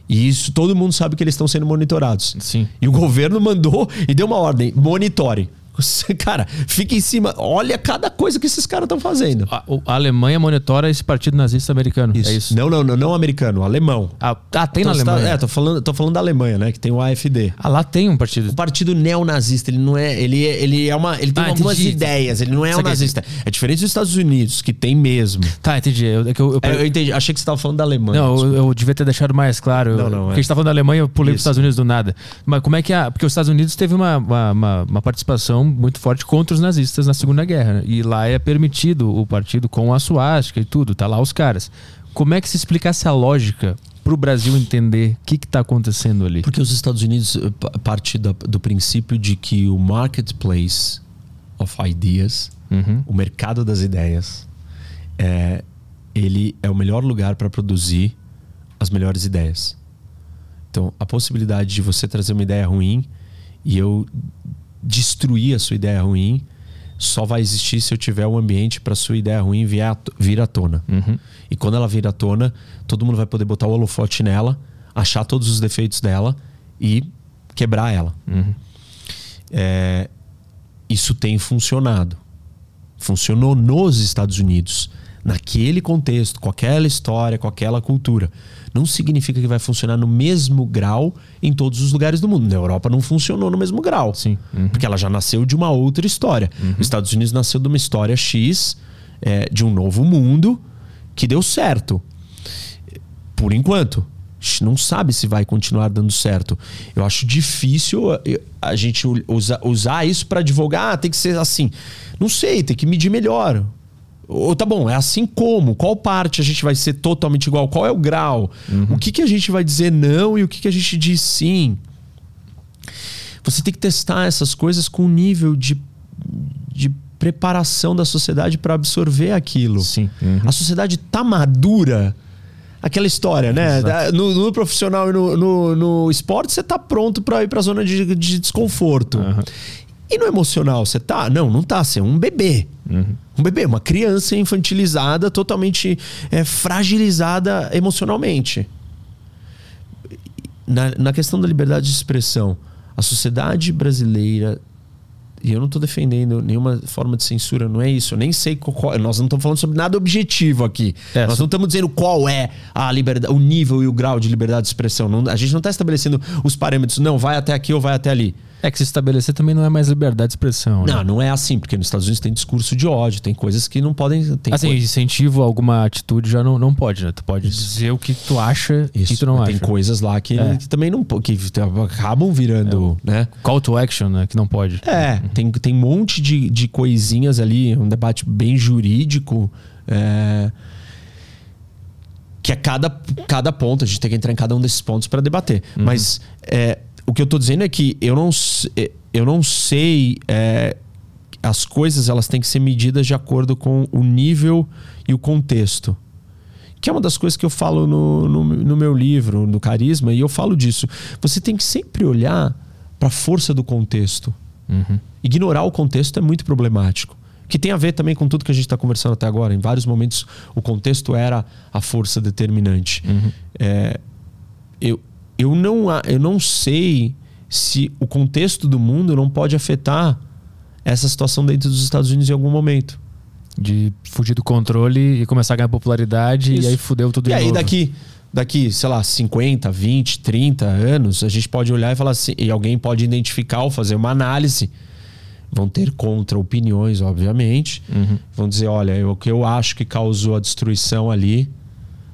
E isso todo mundo sabe que eles estão sendo monitorados. Sim. E o governo mandou e deu uma ordem: monitore. <laughs> Cara, fica em cima. Olha cada coisa que esses caras estão fazendo. A, a, Alemanha monitora esse partido nazista americano. Isso. É isso? Não, não, não, não americano, alemão. Ah, ah tem então, na Alemanha? Tá, é, tô falando, tô falando da Alemanha, né? Que tem o AFD. Ah, lá tem um partido. O partido neonazista, ele não é. Ele, é, ele é uma. Ele tem ah, algumas entendi. ideias, ele não é um nazista. É diferente dos Estados Unidos, que tem mesmo. Tá, entendi. Eu, é eu, eu, é, eu entendi. Achei que você estava falando da Alemanha. Não, eu, devia ter deixado mais claro. Não, não. Porque é. a gente tava falando da Alemanha, eu pulei para os Estados Unidos do nada. Mas como é que é? Porque os Estados Unidos teve uma, uma, uma, uma participação muito forte contra os nazistas na Segunda Guerra. E lá é permitido o partido com a suástica e tudo, tá lá os caras. Como é que se explica essa lógica para o Brasil entender o que está acontecendo ali? Porque os Estados Unidos eh, parte do, do princípio de que o marketplace of ideas, uhum. o mercado das ideias, é, ele é o melhor lugar para produzir as melhores ideias. Então, a possibilidade de você trazer uma ideia ruim e eu destruir a sua ideia ruim só vai existir se eu tiver um ambiente para sua ideia ruim vir à, tona. Uhum. E quando ela vir à tona, todo mundo vai poder botar o holofote nela, achar todos os defeitos dela e quebrar ela. Uhum. É, isso tem funcionado. Funcionou nos Estados Unidos, naquele contexto, com aquela história, com aquela cultura não significa que vai funcionar no mesmo grau em todos os lugares do mundo. Na Europa não funcionou no mesmo grau. Sim. Uhum. Porque ela já nasceu de uma outra história. Uhum. Os Estados Unidos nasceu de uma história X, é, de um novo mundo, que deu certo. Por enquanto. A gente não sabe se vai continuar dando certo. Eu acho difícil a gente usar, usar isso para divulgar. Ah, tem que ser assim. Não sei, tem que medir melhor. Ou tá bom, é assim como? Qual parte a gente vai ser totalmente igual? Qual é o grau? Uhum. O que, que a gente vai dizer não e o que, que a gente diz sim? Você tem que testar essas coisas com o nível de, de preparação da sociedade para absorver aquilo. Sim. Uhum. A sociedade tá madura. Aquela história, né? No, no, profissional e no, no, no, esporte, você tá pronto para ir para a zona de, de desconforto. Uhum. E no emocional, você tá? Não, não tá. Você é um bebê. Uhum. Um bebê, uma criança infantilizada, totalmente é, fragilizada emocionalmente. Na, na questão da liberdade de expressão, a sociedade brasileira e eu não estou defendendo nenhuma forma de censura, não é isso. Eu nem sei qual, nós não estamos falando sobre nada objetivo aqui. É, nós não estamos dizendo qual é a liberdade, o nível e o grau de liberdade de expressão. Não, a gente não está estabelecendo os parâmetros, não, vai até aqui ou vai até ali. É que se estabelecer também não é mais liberdade de expressão. Né? Não, não é assim, porque nos Estados Unidos tem discurso de ódio, tem coisas que não podem. Tem assim, coisa... incentivo a alguma atitude já não, não pode, né? Tu pode dizer o que tu acha Isso. e tu não tem acha. Tem coisas lá que, é. que, também não que acabam virando, é, né? Call to action, né? Que não pode. É, tem, tem um monte de, de coisinhas ali, um debate bem jurídico. É, que é cada, cada ponto, a gente tem que entrar em cada um desses pontos para debater. Uhum. Mas é, o que eu estou dizendo é que eu não, é, eu não sei. É, as coisas elas têm que ser medidas de acordo com o nível e o contexto. Que é uma das coisas que eu falo no, no, no meu livro, no Carisma, e eu falo disso. Você tem que sempre olhar para a força do contexto. Uhum. Ignorar o contexto é muito problemático que tem a ver também com tudo que a gente está conversando até agora. Em vários momentos, o contexto era a força determinante. Uhum. É, eu, eu, não, eu não sei se o contexto do mundo não pode afetar essa situação dentro dos Estados Unidos em algum momento. De fugir do controle e começar a ganhar popularidade Isso. e aí fudeu tudo E aí novo. daqui daqui, sei lá, 50, 20, 30 anos, a gente pode olhar e falar assim, e alguém pode identificar ou fazer uma análise Vão ter contra-opiniões, obviamente. Uhum. Vão dizer: olha, o que eu acho que causou a destruição ali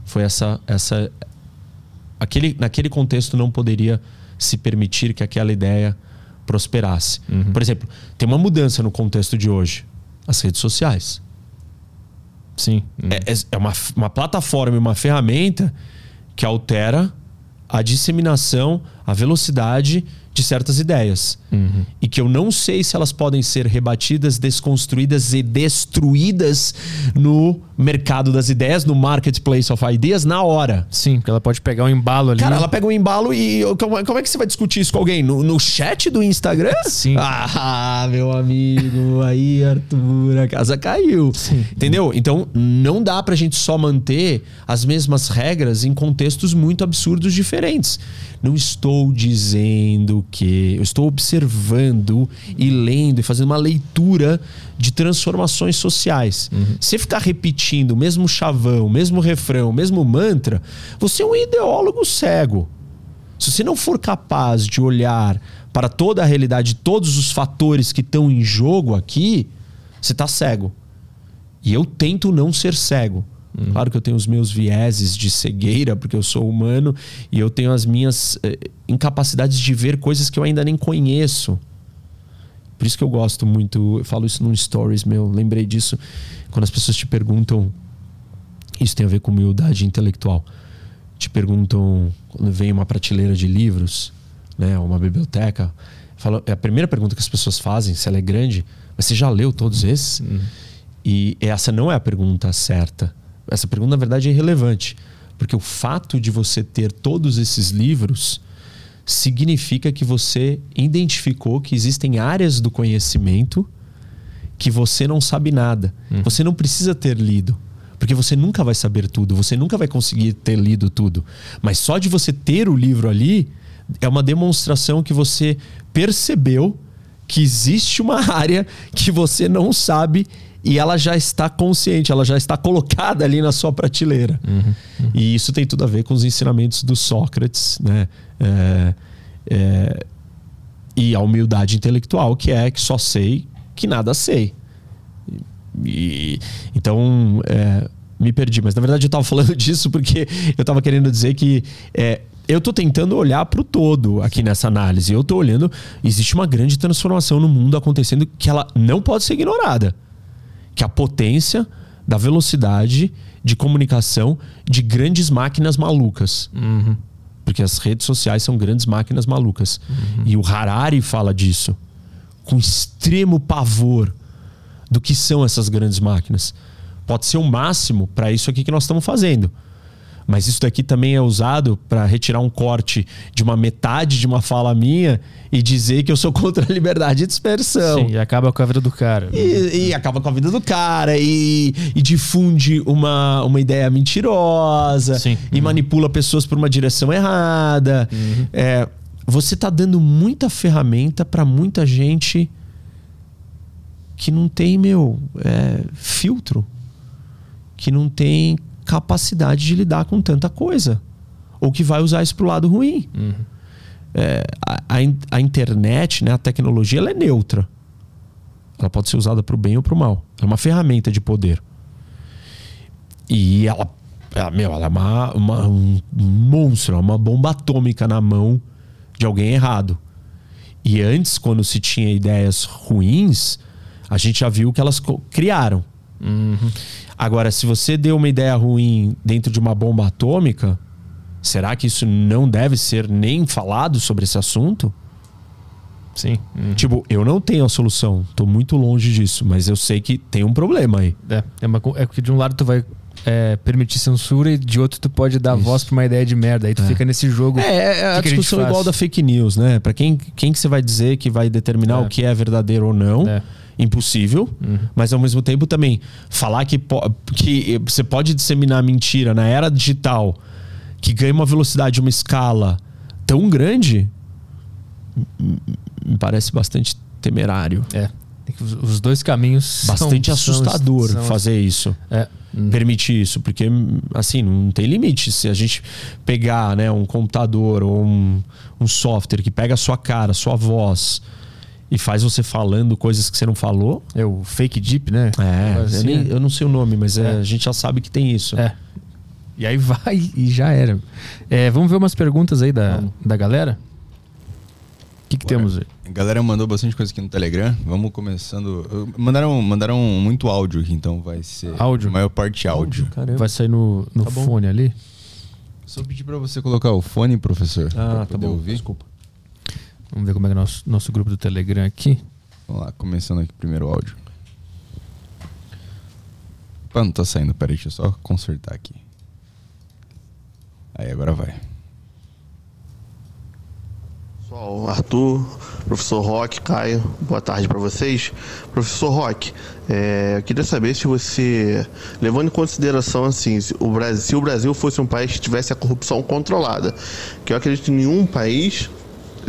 foi essa. essa aquele, naquele contexto não poderia se permitir que aquela ideia prosperasse. Uhum. Por exemplo, tem uma mudança no contexto de hoje: as redes sociais. Sim. Uhum. É, é uma, uma plataforma e uma ferramenta que altera a disseminação, a velocidade de certas ideias. Uhum. E que eu não sei se elas podem ser rebatidas, desconstruídas e destruídas no mercado das ideias, no marketplace of ideas, na hora. Sim, porque ela pode pegar um embalo ali. Cara, ela pega um embalo e. Como, como é que você vai discutir isso com alguém? No, no chat do Instagram? Sim. Ah, meu amigo, aí, Arthur, a casa caiu. Sim. Entendeu? Então, não dá pra gente só manter as mesmas regras em contextos muito absurdos diferentes. Não estou dizendo que. Eu estou observando e lendo e fazendo uma leitura de transformações sociais. Uhum. Se ficar repetindo o mesmo chavão, o mesmo refrão, o mesmo mantra, você é um ideólogo cego. Se você não for capaz de olhar para toda a realidade, todos os fatores que estão em jogo aqui, você está cego. E eu tento não ser cego. Uhum. Claro que eu tenho os meus vieses de cegueira, porque eu sou humano, e eu tenho as minhas eh, incapacidades de ver coisas que eu ainda nem conheço. Por isso que eu gosto muito, eu falo isso num stories meu, lembrei disso quando as pessoas te perguntam, isso tem a ver com humildade intelectual. Te perguntam quando vem uma prateleira de livros, né, uma biblioteca, fala, é a primeira pergunta que as pessoas fazem, se ela é grande, mas você já leu todos esses? Uhum. E essa não é a pergunta certa essa pergunta, na verdade, é irrelevante. Porque o fato de você ter todos esses livros significa que você identificou que existem áreas do conhecimento que você não sabe nada. Uhum. Você não precisa ter lido. Porque você nunca vai saber tudo, você nunca vai conseguir ter lido tudo. Mas só de você ter o livro ali é uma demonstração que você percebeu que existe uma <laughs> área que você não sabe e ela já está consciente, ela já está colocada ali na sua prateleira. Uhum, uhum. E isso tem tudo a ver com os ensinamentos do Sócrates, né? É, é, e a humildade intelectual, que é que só sei que nada sei. E, então, é, me perdi, mas na verdade eu estava falando <laughs> disso porque eu estava querendo dizer que é, eu estou tentando olhar para o todo aqui nessa análise. Eu estou olhando, existe uma grande transformação no mundo acontecendo que ela não pode ser ignorada que a potência da velocidade de comunicação de grandes máquinas malucas. Uhum. Porque as redes sociais são grandes máquinas malucas. Uhum. E o Harari fala disso com extremo pavor do que são essas grandes máquinas. Pode ser o máximo para isso aqui que nós estamos fazendo. Mas isso daqui também é usado para retirar um corte de uma metade de uma fala minha e dizer que eu sou <laughs> contra a liberdade de expressão. Sim, e acaba com a vida do cara. E, e acaba com a vida do cara e, e, difunde uma, uma ideia mentirosa Sim. e uhum. manipula pessoas por uma direção errada. Uhum. É, você está dando muita ferramenta para muita gente que não tem, meu, é, filtro, que não tem capacidade de lidar com tanta coisa. Ou que vai usar isso pro lado ruim. Uhum. é, a, a, internet, né, a tecnologia, ela é neutra. Ela pode ser usada para o bem ou para o mal. É uma ferramenta de poder. E ela, ela, meu, ela é uma, uma, um monstro, uma bomba atômica na mão de alguém errado. E antes, quando se tinha ideias ruins, a gente já viu que elas criaram. Uhum. Agora, se você deu uma ideia ruim dentro de uma bomba atômica, será que isso não deve ser nem falado sobre esse assunto? Sim. Uhum. Tipo, eu não tenho a solução. Tô muito longe disso, mas eu sei que tem um problema aí. É, é, uma, é que de um lado tu vai é, permitir censura e de outro tu pode dar Isso. voz pra uma ideia de merda. Aí tu é. fica nesse jogo. É, é, é a discussão a igual da fake news, né? Pra quem, quem que você vai dizer que vai determinar é. o que é verdadeiro ou não. É. Impossível, uhum. mas ao mesmo tempo também falar que, que você pode disseminar mentira na era digital que ganha uma velocidade, uma escala tão grande, me parece bastante temerário. É. Os dois caminhos bastante são, assustador são, fazer isso. É. Permitir isso, porque assim, não tem limite. Se a gente pegar né, um computador ou um, um software que pega a sua cara, a sua voz e faz você falando coisas que você não falou. É o fake deep, né? É, assim, eu, nem, é. eu, não sei o nome, mas é. É, a gente já sabe que tem isso. É. E aí vai <laughs> e já era. É, vamos ver umas perguntas aí da, da galera? O que, que temos aí? A galera mandou bastante coisa aqui no Telegram. Vamos começando. Mandaram, mandaram muito áudio aqui, então vai ser. Áudio? A maior parte áudio. áudio vai sair no, no tá fone ali? Só pedir para você colocar o fone, professor. Ah, tá bom. Ouvir. Desculpa. Vamos ver como é que é o nosso, nosso grupo do Telegram aqui. Vamos lá, começando aqui primeiro o áudio. Opa, não tá saindo. Peraí, deixa eu só consertar aqui. Aí, agora vai. Pessoal, Arthur, professor Roque, Caio, boa tarde para vocês. Professor Roque, é, eu queria saber se você, levando em consideração assim, se o, Brasil, se o Brasil fosse um país que tivesse a corrupção controlada, que eu acredito que nenhum país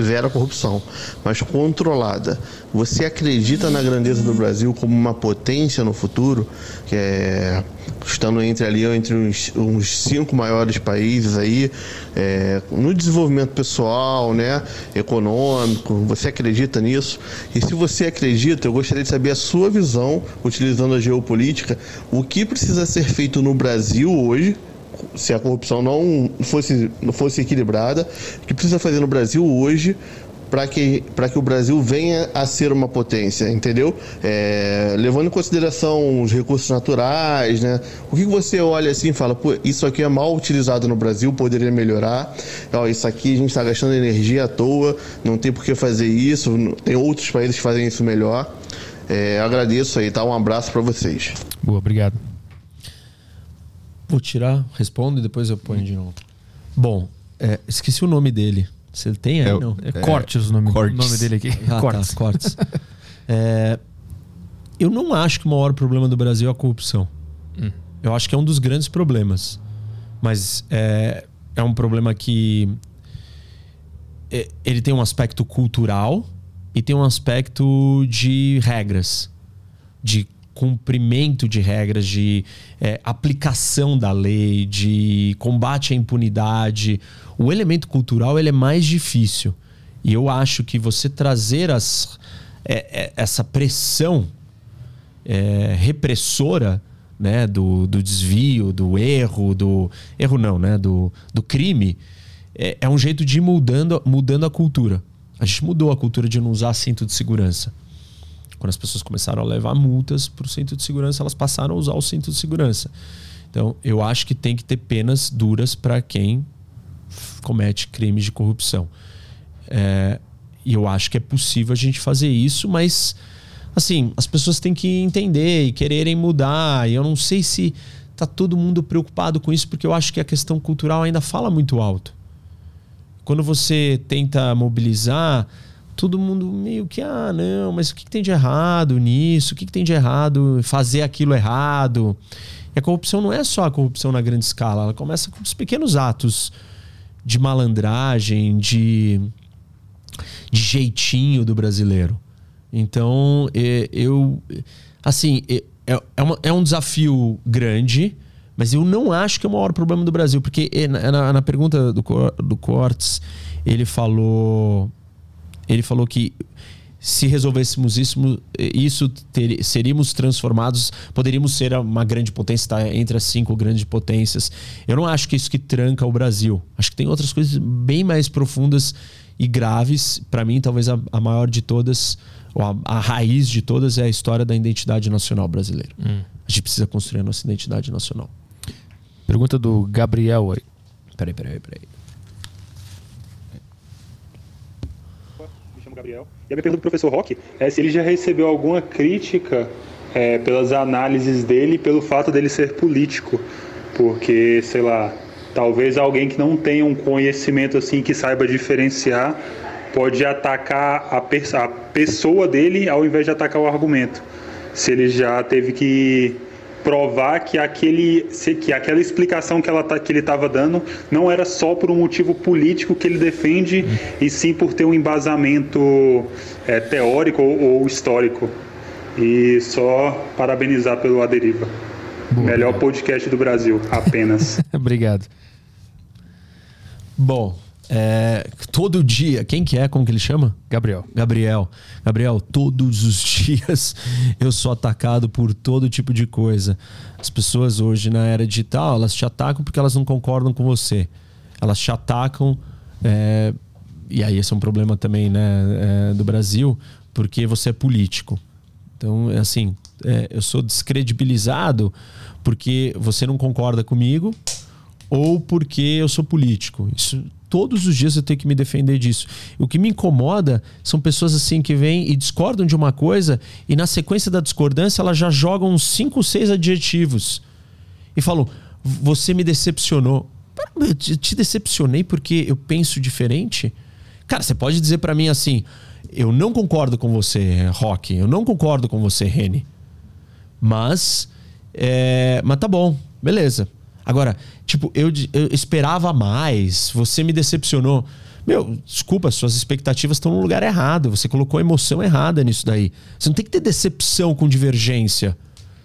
zero corrupção, mas controlada. Você acredita na grandeza do Brasil como uma potência no futuro, que é estando entre ali entre uns, uns cinco maiores países aí é, no desenvolvimento pessoal, né, econômico. Você acredita nisso? E se você acredita, eu gostaria de saber a sua visão, utilizando a geopolítica, o que precisa ser feito no Brasil hoje se a corrupção não fosse, não fosse equilibrada, o que precisa fazer no Brasil hoje para que, que o Brasil venha a ser uma potência, entendeu? É, levando em consideração os recursos naturais, né? O que você olha assim e fala, pô, isso aqui é mal utilizado no Brasil, poderia melhorar. Ó, isso aqui a gente está gastando energia à toa, não tem por que fazer isso, tem outros países que fazem isso melhor. É, agradeço aí, tá? Um abraço para vocês. Boa, obrigado. Vou tirar, respondo e depois eu ponho de novo. Bom, é, esqueci o nome dele. Você tem aí, é, não? É, é Cortes o nome, Cortes. nome dele aqui. Ah, Cortes. Tá, Cortes. é, eu não acho que o maior problema do Brasil é a corrupção. Hum. Eu acho que é um dos grandes problemas. Mas é, é um problema que é, ele tem um aspecto cultural e tem um aspecto de regras, de cumprimento de regras, de é, aplicação da lei, de combate à impunidade. O elemento cultural ele é mais difícil. E eu acho que você trazer as, é, é, essa pressão é, repressora né, do, do, desvio, do erro, do. Erro não, né? Do, do crime, é, é um jeito de ir mudando, mudando a cultura. A gente mudou a cultura de não usar cinto de segurança. Quando as pessoas começaram a levar multas para o cinto de segurança, elas passaram a usar o cinto de segurança. Então, eu acho que tem que ter penas duras para quem comete crimes de corrupção. É, e eu acho que é possível a gente fazer isso, mas assim, as pessoas têm que entender e quererem mudar. E eu não sei se tá todo mundo preocupado com isso, porque eu acho que a questão cultural ainda fala muito alto. Quando você tenta mobilizar, todo mundo meio que, ah, não, mas o que, que tem de errado nisso? O que, que tem de errado fazer aquilo errado? E a corrupção não é só a corrupção na grande escala, ela começa com os pequenos atos de malandragem, de, de jeitinho do brasileiro. Então, eu. Assim, é, é, uma, é um desafio grande, Mas eu não acho que é o maior problema do Brasil, porque na, na pergunta do, do Cortes, ele falou. Ele falou que se resolvêssemos isso, isso ter, seríamos transformados, poderíamos ser uma grande potência, tá? entre as cinco grandes potências. Eu não acho que isso que tranca o Brasil. Acho que tem outras coisas bem mais profundas e graves. Para mim, talvez a, a, maior de todas, ou a, a, raiz de todas, é a história da identidade nacional brasileira. Hum. A gente precisa construir a nossa identidade nacional. Pergunta do Gabriel aí. Peraí, peraí, peraí. Chamo Gabriel. E a minha pergunta pro professor Roque é se ele já recebeu alguma crítica é, pelas análises dele pelo fato dele ser político. Porque, sei lá, talvez alguém que não tenha um conhecimento assim que saiba diferenciar pode atacar a, a pessoa dele ao invés de atacar o argumento. Se ele já teve que provar que, aquele, que aquela explicação que, ela, tá, que ele estava dando não era só por um motivo político que ele defende, e sim por ter um embasamento é, teórico ou, ou, histórico. E só parabenizar pelo Aderiva. Boa, Melhor podcast do Brasil, apenas. <laughs> obrigado. Bom, é, todo dia, quem que é? Como que ele chama? Gabriel. Gabriel. Gabriel, todos os <laughs> dias eu sou atacado por todo tipo de coisa. As pessoas hoje na era digital, elas te atacam porque elas não concordam com você. Elas te atacam, é, e aí esse é um problema também né, é, do Brasil, porque você é político. Então, é assim, é, eu sou descredibilizado porque você não concorda comigo ou porque eu sou político. Isso todos os dias eu tenho que me defender disso. O que me incomoda são pessoas assim que vêm e discordam de uma coisa e na sequência da discordância elas já jogam uns 5, 6 adjetivos e falam: "Você me decepcionou". Eu te decepcionei porque eu penso diferente? Cara, você pode dizer para mim assim: "Eu não concordo com você, Rock. Eu não concordo com você, Rene". Mas é, mas tá bom, beleza. Agora, tipo, eu, eu esperava mais, você me decepcionou. Meu, desculpa, suas expectativas estão no lugar errado. Você colocou a emoção errada nisso daí. Você não tem que ter decepção com divergência.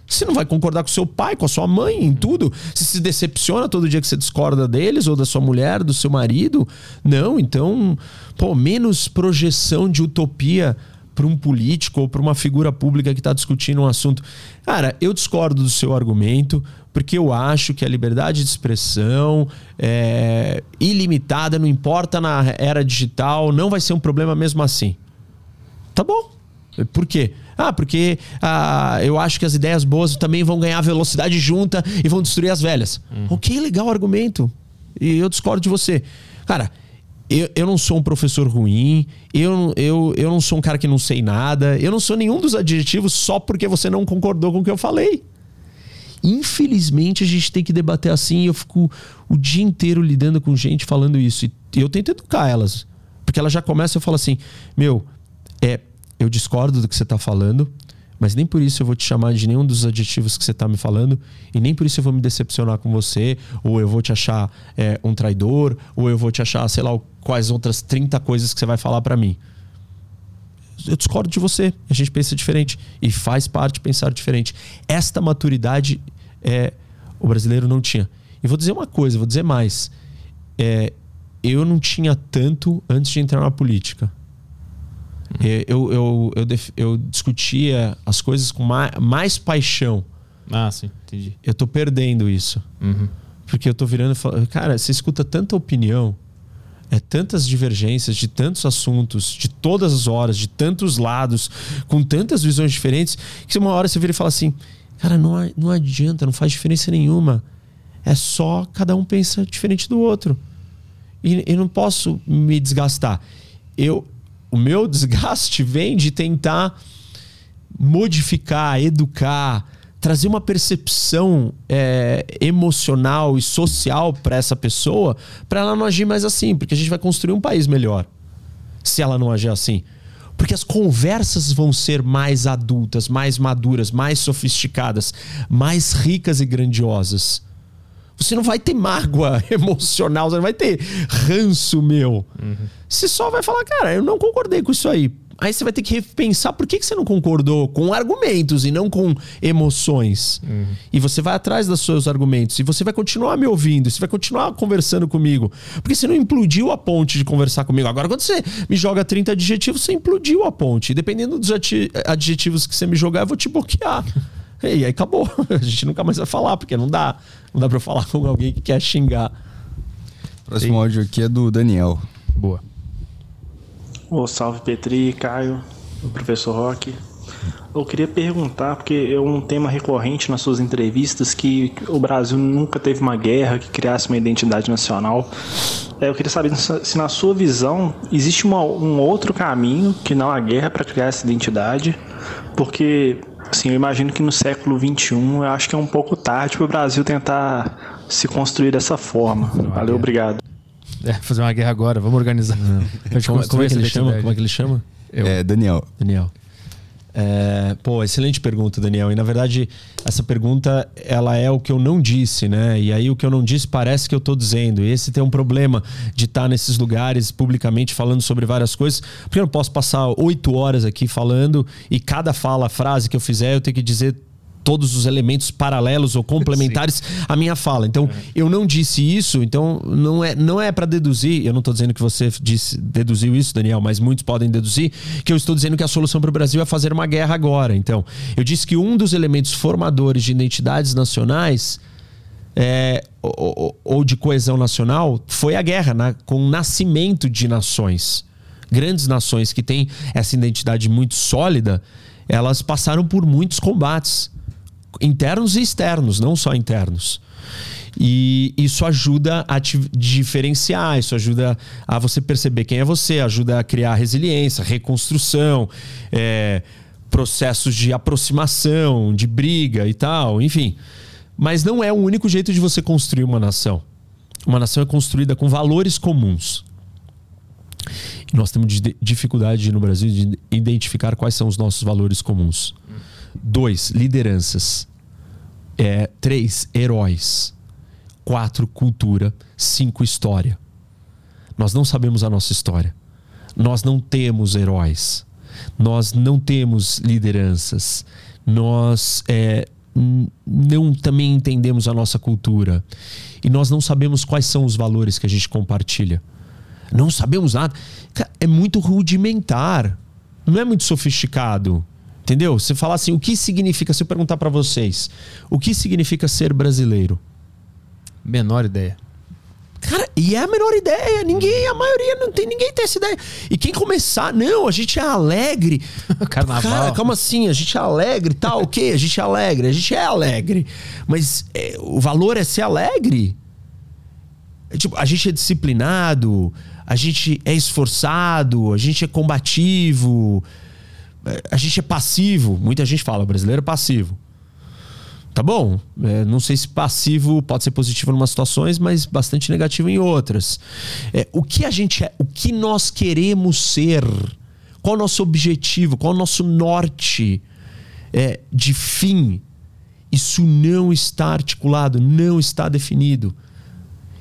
Você não vai concordar com seu pai, com a sua mãe, em tudo. Você se decepciona todo dia que você discorda deles, ou da sua mulher, do seu marido. Não, então, pô, menos projeção de utopia para um político ou para uma figura pública que está discutindo um assunto. Cara, eu discordo do seu argumento, porque eu acho que a liberdade de expressão é ilimitada, não importa na era digital, não vai ser um problema mesmo assim. Tá bom. Por quê? Ah, porque ah, eu acho que as ideias boas também vão ganhar velocidade junta e vão destruir as velhas. Uhum. Ok, legal o argumento. E eu discordo de você. Cara, eu, eu não sou um professor ruim, eu, eu, eu não sou um cara que não sei nada, eu não sou nenhum dos adjetivos só porque você não concordou com o que eu falei. Infelizmente, a gente tem que debater assim. Eu fico o dia inteiro lidando com gente falando isso. E eu tento educar elas. Porque ela já começa e fala assim: Meu, é, eu discordo do que você está falando, mas nem por isso eu vou te chamar de nenhum dos adjetivos que você está me falando, e nem por isso eu vou me decepcionar com você, ou eu vou te achar é, um traidor, ou eu vou te achar, sei lá, quais outras 30 coisas que você vai falar para mim. Eu discordo de você, a gente pensa diferente, e faz parte pensar diferente. Esta maturidade é, o brasileiro não tinha. E vou dizer uma coisa, vou dizer mais. É, eu não tinha tanto antes de entrar na política. É, eu, eu, eu, eu, discutia as coisas com mais, mais, paixão. Ah, sim, entendi. Eu tô perdendo isso. Uhum. Porque eu tô virando e falando, cara, você escuta tanta opinião, é tantas divergências de tantos assuntos, de todas as horas, de tantos lados, com tantas visões diferentes, que uma hora você vira e fala assim, cara, não, não adianta, não faz diferença nenhuma. É só cada um pensa diferente do outro. E eu não posso me desgastar. Eu, o meu <laughs> desgaste vem de tentar modificar, educar, trazer uma percepção é, emocional e social para essa pessoa, para ela não agir mais assim, porque a gente vai construir um país melhor se ela não agir assim. Porque as conversas vão ser mais adultas, mais maduras, mais sofisticadas, mais ricas e grandiosas. Você não vai ter mágoa <laughs> emocional, você não vai ter ranço meu. Uhum. Você só vai falar, cara, eu não concordei com isso aí. Aí você vai ter que repensar por que, que você não concordou com argumentos e não com emoções. Uhum. E você vai atrás dos seus argumentos. E você vai continuar me ouvindo. Você vai continuar conversando comigo. Porque você não implodiu a ponte de conversar comigo. Agora, quando você me joga 30 adjetivos, você implodiu a ponte. E dependendo dos adjetivos que você me jogar, eu vou te bloquear. <laughs> E aí acabou. <laughs> A gente nunca mais vai falar, porque não dá. Não dá pra eu falar com alguém que quer xingar. Próximo Sim. áudio aqui é do Daniel. Boa. Ô, salve Petri, Caio, o professor Roque. Eu queria perguntar, porque é um tema recorrente nas suas entrevistas, que o Brasil nunca teve uma guerra que criasse uma identidade nacional. É, eu queria saber se, na sua visão, existe uma, um outro caminho que não a guerra para criar essa identidade, porque assim, eu imagino que no século XXI eu acho que é um pouco tarde para o Brasil tentar se construir dessa forma. Valeu, obrigado. É, fazer uma guerra agora, vamos organizar. <laughs> Como, como, é que ele chama? Como é que ele chama? Eu. É, Daniel. Daniel. É, pô, excelente pergunta, Daniel. E na verdade, essa pergunta ela é o que eu não disse, né? E aí o que eu não disse parece que eu estou dizendo. E esse tem um problema de estar tá nesses lugares publicamente falando sobre várias coisas, porque eu não posso passar oito horas aqui falando e cada fala, frase que eu fizer, eu tenho que dizer todos os elementos paralelos ou complementares <laughs> à minha fala. Então, é. eu não disse isso, então não é, não é para deduzir, eu não estou dizendo que você disse, deduziu isso, Daniel, mas muitos podem deduzir que eu estou dizendo que a solução para o Brasil é fazer uma guerra agora. Então, eu disse que um dos elementos formadores de identidades nacionais é, ou, ou, de coesão nacional foi a guerra, na, com o nascimento de nações. Grandes nações que têm essa identidade muito sólida, elas passaram por muitos combates internos e externos, não só internos. E isso ajuda a te diferenciar, isso ajuda a você perceber quem é você, ajuda a criar resiliência, reconstrução, é, processos de aproximação, de briga e tal, enfim. Mas não é o único jeito de você construir uma nação. Uma nação é construída com valores comuns. E nós temos dificuldade no Brasil de identificar quais são os nossos valores comuns. Dois, lideranças. É, três, heróis. Quatro, cultura. Cinco, história. Nós não sabemos a nossa história. Nós não temos heróis. Nós não temos lideranças. Nós é, não também entendemos a nossa cultura. E nós não sabemos quais são os valores que a gente compartilha. Não sabemos nada. É muito rudimentar. Não é muito sofisticado. Entendeu? Você falar assim, o que significa, se eu perguntar para vocês, o que significa ser brasileiro? Menor ideia. Cara, e é a menor ideia. Ninguém, a maioria não tem, ninguém tem essa ideia. E quem começar, não, a gente é alegre. <laughs> Carnaval. Cara, calma assim, a gente é alegre, tá, ok, a gente é alegre, a gente é alegre. Mas é, o valor é ser alegre. É, tipo, a gente é disciplinado, a gente é esforçado, a gente é combativo, a gente é passivo. Muita gente fala, brasileiro é passivo. Tá bom. É, não sei se passivo pode ser positivo em umas situações, mas bastante negativo em outras. É, o que a gente é, o que nós queremos ser, qual o nosso objetivo, qual o nosso norte é, de fim, isso não está articulado, não está definido.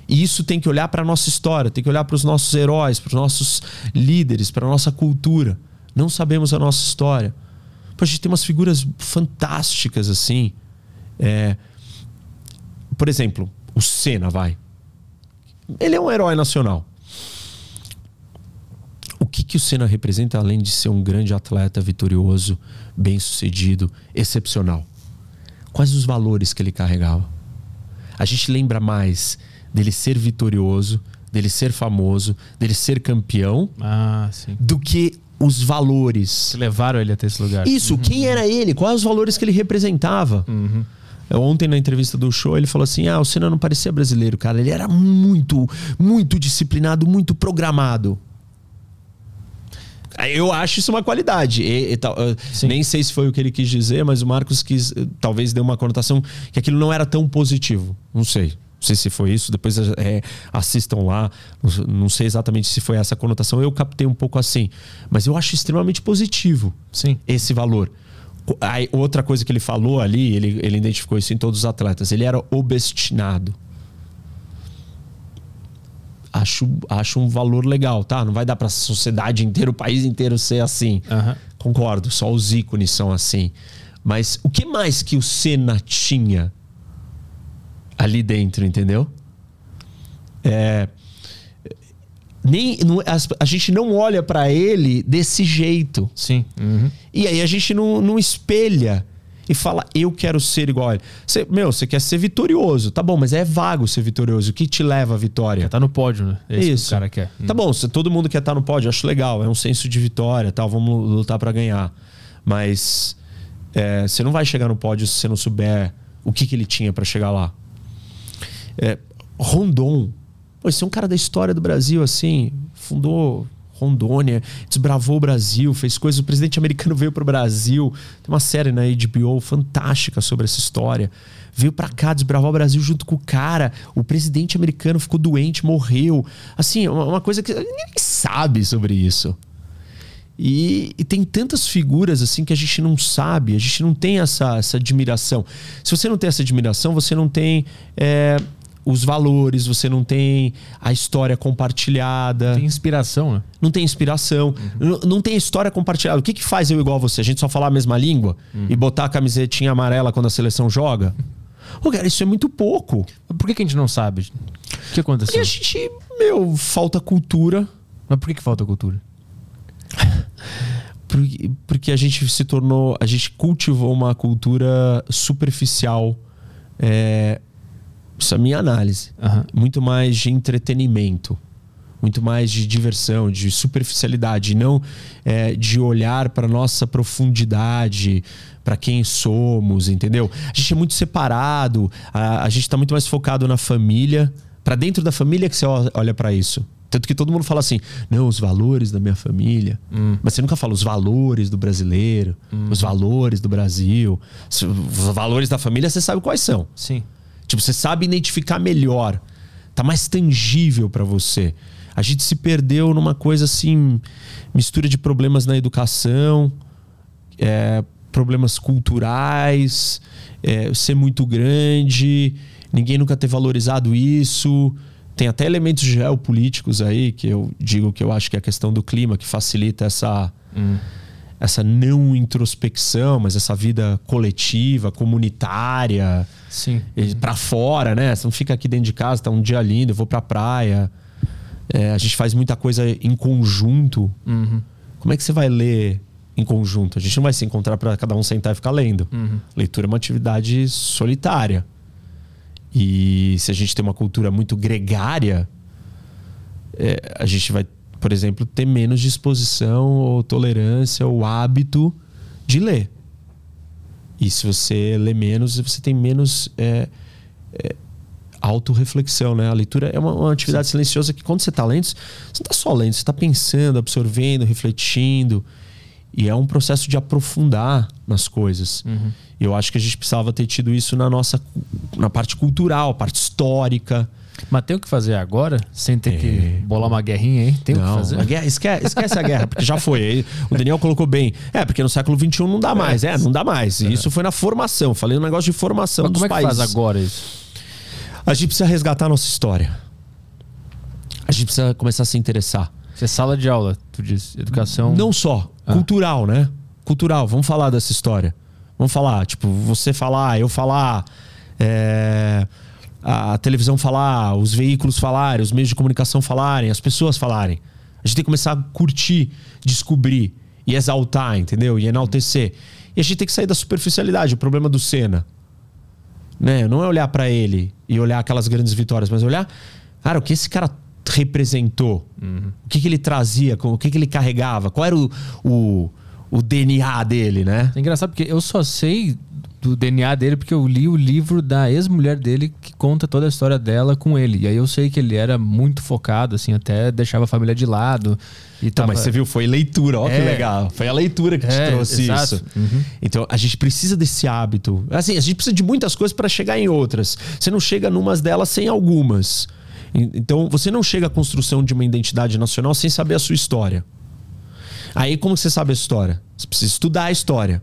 E isso tem que olhar para a nossa história, tem que olhar para os nossos heróis, para os nossos líderes, para a nossa cultura. Não sabemos a nossa história. Pô, a gente tem umas figuras fantásticas assim. É, por exemplo, o Senna, vai. Ele é um herói nacional. O que, que o Senna representa além de ser um grande atleta vitorioso, bem-sucedido, excepcional? Quais os valores que ele carregava? A gente lembra mais dele ser vitorioso, dele ser famoso, dele ser campeão, ah, do que os valores. Que levaram ele até esse lugar. Isso, uhum. quem era ele? Quais os valores que ele representava? Uhum. Ontem, na entrevista do show, ele falou assim: ah, o Senna não parecia brasileiro, cara. Ele era muito, muito disciplinado, muito programado. Eu acho isso uma qualidade. E, e, nem sei se foi o que ele quis dizer, mas o Marcos quis, talvez deu uma conotação que aquilo não era tão positivo. Não sei. Não sei se foi isso, depois é, assistam lá. Não sei exatamente se foi essa conotação. Eu captei um pouco assim. Mas eu acho extremamente positivo Sim. esse valor. Aí, outra coisa que ele falou ali, ele, ele identificou isso em todos os atletas. Ele era obstinado. acho, acho um valor legal, tá? Não vai dar para a sociedade inteira, o país inteiro ser assim. Aham. Concordo, só os ícones são assim. Mas o que mais que o Senna tinha ali dentro, entendeu? É, nem, não- as- a gente não olha pra ele desse jeito. Sim. Uhum. E aí a gente não, não espelha e fala, eu quero ser igual a ele. Você, meu, você quer ser vitorioso. Tá bom, mas é vago ser vitorioso. O que te leva à vitória? Tá no pódio, né? É isso, que o cara quer. Tá bom, se todo mundo quer estar no pódio, eu acho legal, é um senso de vitória, tal, vamos lutar pra ganhar. Mas é, você não vai chegar no pódio se você não souber o que, que ele tinha pra chegar lá. É, Rondon, pô, esse é um cara da história do Brasil, assim, fundou Rondônia, desbravou o Brasil, fez coisas. O presidente americano <laughs> veio pro Brasil, tem uma série na HBO fantástica sobre essa história. Veio pra cá desbravar o Brasil junto com o cara. O presidente americano ficou doente, morreu. Assim, uma, uma coisa que ninguém sabe sobre isso. E, e tem tantas figuras assim que a gente não sabe, a gente não tem essa, essa admiração. Se você não tem essa admiração, você não tem é, os valores, você não tem a história compartilhada, Tem inspiração, né? não tem inspiração, n- não tem história compartilhada. O que, que faz eu igual a você? A gente só falar a mesma língua e botar a camisetinha amarela quando a seleção joga? Ô, cara, isso é muito pouco. Mas por que, que a gente não sabe? O que E aconteceu? a gente, meu, falta cultura. Mas por que, que falta cultura? <laughs> Porque, porque a gente se tornou. A gente cultivou uma cultura superficial. É, isso é a minha análise. Aham. Muito mais de entretenimento. Muito mais de diversão, de superficialidade, não é, de olhar para nossa profundidade, para quem somos, entendeu? A gente é muito separado, a, a gente está muito mais focado na família. Para dentro da família que você olha para isso. Tanto que todo mundo fala assim, não, os valores da minha família. Mas você nunca fala os valores do brasileiro, os valores do Brasil. Os valores da família você sabe quais são. Sim. Tipo, você sabe identificar melhor. Tá mais tangível pra você. A gente se perdeu numa coisa assim, mistura de problemas na educação, é, problemas culturais, é, ser muito grande, ninguém nunca ter valorizado isso. Tem até elementos geopolíticos aí, que eu digo que eu acho que é a questão do clima, que facilita essa, essa não introspecção, mas essa vida coletiva, comunitária Sim. pra fora, né? Você não fica aqui dentro de casa, tá um dia lindo, eu vou pra praia. É, a gente faz muita coisa em conjunto. Como é que você vai ler em conjunto? A gente não vai se encontrar pra cada um sentar e ficar lendo. Leitura é uma atividade solitária. E se a gente tem uma cultura muito gregária, é, a gente vai, por exemplo, ter menos disposição ou tolerância ou hábito de ler. E se você lê menos, você tem menos é, é, autorreflexão, né? A leitura é uma, uma atividade silenciosa que quando você está lendo, você não está só lendo, você está pensando, absorvendo, refletindo. E é um processo de aprofundar nas coisas. E eu acho que a gente precisava ter tido isso na nossa na parte cultural, parte histórica. Mas tem o que fazer agora? Sem ter que bolar uma guerrinha aí? Tem o que Não, fazer? a guerra, esquece, esquece a guerra, porque já foi. O Daniel colocou bem. É, porque no século XXI não dá mais. É, não dá mais. E isso foi na formação. Falei um negócio de formação Mas dos como é que países. faz agora isso? A gente precisa resgatar a nossa história. A gente precisa começar a se interessar. Isso é sala de aula, tu diz. Educação. Não só, cultural, né? Cultural, vamos falar dessa história. Vamos falar, tipo, você falar, eu falar, é, a televisão falar, os veículos falarem, os meios de comunicação falarem, as pessoas falarem. A gente tem que começar a curtir, descobrir e exaltar, entendeu? E enaltecer. E a gente tem que sair da superficialidade. O problema do Senna. Né? Não é olhar pra ele e olhar aquelas grandes vitórias, mas olhar, cara, o que esse cara representou? O que, que ele trazia? O que, que ele carregava? Qual era o, o, o DNA dele, né? É engraçado porque eu só sei do DNA dele porque eu li o livro da ex-mulher dele que conta toda a história dela com ele. E aí eu sei que ele era muito focado, assim, até deixava a família de lado. E Então, tava... mas você viu, foi leitura, ó que É. legal. Foi a leitura que te É, trouxe exato. isso. Uhum. Então, a gente precisa desse hábito. Assim, a gente precisa de muitas coisas para chegar em outras. Você não chega numas delas sem algumas. En- Então, você não chega à construção de uma identidade nacional sem saber a sua história. Aí, como você sabe a história? Você precisa estudar a história.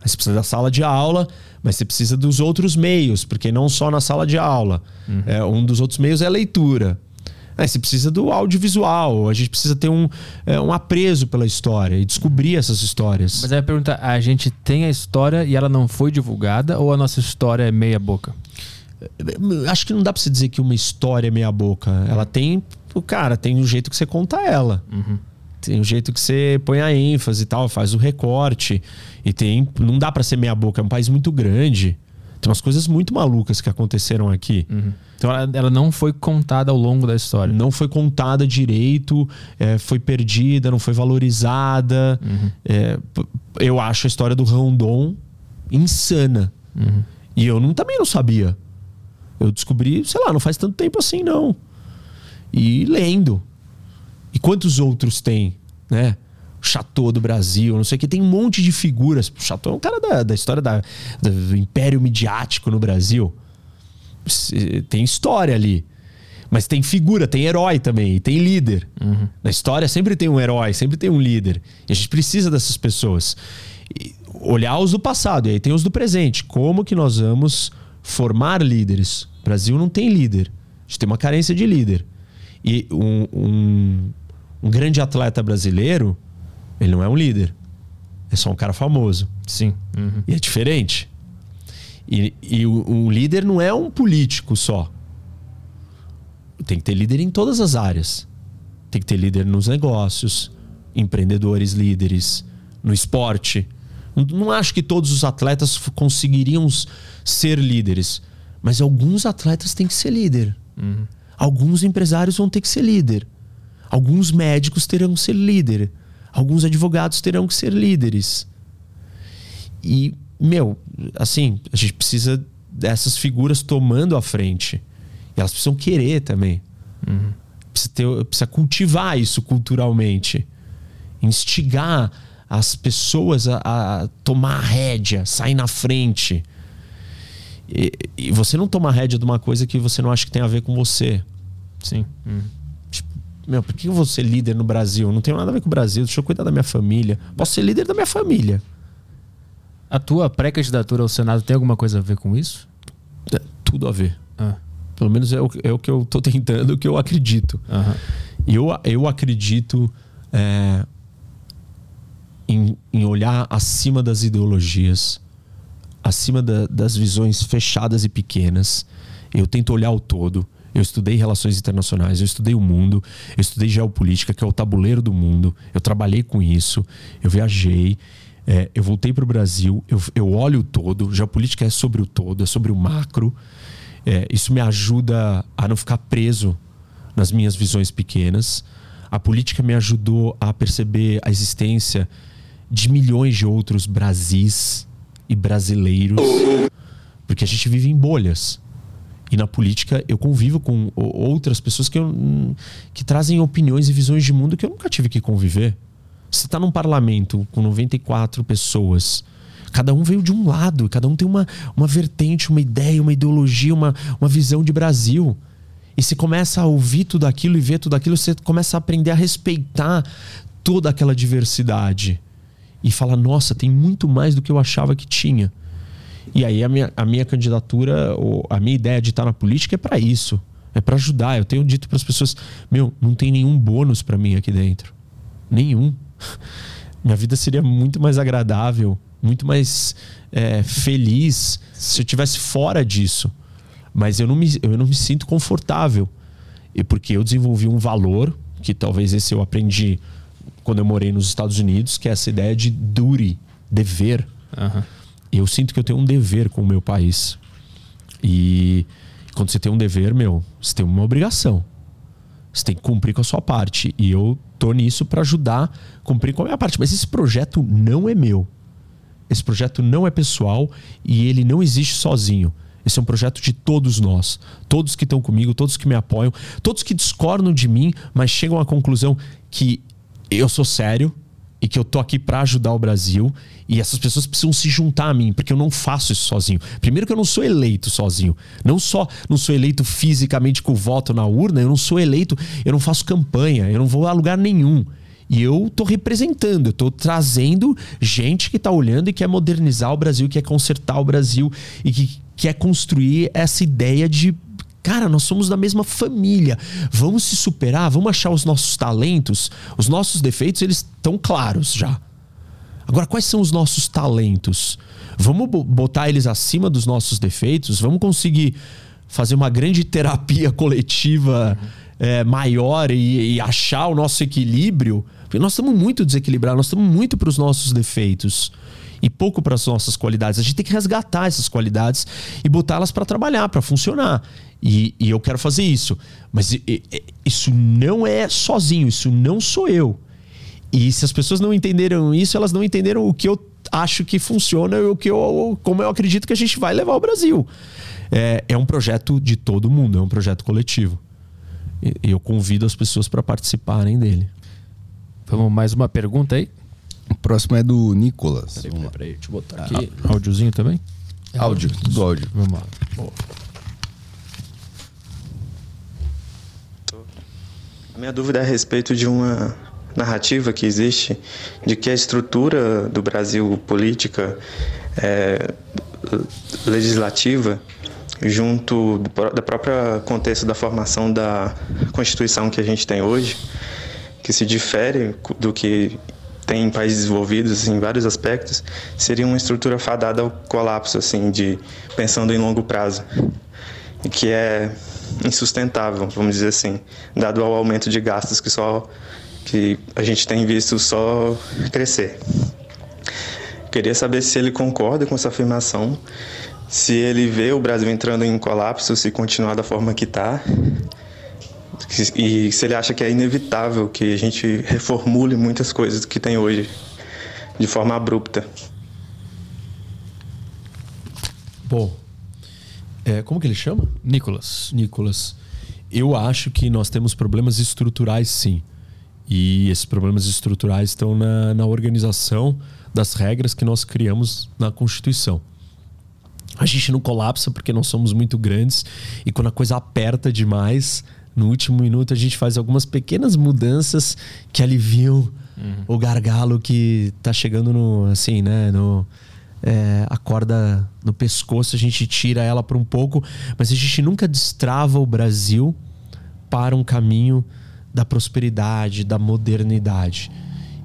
Aí você precisa da sala de aula, mas você precisa dos outros meios, porque não só na sala de aula. É, um dos outros meios é a leitura. Aí você precisa do audiovisual, a gente precisa ter um, é, um apreço pela história e descobrir essas histórias. Mas aí a pergunta: a gente tem a história e ela não foi divulgada ou a nossa história é meia-boca? Acho que não dá pra você dizer que uma história é meia-boca. Ela tem. Cara, tem um jeito que você conta ela. Uhum. Tem um jeito que você põe a ênfase e tal, faz o recorte. E tem. Não dá para ser meia-boca, é um país muito grande. Tem umas coisas muito malucas que aconteceram aqui. Uhum. Então ela, ela, não foi contada ao longo da história. Não foi contada direito, é, foi perdida, não foi valorizada. Uhum. É, eu acho a história do Rondon insana. Uhum. E eu não, também não sabia. Eu descobri, sei lá, não faz tanto tempo assim, não. E lendo. E quantos outros tem, né? Chateau do Brasil, não sei o que, tem um monte de figuras. O Chateau é um cara da, da história da, do império midiático no Brasil. Tem história ali. Mas tem figura, tem herói também, tem líder. Uhum. Na história sempre tem um herói, sempre tem um líder. E a gente precisa dessas pessoas. E olhar os do passado, e aí tem os do presente. Como que nós vamos formar líderes? O Brasil não tem líder. A gente tem uma carência de líder. E um, um, um grande atleta brasileiro, ele não é um líder. É só um cara famoso. Sim. Uhum. E é diferente. E, e o, o, líder não é um político só. Tem que ter líder em todas as áreas. Tem que ter líder nos negócios, empreendedores líderes, no esporte. Não, não acho que todos os atletas conseguiriam ser líderes. Mas alguns atletas têm que ser líder. Uhum. Alguns empresários vão ter que ser líder. Alguns médicos terão que ser líder. Alguns advogados terão que ser líderes. E, meu, assim, a gente precisa dessas figuras tomando a frente. E elas precisam querer também. Uhum. Precisa, ter, precisa cultivar isso culturalmente. Instigar as pessoas a, a tomar a rédea, sair na frente. E, e, você não toma rédea de uma coisa que você não acha que tem a ver com você. Sim. Uhum. Meu, por que eu vou ser líder no Brasil? Não tenho nada a ver com o Brasil, deixa eu cuidar da minha família. Posso ser líder da minha família. A tua pré-candidatura ao Senado tem alguma coisa a ver com isso? É, tudo a ver. Ah. Pelo menos é o, é o que eu tô tentando, o que eu acredito. Uhum. Eu, eu acredito é, em, em olhar acima das ideologias acima da, das visões fechadas e pequenas. Eu tento olhar o todo. Eu estudei relações internacionais, eu estudei o mundo, eu estudei geopolítica, que é o tabuleiro do mundo. Eu trabalhei com isso, eu viajei, é, eu voltei para o Brasil, eu, eu olho o todo. Geopolítica é sobre o todo, é sobre o macro. É, isso me ajuda a não ficar preso nas minhas visões pequenas. A política me ajudou a perceber a existência de milhões de outros Brasis e brasileiros, porque a gente vive em bolhas. E na política eu convivo com outras pessoas que, eu, que trazem opiniões e visões de mundo que eu nunca tive que conviver. Você está num parlamento com 94 pessoas. Cada um veio de um lado, cada um tem uma, uma vertente, uma ideia, uma ideologia, uma, uma visão de Brasil. E você começa a ouvir tudo aquilo e ver tudo aquilo, você começa a aprender a respeitar toda aquela diversidade e fala: nossa, tem muito mais do que eu achava que tinha. E aí a minha, a minha candidatura, ou a minha ideia de estar na política é para isso. É para ajudar. Eu tenho dito para as pessoas: meu, não tem nenhum bônus para mim aqui dentro. Nenhum. <laughs> Minha vida seria muito mais agradável, muito mais é, feliz se eu tivesse fora disso. Mas eu não, me, eu não me sinto confortável. E porque eu desenvolvi um valor, que talvez esse eu aprendi quando eu morei nos Estados Unidos, que é essa ideia de duty, dever. Uhum. Eu sinto que eu tenho um dever com o meu país. E quando você tem um dever, meu, você tem uma obrigação. Você tem que cumprir com a sua parte. E eu tô nisso para ajudar a cumprir com a minha parte. Mas esse projeto não é meu. Esse projeto não é pessoal e ele não existe sozinho. Esse é um projeto de todos nós. Todos que estão comigo, todos que me apoiam, todos que discordam de mim, mas chegam à conclusão que eu sou sério e que eu tô aqui para ajudar o Brasil e essas pessoas precisam se juntar a mim, porque eu não faço isso sozinho. Primeiro que eu não sou eleito sozinho. Não só não sou eleito fisicamente com o voto na urna, eu não sou eleito, eu não faço campanha, eu não vou a lugar nenhum. E eu tô representando, eu tô trazendo gente que tá olhando e quer modernizar o Brasil, quer consertar o Brasil e que quer construir essa ideia de Cara, nós somos da mesma família. Vamos se superar, vamos achar os nossos talentos. Os nossos defeitos, eles estão claros já. Agora, quais são os nossos talentos? Vamos botar eles acima dos nossos defeitos? Vamos conseguir fazer uma grande terapia coletiva é, maior e, e achar o nosso equilíbrio? Porque nós estamos muito desequilibrados, nós estamos muito para os nossos defeitos e pouco para as nossas qualidades. A gente tem que resgatar essas qualidades e botá-las para trabalhar, para funcionar. E, e, eu quero fazer isso. Mas isso não é sozinho, isso não sou eu. E se as pessoas não entenderam isso, elas não entenderam o que eu acho que funciona e o que eu, como eu acredito que a gente vai levar o Brasil. É, é um projeto de todo mundo, é um projeto coletivo. E eu convido as pessoas para participarem dele. Vamos mais uma pergunta aí? O próximo é do Nicolas. Peraí, peraí, peraí deixa eu botar aqui. Ah, áudiozinho também? É áudio, tudo áudio. Vamos lá. Boa. A minha dúvida é a respeito de uma narrativa que existe de que a estrutura do Brasil política é, legislativa junto da própria contexto da formação da Constituição que a gente tem hoje, que se difere do que tem em países desenvolvidos em vários aspectos, seria uma estrutura fadada ao colapso, assim, de pensando em longo prazo, e que é insustentável, vamos dizer assim, dado ao aumento de gastos que só que a gente tem visto só crescer. Queria saber se ele concorda com essa afirmação, se ele vê o Brasil entrando em colapso se continuar da forma que está e se ele acha que é inevitável que a gente reformule muitas coisas que tem hoje de forma abrupta. Bom, é, como que ele chama? Nicolas. Nicolas. Eu acho que nós temos problemas estruturais, sim. E esses problemas estruturais estão na, na organização das regras que nós criamos na Constituição. A gente não colapsa porque nós somos muito grandes e quando a coisa aperta demais, no último minuto a gente faz algumas pequenas mudanças que aliviam uhum. o gargalo que tá chegando no assim, né, no é, a corda no pescoço, a gente tira ela por um pouco, mas a gente nunca destrava o Brasil para um caminho da prosperidade, da modernidade.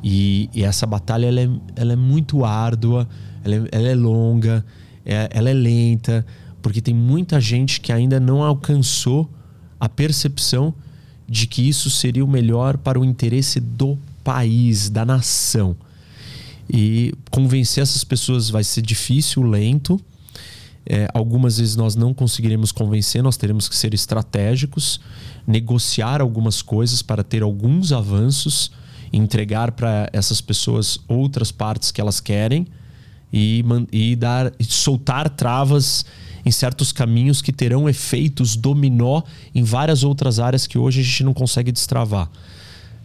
E, e essa batalha ela é, ela é muito árdua, ela é, ela é longa, é, ela é lenta, porque tem muita gente que ainda não alcançou a percepção de que isso seria o melhor para o interesse do país, da nação. E convencer essas pessoas vai ser difícil, lento. É, algumas vezes nós não conseguiremos convencer, nós teremos que ser estratégicos, negociar algumas coisas para ter alguns avanços, entregar para essas pessoas outras partes que elas querem e, e dar, soltar travas em certos caminhos que terão efeitos dominó em várias outras áreas que hoje a gente não consegue destravar.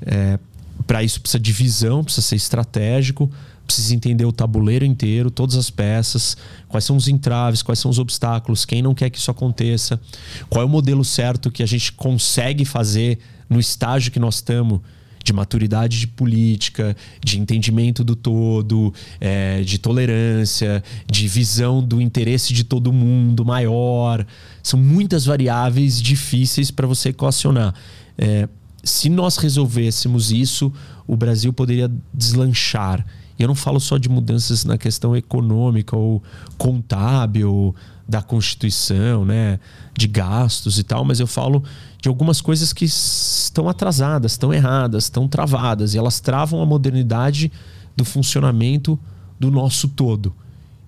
É, Para isso precisa de visão, precisa ser estratégico, precisa entender o tabuleiro inteiro, todas as peças, quais são os entraves, quais são os obstáculos, quem não quer que isso aconteça, qual é o modelo certo que a gente consegue fazer no estágio que nós estamos de maturidade de política, de entendimento do todo, é, de tolerância, de visão do interesse de todo mundo maior. São muitas variáveis difíceis para você equacionar. É, se nós resolvêssemos isso, o Brasil poderia deslanchar. E eu não falo só de mudanças na questão econômica ou contábil da Constituição, né, de gastos e tal, mas eu falo de algumas coisas que estão atrasadas, estão erradas, estão travadas e elas travam a modernidade do funcionamento do nosso todo.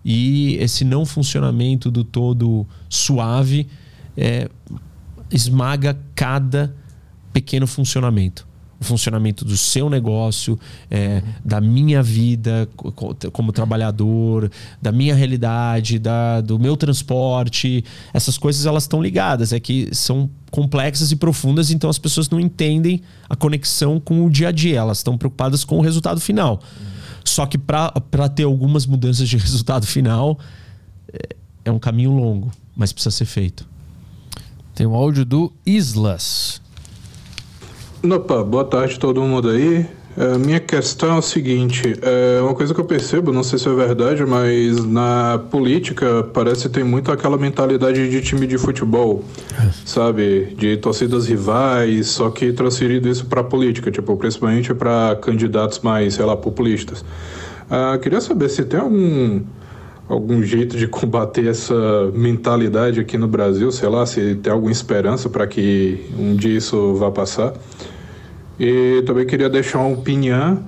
E esse não funcionamento do todo suave é, esmaga cada pequeno funcionamento o funcionamento do seu negócio, é, da minha vida como trabalhador, da minha realidade, da, do meu transporte. Essas coisas elas estão ligadas, é que são complexas e profundas, então as pessoas não entendem a conexão com o dia a dia, elas estão preocupadas com o resultado final. Só que para ter algumas mudanças de <laughs> resultado final, é, é um caminho longo, mas precisa ser feito. Tem um áudio do Islas. Opa, boa tarde todo mundo aí. A minha questão é o seguinte: é uma coisa que eu percebo, não sei se é verdade, mas na política parece que tem muito aquela mentalidade de time de futebol, sabe? De torcidas rivais, só que transferido isso para política, tipo, principalmente para candidatos mais, sei lá, populistas. Ah, queria saber se tem algum algum jeito de combater essa mentalidade aqui no Brasil, sei lá, se tem alguma esperança para que um dia isso vá passar. E também queria deixar uma opinião,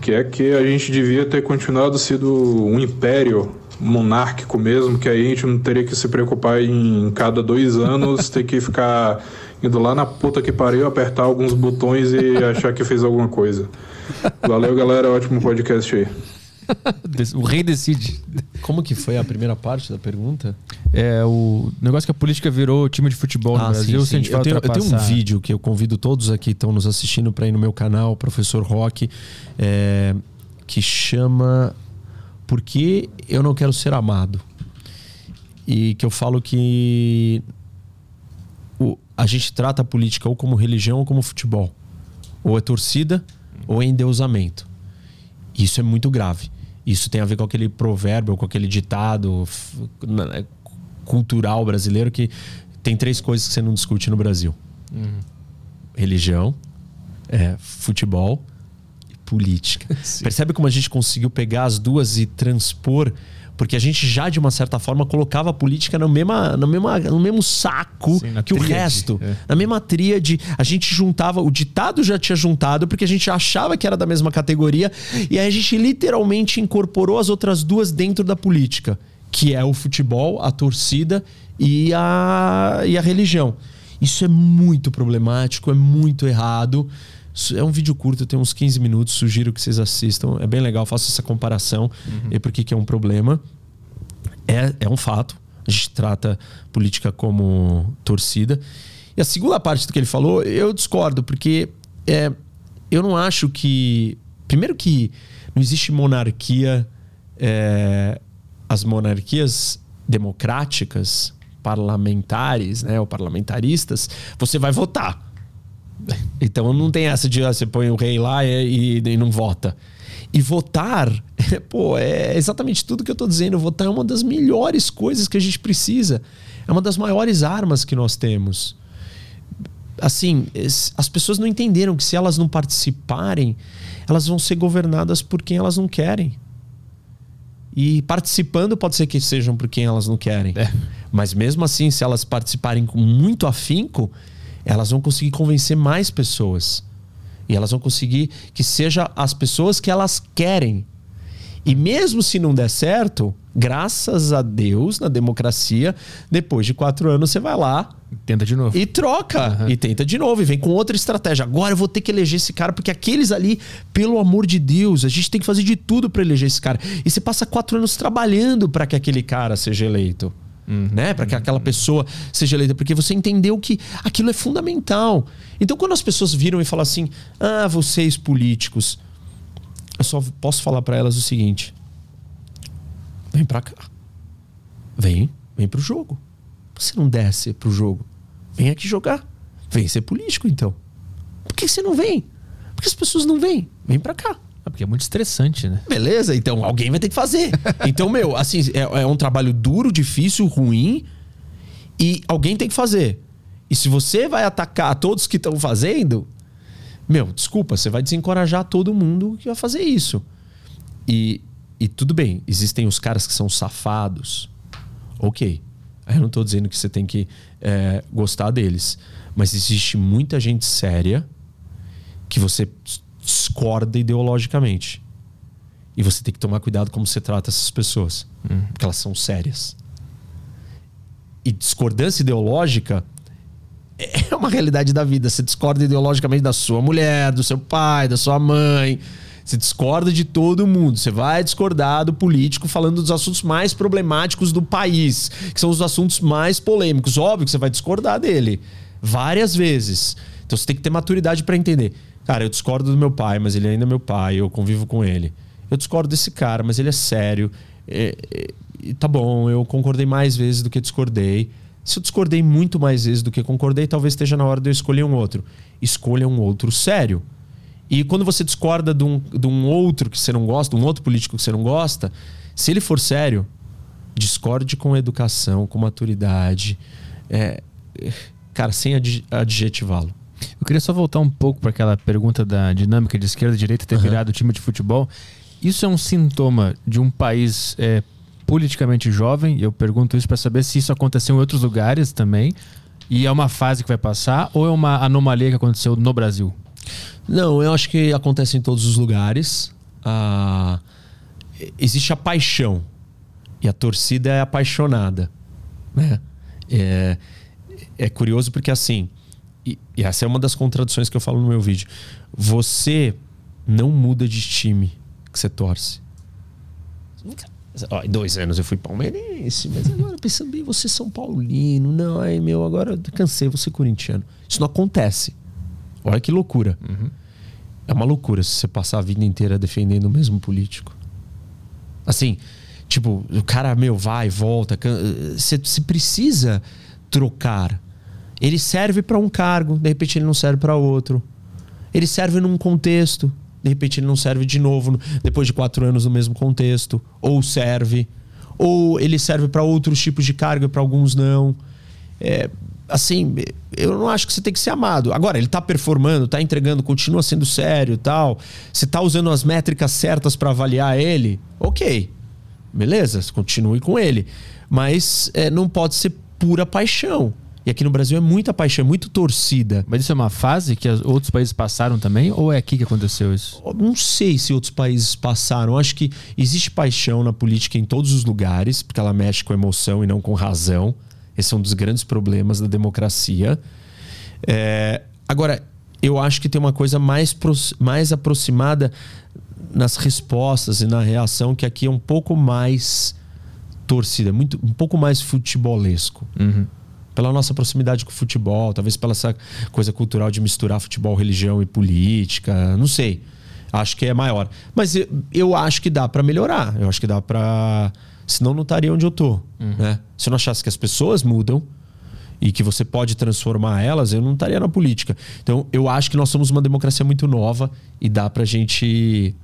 que é que a gente devia ter continuado sendo um império monárquico mesmo, que aí a gente não teria que se preocupar em cada dois anos ter que ficar indo lá na puta que pariu, apertar alguns botões e achar que fez alguma coisa. Valeu, galera. Ótimo podcast aí. <laughs> o rei decide. Como que foi a primeira parte da pergunta? É o negócio que a política virou time de futebol ah, no Brasil. Sim, sim. Eu, tenho, eu, tenho, um vídeo que eu convido todos aqui que estão nos assistindo para ir no meu canal, Professor Rock, é, que chama Por que eu não quero ser amado? E que eu falo que o, a gente trata a política ou como religião ou como futebol. Ou é torcida ou é endeusamento. Isso é muito grave. Isso tem a ver com aquele provérbio, com aquele ditado né, cultural brasileiro que tem três coisas que você não discute no Brasil: uhum. religião, é, futebol e política. <laughs> Sim. Percebe como a gente conseguiu pegar as duas e transpor porque a gente já, de uma certa forma, colocava a política no, mesma, no, mesma, no mesmo saco Sim, que tríade. o resto. É. Na mesma tríade, a gente juntava, o ditado já tinha juntado, porque a gente achava que era da mesma categoria, e aí a gente literalmente incorporou as outras duas dentro da política, que é o futebol, a torcida e a, e a religião. Isso é muito problemático, é muito errado. É um vídeo curto, tem uns 15 minutos, sugiro que vocês assistam. É bem legal, faço essa comparação uhum. e por que é um problema. É, é um fato. A gente trata política como torcida. E a segunda parte do que ele falou, eu discordo, porque é, eu não acho que. Primeiro, que não existe monarquia. É, as monarquias democráticas, parlamentares, né, ou parlamentaristas, você vai votar. <laughs> Então não tem essa de ah, você põe o rei lá e, e, e não vota. E votar, <laughs> pô, é exatamente tudo que eu estou dizendo. Votar é uma das melhores coisas que a gente precisa. É uma das maiores armas que nós temos. Assim, as pessoas não entenderam que se elas não participarem, elas vão ser governadas por quem elas não querem. E participando pode ser que sejam por quem elas não querem. É. Mas mesmo assim, se elas participarem com muito afinco, elas vão conseguir convencer mais pessoas. E elas vão conseguir que seja as pessoas que elas querem. E mesmo se não der certo, graças a Deus, na democracia, depois de quatro anos você vai lá. Tenta de novo. E troca. Uhum. E tenta de novo. E vem com outra estratégia. Agora eu vou ter que eleger esse cara, porque aqueles ali, pelo amor de Deus, a gente tem que fazer de tudo para eleger esse cara. E você passa quatro anos trabalhando para que aquele cara seja eleito. Uhum. Né? Para que aquela pessoa seja eleita, porque você entendeu que aquilo é fundamental. Então, quando as pessoas viram e falam assim: ah, vocês políticos, eu só posso falar para elas o seguinte: vem para cá, vem, vem pro jogo. Você não desce pro jogo, vem aqui jogar, vem ser político então. Por que você não vem? Porque as pessoas não vêm, vem para cá. É porque é muito estressante, né? Beleza, então alguém vai ter que fazer. <laughs> Então, meu, assim, é, é um trabalho duro, difícil, ruim e alguém tem que fazer. E se você vai atacar todos que estão fazendo, meu, desculpa, você vai desencorajar todo mundo que vai fazer isso. E, e tudo bem, existem os caras que são safados. Ok. Eu não estou dizendo que você tem que é, gostar deles. Mas existe muita gente séria que você discorda ideologicamente. E você tem que tomar cuidado como você trata essas pessoas. Hum. Porque elas são sérias. E discordância ideológica é <laughs> uma realidade da vida. Você discorda ideologicamente da sua mulher, do seu pai, da sua mãe. Você discorda de todo mundo. Você vai discordar do político falando dos assuntos mais problemáticos do país, que são os assuntos mais polêmicos. Óbvio que você vai discordar dele várias vezes. Então você tem que ter maturidade para entender. Cara, eu discordo do meu pai, mas ele ainda é meu pai, eu convivo com ele. Eu discordo desse cara, mas ele é sério. É, é, tá bom, eu concordei mais vezes do que discordei. Se eu discordei muito mais vezes do que concordei, talvez esteja na hora de eu escolher um outro. Escolha um outro sério. E quando você discorda de um, de um outro que você não gosta, um outro político que você não gosta, se ele for sério, discorde com educação, com maturidade. É, cara, sem adjetivá-lo. Eu queria só voltar um pouco para aquela pergunta da dinâmica de esquerda e direita ter uhum. virado o time de futebol. Isso é um sintoma de um país é, politicamente jovem? Eu pergunto isso para saber se isso aconteceu em outros lugares também. E é uma fase que vai passar ou é uma anomalia que aconteceu no Brasil? Não, eu acho que acontece em todos os lugares. Ah, existe a paixão e a torcida é apaixonada, né? É, é curioso porque assim, e, e essa é uma das contradições que eu falo no meu vídeo. Você não muda de time que você torce. Ó, em dois anos eu fui palmeirense, mas <laughs> agora pensando bem, você é São Paulino. Não, aí meu, agora eu cansei, você corintiano. Isso não acontece. Olha que loucura. Uhum. É uma loucura se você passar a vida inteira defendendo o mesmo político. Assim, tipo, o cara, meu, vai, volta. Você, você precisa trocar. Ele serve para um cargo, de repente ele não serve para outro. Ele serve num contexto, de repente ele não serve de novo depois de quatro anos no mesmo contexto. Ou serve. Ou ele serve para outros tipos de cargo e para alguns não. É, assim, eu não acho que você tem que ser amado. Agora, ele está performando, está entregando, continua sendo sério tal. Você está usando as métricas certas para avaliar ele, ok. Beleza, continue com ele. Mas é, não pode ser pura paixão. E aqui no Brasil é muita paixão, é muito torcida. Mas isso é uma fase que outros países passaram também? Ou é aqui que aconteceu isso? Não sei se outros países passaram. Acho que existe paixão na política em todos os lugares, porque ela mexe com emoção e não com razão. Esse é um dos grandes problemas da democracia. É, agora, eu acho que tem uma coisa mais, mais aproximada nas respostas e na reação que aqui é um pouco mais torcida, muito, um pouco mais futebolesco. Uhum. Pela nossa proximidade com o futebol, talvez pela essa coisa cultural de misturar futebol, religião e política, não sei. Acho que é maior. Mas eu, eu acho que dá para melhorar. Eu acho que dá para Senão não estaria onde eu tô. Uhum. Né? Se eu não achasse que as pessoas mudam e que você pode transformar elas, eu não estaria na política. Então, eu acho que nós somos uma democracia muito nova e dá pra gente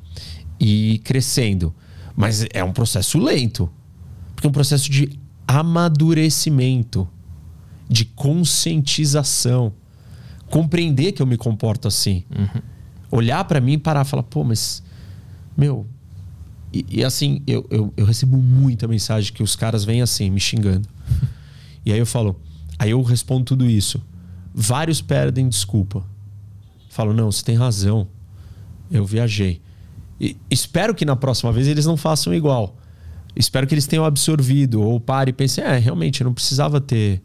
ir crescendo. Mas é um processo lento. Porque é um processo de amadurecimento, de conscientização. Compreender que eu me comporto assim. Uhum. Olhar para mim e parar e falar, pô, mas. Meu, e, e, assim, eu, eu, eu, recebo muita mensagem que os caras vêm assim, me xingando. <laughs> e aí eu falo, aí eu respondo tudo isso. Vários perdem desculpa. Falo, não, você tem razão. Eu viajei. E espero que na próxima vez eles não façam igual. Espero que eles tenham absorvido ou pare e pense, é, realmente, eu não precisava ter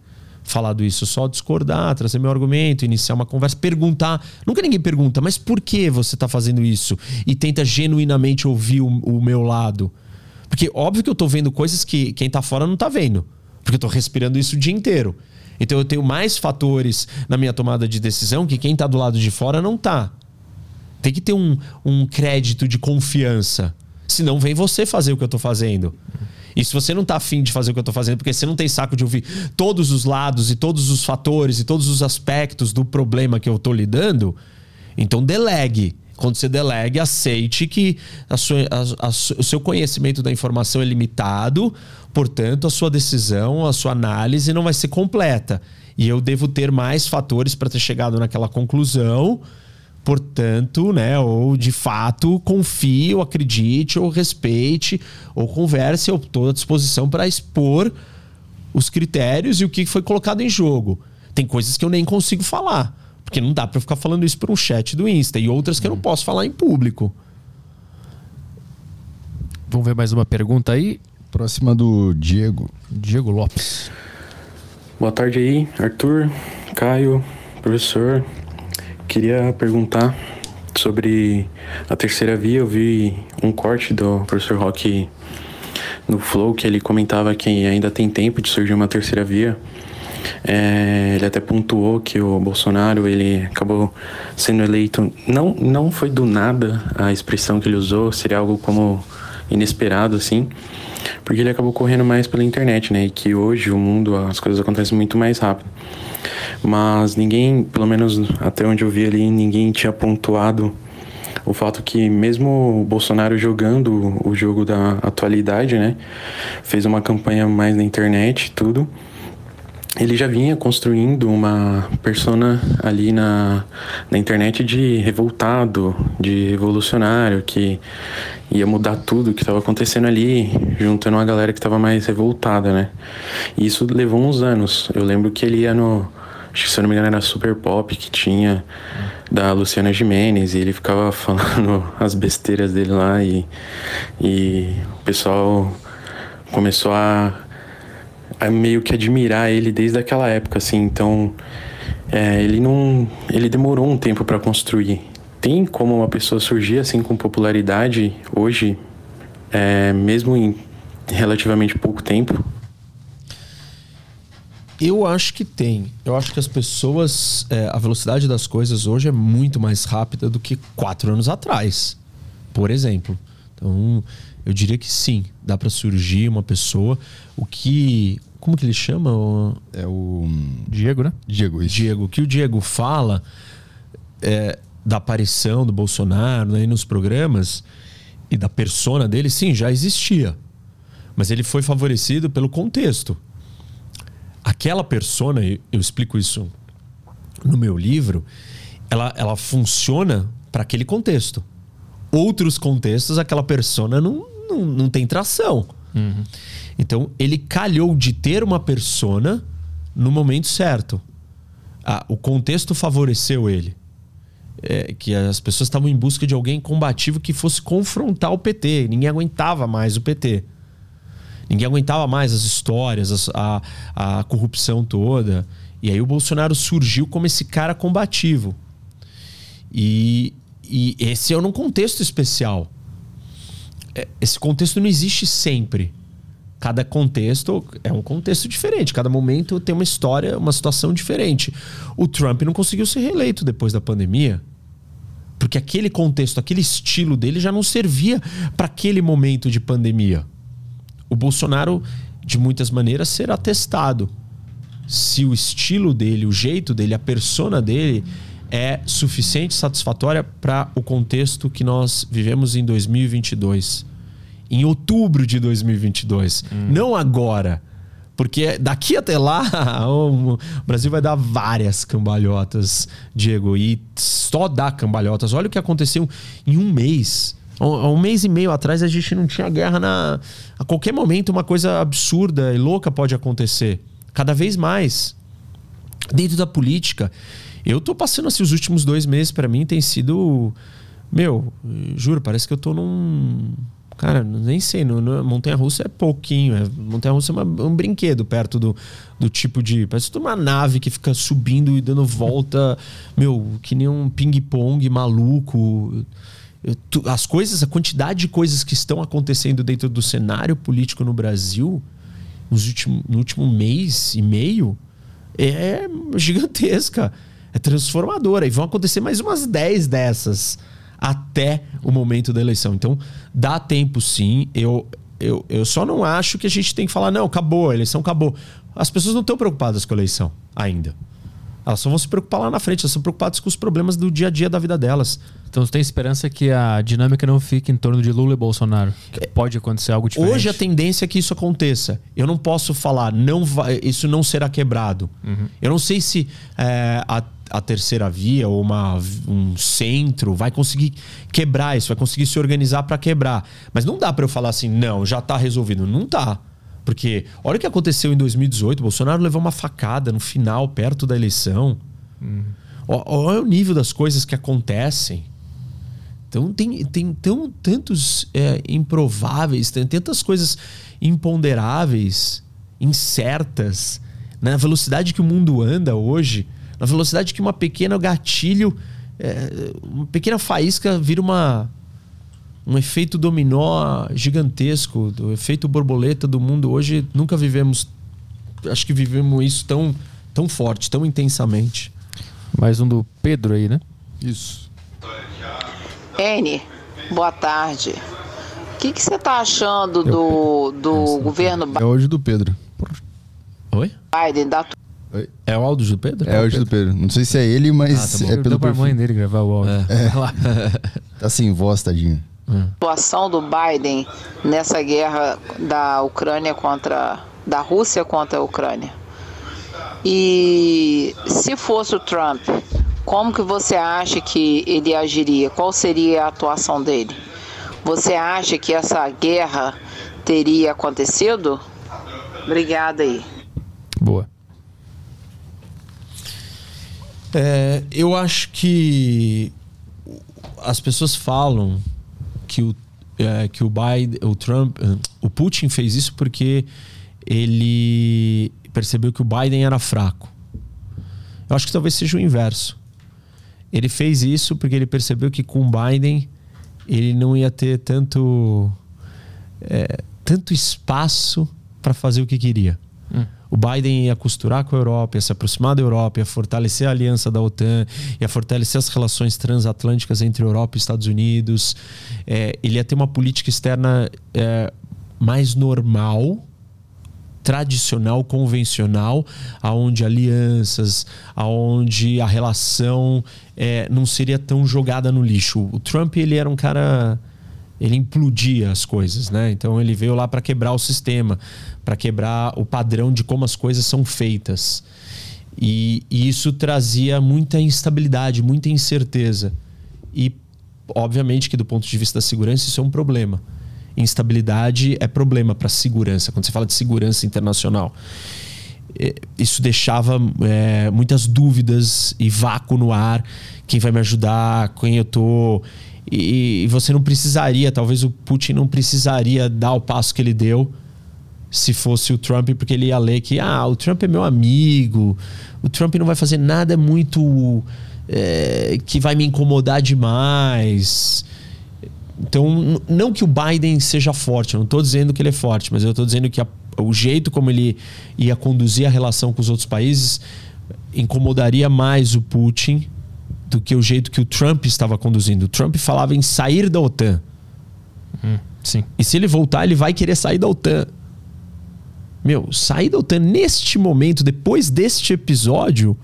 falado isso, só discordar, trazer meu argumento, iniciar uma conversa, perguntar. Nunca ninguém pergunta, mas por que você está fazendo isso? E tenta genuinamente ouvir o, o, meu lado. Porque óbvio que eu estou vendo coisas que quem está fora não está vendo. Porque eu estou respirando isso o dia inteiro. Então eu tenho mais fatores na minha tomada de decisão que quem está do lado de fora não está. Tem que ter um, um crédito de confiança. Senão vem você fazer o que eu estou fazendo. E se você não tá afim de fazer o que eu tô fazendo, porque você não tem saco de ouvir todos os lados e todos os fatores e todos os aspectos do problema que eu tô lidando, então delegue. Quando você delegue, aceite que a sua, a, a, o seu conhecimento da informação é limitado, portanto, a sua decisão, a sua análise não vai ser completa. E eu devo ter mais fatores para ter chegado naquela conclusão Portanto, né, ou de fato confie, ou acredite, ou respeite, ou converse, eu estou à disposição para expor os critérios e o que foi colocado em jogo. Tem coisas que eu nem consigo falar, porque não dá para ficar falando isso por um chat do Insta, e outras que eu não posso falar em público. Vamos ver mais uma pergunta aí. Próxima do Diego. Diego Lopes. Boa tarde aí, Arthur, Caio, professor. Queria perguntar sobre a terceira via. Eu vi um corte do professor Rock no Flow que ele comentava que ainda tem tempo de surgir uma terceira via. É, ele até pontuou que o Bolsonaro ele acabou sendo eleito. Não, não foi do nada a expressão que ele usou, seria algo como inesperado assim, porque ele acabou correndo mais pela internet, né? E que hoje o mundo as coisas acontecem muito mais rápido. Mas ninguém, pelo menos até onde eu vi ali, ninguém tinha pontuado o fato que mesmo o Bolsonaro jogando o jogo da atualidade, né, fez uma campanha mais na internet e tudo, ele já vinha construindo uma persona ali na, na internet de revoltado, de revolucionário, que ia mudar tudo que estava acontecendo ali, juntando uma galera que estava mais revoltada, né? E isso levou uns anos. Eu lembro que ele ia no. Acho que se eu não me engano era Super Pop que tinha da Luciana Jimenez e ele ficava <laughs> falando as besteiras dele lá e, e o pessoal começou a a meio que admirar ele desde aquela época, assim. Então, é, ele não, ele demorou um tempo para construir. Tem como uma pessoa surgir assim com popularidade hoje, é, mesmo em relativamente pouco tempo? Eu acho que tem. Eu acho que as pessoas. É, a velocidade das coisas hoje é muito mais rápida do que quatro anos atrás, por exemplo. Então, eu diria que sim, dá para surgir uma pessoa. O que como que ele chama? O... É o. Diego, né? Diego, isso. Diego. O que o Diego fala é, da aparição do Bolsonaro né, nos programas e da persona dele, sim, já existia. Mas ele foi favorecido pelo contexto. Aquela persona, eu explico isso no meu livro, ela, ela funciona para aquele contexto. Outros contextos, aquela persona não, não, não tem tração. Uhum. Então, ele calhou de ter uma persona no momento certo. Ah, o contexto favoreceu ele. É, que as pessoas estavam em busca de alguém combativo que fosse confrontar o PT. Ninguém aguentava mais o PT. Ninguém aguentava mais as histórias, a, a corrupção toda. E aí o Bolsonaro surgiu como esse cara combativo. E, e esse é num contexto especial. É, esse contexto não existe sempre. Cada contexto é um contexto diferente, cada momento tem uma história, uma situação diferente. O Trump não conseguiu ser reeleito depois da pandemia, porque aquele contexto, aquele estilo dele já não servia para aquele momento de pandemia. O Bolsonaro, de muitas maneiras, será testado. Se o estilo dele, o jeito dele, a persona dele é suficiente, satisfatória para o contexto que nós vivemos em 2022 em outubro de 2022. Hum. Não agora. Porque daqui até lá, <laughs> o Brasil vai dar várias cambalhotas, Diego. E só dá cambalhotas. Olha o que aconteceu em um mês. Um, mês e meio atrás a gente não tinha guerra na. A qualquer momento uma coisa absurda e louca pode acontecer. Cada vez mais. Dentro da política. Eu tô passando assim, os últimos dois meses para mim tem sido. Meu, juro, parece que eu tô num Cara, nem sei. No, no Montanha Russa é pouquinho. É, Montanha Russa é uma, um brinquedo perto do, do tipo de. Parece uma nave que fica subindo e dando volta. meu, que nem um ping-pong maluco. As coisas, a quantidade de coisas que estão acontecendo dentro do cenário político no Brasil nos último, no último mês e meio é gigantesca. É transformadora. E vão acontecer mais umas 10 dessas até o momento da eleição. Então, dá tempo sim. Eu, eu, eu só não acho que a gente tem que falar, não, acabou, a eleição acabou. As pessoas não estão preocupadas com a eleição ainda. Elas só vão se preocupar lá na frente, elas estão preocupadas com os problemas do dia a dia da vida delas. Então você tem esperança que a dinâmica não fique em torno de Lula e Bolsonaro? Que pode acontecer algo diferente? Hoje a tendência é que isso aconteça. Eu não posso falar, não vai, isso não será quebrado. Uhum. Eu não sei se é, a a terceira via ou uma, um centro vai conseguir quebrar isso, vai conseguir se organizar para quebrar. Mas não dá para eu falar assim, não, já está resolvido. Não tá. Porque olha o que aconteceu em 2018, Bolsonaro levou uma facada no final, perto da eleição. Uhum. Olha o nível das coisas que acontecem. Então tem, tem tão, tantos é, improváveis, tem tantas coisas imponderáveis, incertas, na velocidade que o mundo anda hoje na velocidade que uma pequena gatilho, é, uma pequena faísca vira uma um efeito dominó gigantesco, do efeito borboleta do mundo hoje nunca vivemos, acho que vivemos isso tão tão forte, tão intensamente. Mais um do Pedro aí, né? Isso. N, boa tarde. O que você está achando do, do governo É hoje do Pedro. Oi? Biden, da É o áudio do Pedro? É o áudio do Pedro. Não sei se é ele, mas ah, tá é pelo pra mãe dele gravar o áudio. É. <laughs> tá sem voz, tadinho. Situação do Biden nessa guerra da Ucrânia contra da Rússia contra a Ucrânia. E se fosse o Trump, como que você acha que ele agiria? Qual seria a atuação dele? Você acha que essa guerra teria acontecido? Obrigada aí. Boa. É, eu acho que as pessoas falam que o, é, que o Biden, o Trump, o Putin fez isso porque ele percebeu que o Biden era fraco. Eu acho que talvez seja o inverso. Ele fez isso porque ele percebeu que com o Biden ele não ia ter tanto é, tanto espaço para fazer o que queria. O Biden ia costurar com a Europa, ia se aproximar da Europa, ia fortalecer a aliança da OTAN, ia fortalecer as relações transatlânticas entre Europa e Estados Unidos. É, ele ia ter uma política externa é, mais normal, tradicional, convencional, aonde alianças, aonde a relação é, não seria tão jogada no lixo. O Trump ele era um cara ele implodia as coisas, né? Então ele veio lá para quebrar o sistema, para quebrar o padrão de como as coisas são feitas. E, e, isso trazia muita instabilidade, muita incerteza. E obviamente que do ponto de vista da segurança isso é um problema. Instabilidade é problema para segurança. Quando você fala de segurança internacional, é, isso deixava é, muitas dúvidas e vácuo no ar. Quem vai me ajudar? Quem eu tô? E, e você não precisaria, talvez o Putin não precisaria dar o passo que ele deu se fosse o Trump, porque ele ia ler que ah, o Trump é meu amigo, o Trump não vai fazer nada muito é, que vai me incomodar demais. Então, não que o Biden seja forte, eu não estou dizendo que ele é forte, mas eu estou dizendo que a, o jeito como ele ia conduzir a relação com os outros países incomodaria mais o Putin do que o jeito que o Trump estava conduzindo. O Trump falava em sair da OTAN. Hum, sim. E se ele voltar, ele vai querer sair da OTAN. Meu, sair da OTAN neste momento, depois deste episódio,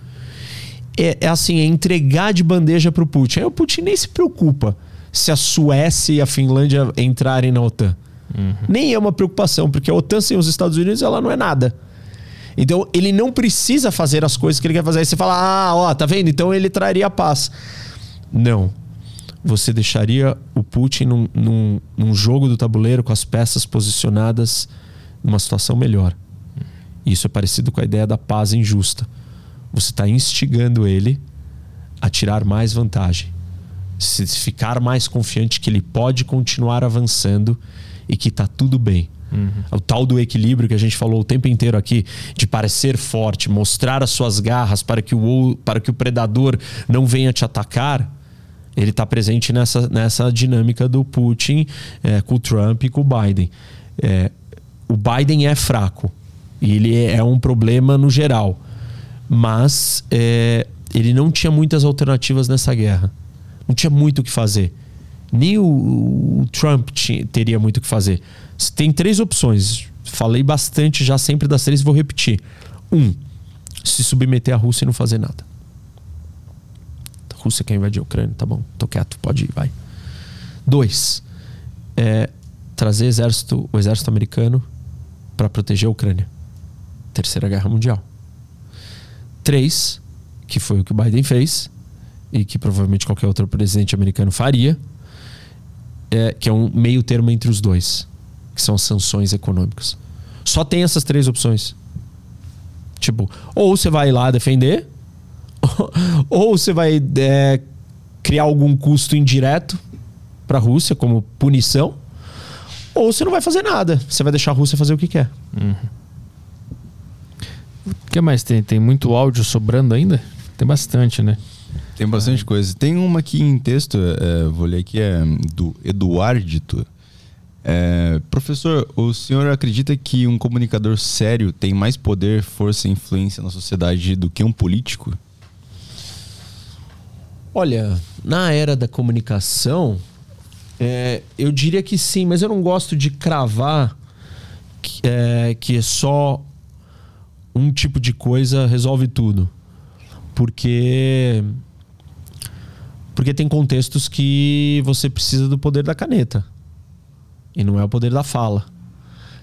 é, é assim, é entregar de bandeja para o Putin. Aí o Putin nem se preocupa se a Suécia e a Finlândia entrarem na OTAN. Uhum. Nem é uma preocupação, porque a OTAN sem os Estados Unidos ela não é nada. Então ele não precisa fazer as coisas que ele quer fazer. Aí você fala, ah, ó, tá vendo? Então ele traria paz. Não. Você deixaria o Putin num, num, num jogo do tabuleiro com as peças posicionadas numa situação melhor. Isso é parecido com a ideia da paz injusta. Você está instigando ele a tirar mais vantagem. Se ficar mais confiante que ele pode continuar avançando e que está tudo bem. Uhum. O tal do equilíbrio que a gente falou o tempo inteiro aqui, de parecer forte, mostrar as suas garras para que o, para que o predador não venha te atacar, ele está presente nessa, nessa dinâmica do Putin é, com o Trump e com o Biden. É, o Biden é fraco e ele é um problema no geral, mas é, ele não tinha muitas alternativas nessa guerra. Não tinha muito o que fazer. Nem o, o Trump tinha, teria muito o que fazer. Tem três opções. Falei bastante já sempre das três, vou repetir. Um, se submeter à Rússia e não fazer nada. A Rússia quer invadir a Ucrânia, tá bom, tô quieto, pode ir, vai. Dois, é, trazer exército, o exército americano para proteger a Ucrânia. Terceira Guerra Mundial. Três, que foi o que o Biden fez e que provavelmente qualquer outro presidente americano faria, é, que é um meio termo entre os dois que são sanções econômicas. Só tem essas três opções. Tipo, ou você vai lá defender, <laughs> ou você vai é, criar algum custo indireto para a Rússia como punição, ou você não vai fazer nada. Você vai deixar a Rússia fazer o que quer. Uhum. O que mais tem? Tem muito áudio sobrando ainda? Tem bastante, né? Tem bastante é. coisa. Tem uma aqui em texto, é, vou ler aqui, é do Eduardito. É, professor, o senhor acredita que um comunicador sério tem mais poder, força e influência na sociedade do que um político? Olha, na era da comunicação, é, eu diria que sim, mas eu não gosto de cravar que é, que é só um tipo de coisa resolve tudo. Porque porque tem contextos que você precisa do poder da caneta. E não é o poder da fala.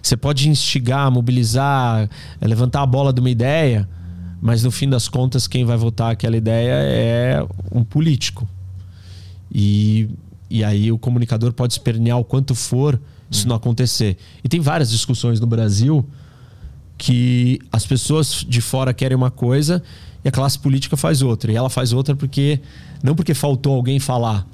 Você pode instigar, mobilizar, é, levantar a bola de uma ideia, mas no fim das contas, quem vai votar aquela ideia é um político. E, e aí o comunicador pode espernear o quanto for isso não acontecer. E tem várias discussões no Brasil que as pessoas de fora querem uma coisa e a classe política faz outra. E ela faz outra porque não porque faltou alguém falar,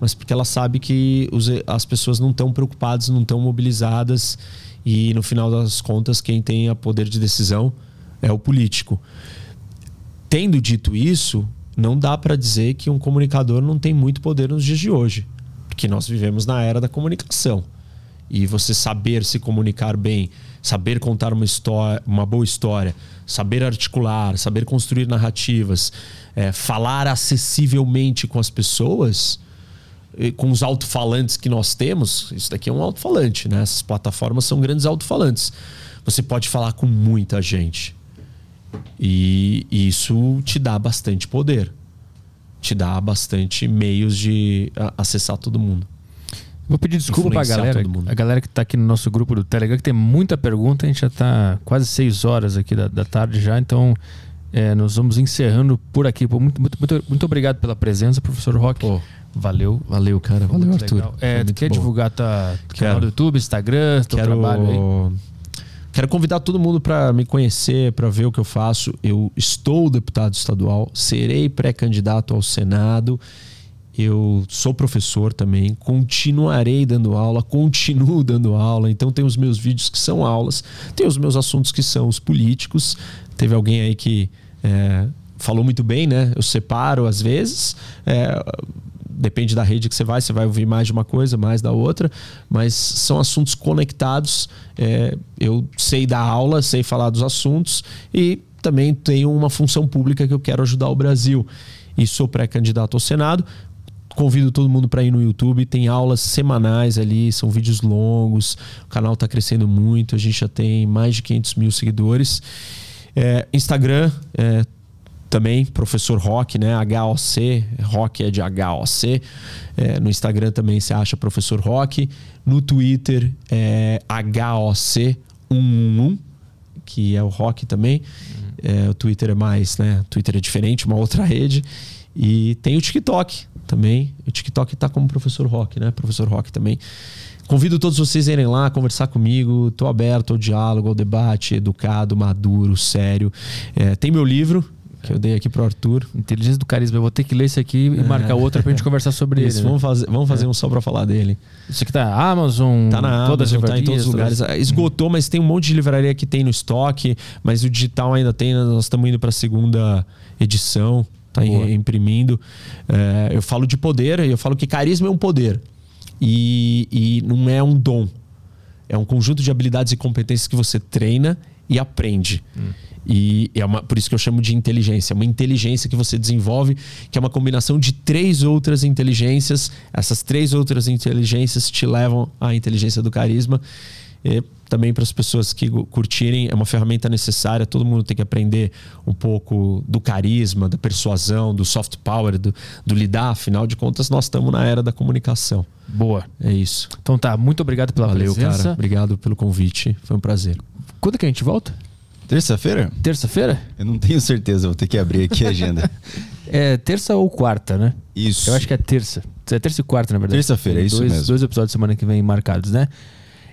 mas porque ela sabe que os, as pessoas não estão preocupadas, não estão mobilizadas e no final das contas quem tem a poder de decisão é o político. Tendo dito isso, não dá para dizer que um comunicador não tem muito poder nos dias de hoje, porque nós vivemos na era da comunicação. E você saber se comunicar bem, saber contar uma história, uma boa história, saber articular, saber construir narrativas, é, falar acessivelmente com as pessoas, com os alto-falantes que nós temos, isso daqui é um alto-falante, né? Essas plataformas são grandes alto-falantes. Você pode falar com muita gente. E, isso te dá bastante poder. Te dá bastante meios de acessar todo mundo. Vou pedir desculpa pra galera. A galera que tá aqui no nosso grupo do Telegram, que tem muita pergunta. A gente já tá quase seis horas aqui da, da tarde já, então é, nós vamos encerrando por aqui. Pô, muito, muito, muito, muito, obrigado pela presença, professor Rock. Pô, valeu, valeu, cara. Valeu, Arthur. É, tu quer bom. divulgar tua canal do YouTube, Instagram, teu quero... trabalho aí? Quero convidar todo mundo para me conhecer, para ver o que eu faço. Eu estou deputado estadual, serei pré-candidato ao Senado eu sou professor também, continuarei dando aula, continuo dando aula. Então tem os meus vídeos que são aulas, tem os meus assuntos que são os políticos. Teve alguém aí que é, falou muito bem, né? Eu separo às vezes. É, depende da rede que você vai, você vai ouvir mais de uma coisa, mais da outra, mas são assuntos conectados. É, eu sei dar aula, sei falar dos assuntos e também tenho uma função pública que eu quero ajudar o Brasil. E sou pré-candidato ao Senado. Convido todo mundo para ir no YouTube, tem aulas semanais ali, são vídeos longos, o canal está crescendo muito, a gente já tem mais de 500 mil seguidores. É, Instagram, é, também, professor Rock, né? HOC, Rock é de HOC. É, no Instagram também você acha professor Rock. No Twitter é HOC111, que é o Rock também. É, o Twitter é mais, né? O Twitter é diferente, uma outra <laughs> rede. E tem o TikTok também. O TikTok está como professor Rock, né? Professor Rock também. Convido todos vocês a irem lá conversar comigo. Estou aberto ao diálogo, ao debate, educado, maduro, sério. É, tem meu livro, que eu dei aqui pro Arthur. Inteligência do Carisma. Eu vou ter que ler esse aqui e é. marcar outro pra gente conversar sobre Isso, ele. Vamos né? fazer, vamos fazer é. um só pra falar dele. Isso aqui tá Amazon, tá na todas Amazon, tá em todos os lugares. Esgotou, mas tem um monte de livraria que tem no estoque, mas o digital ainda tem. Né? Nós estamos indo pra segunda edição tá Boa. imprimindo. É, eu falo de poder, eu falo que carisma é um poder. E, e não é um dom. É um conjunto de habilidades e competências que você treina e aprende. Hum. E é uma, por isso que eu chamo de inteligência. É uma inteligência que você desenvolve, que é uma combinação de três outras inteligências. Essas três outras inteligências te levam à inteligência do carisma. E também para as pessoas que curtirem, é uma ferramenta necessária. Todo mundo tem que aprender um pouco do carisma, da persuasão, do soft power, do, do lidar. Afinal de contas, nós estamos na era da comunicação. Boa. É isso. Então tá, muito obrigado pela Valeu, presença. cara. Obrigado pelo convite. Foi um prazer. Quando que a gente volta? Terça-feira? Terça-feira? Eu não tenho certeza, vou ter que abrir aqui a agenda. <laughs> é terça ou quarta, né? Isso. Eu acho que é terça. É terça e quarta, na verdade. Terça-feira, é isso dois, mesmo. Dois episódios semana que vem marcados, né?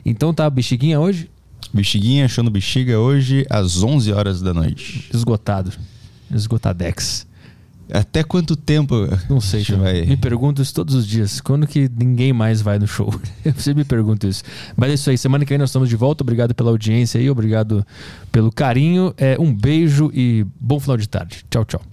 Então tá, bexiguinha hoje? Bexiguinha, no bexiga hoje às 11 horas da noite. Esgotado. Esgotadex. Até quanto tempo? Não sei, vai... me pergunto isso todos os dias. Quando que ninguém mais vai no show? <laughs> Eu sempre me pergunto isso. Mas é isso aí. Semana que vem nós estamos de volta. Obrigado pela audiência aí. Obrigado pelo carinho. É, um beijo e bom final de tarde. Tchau, tchau.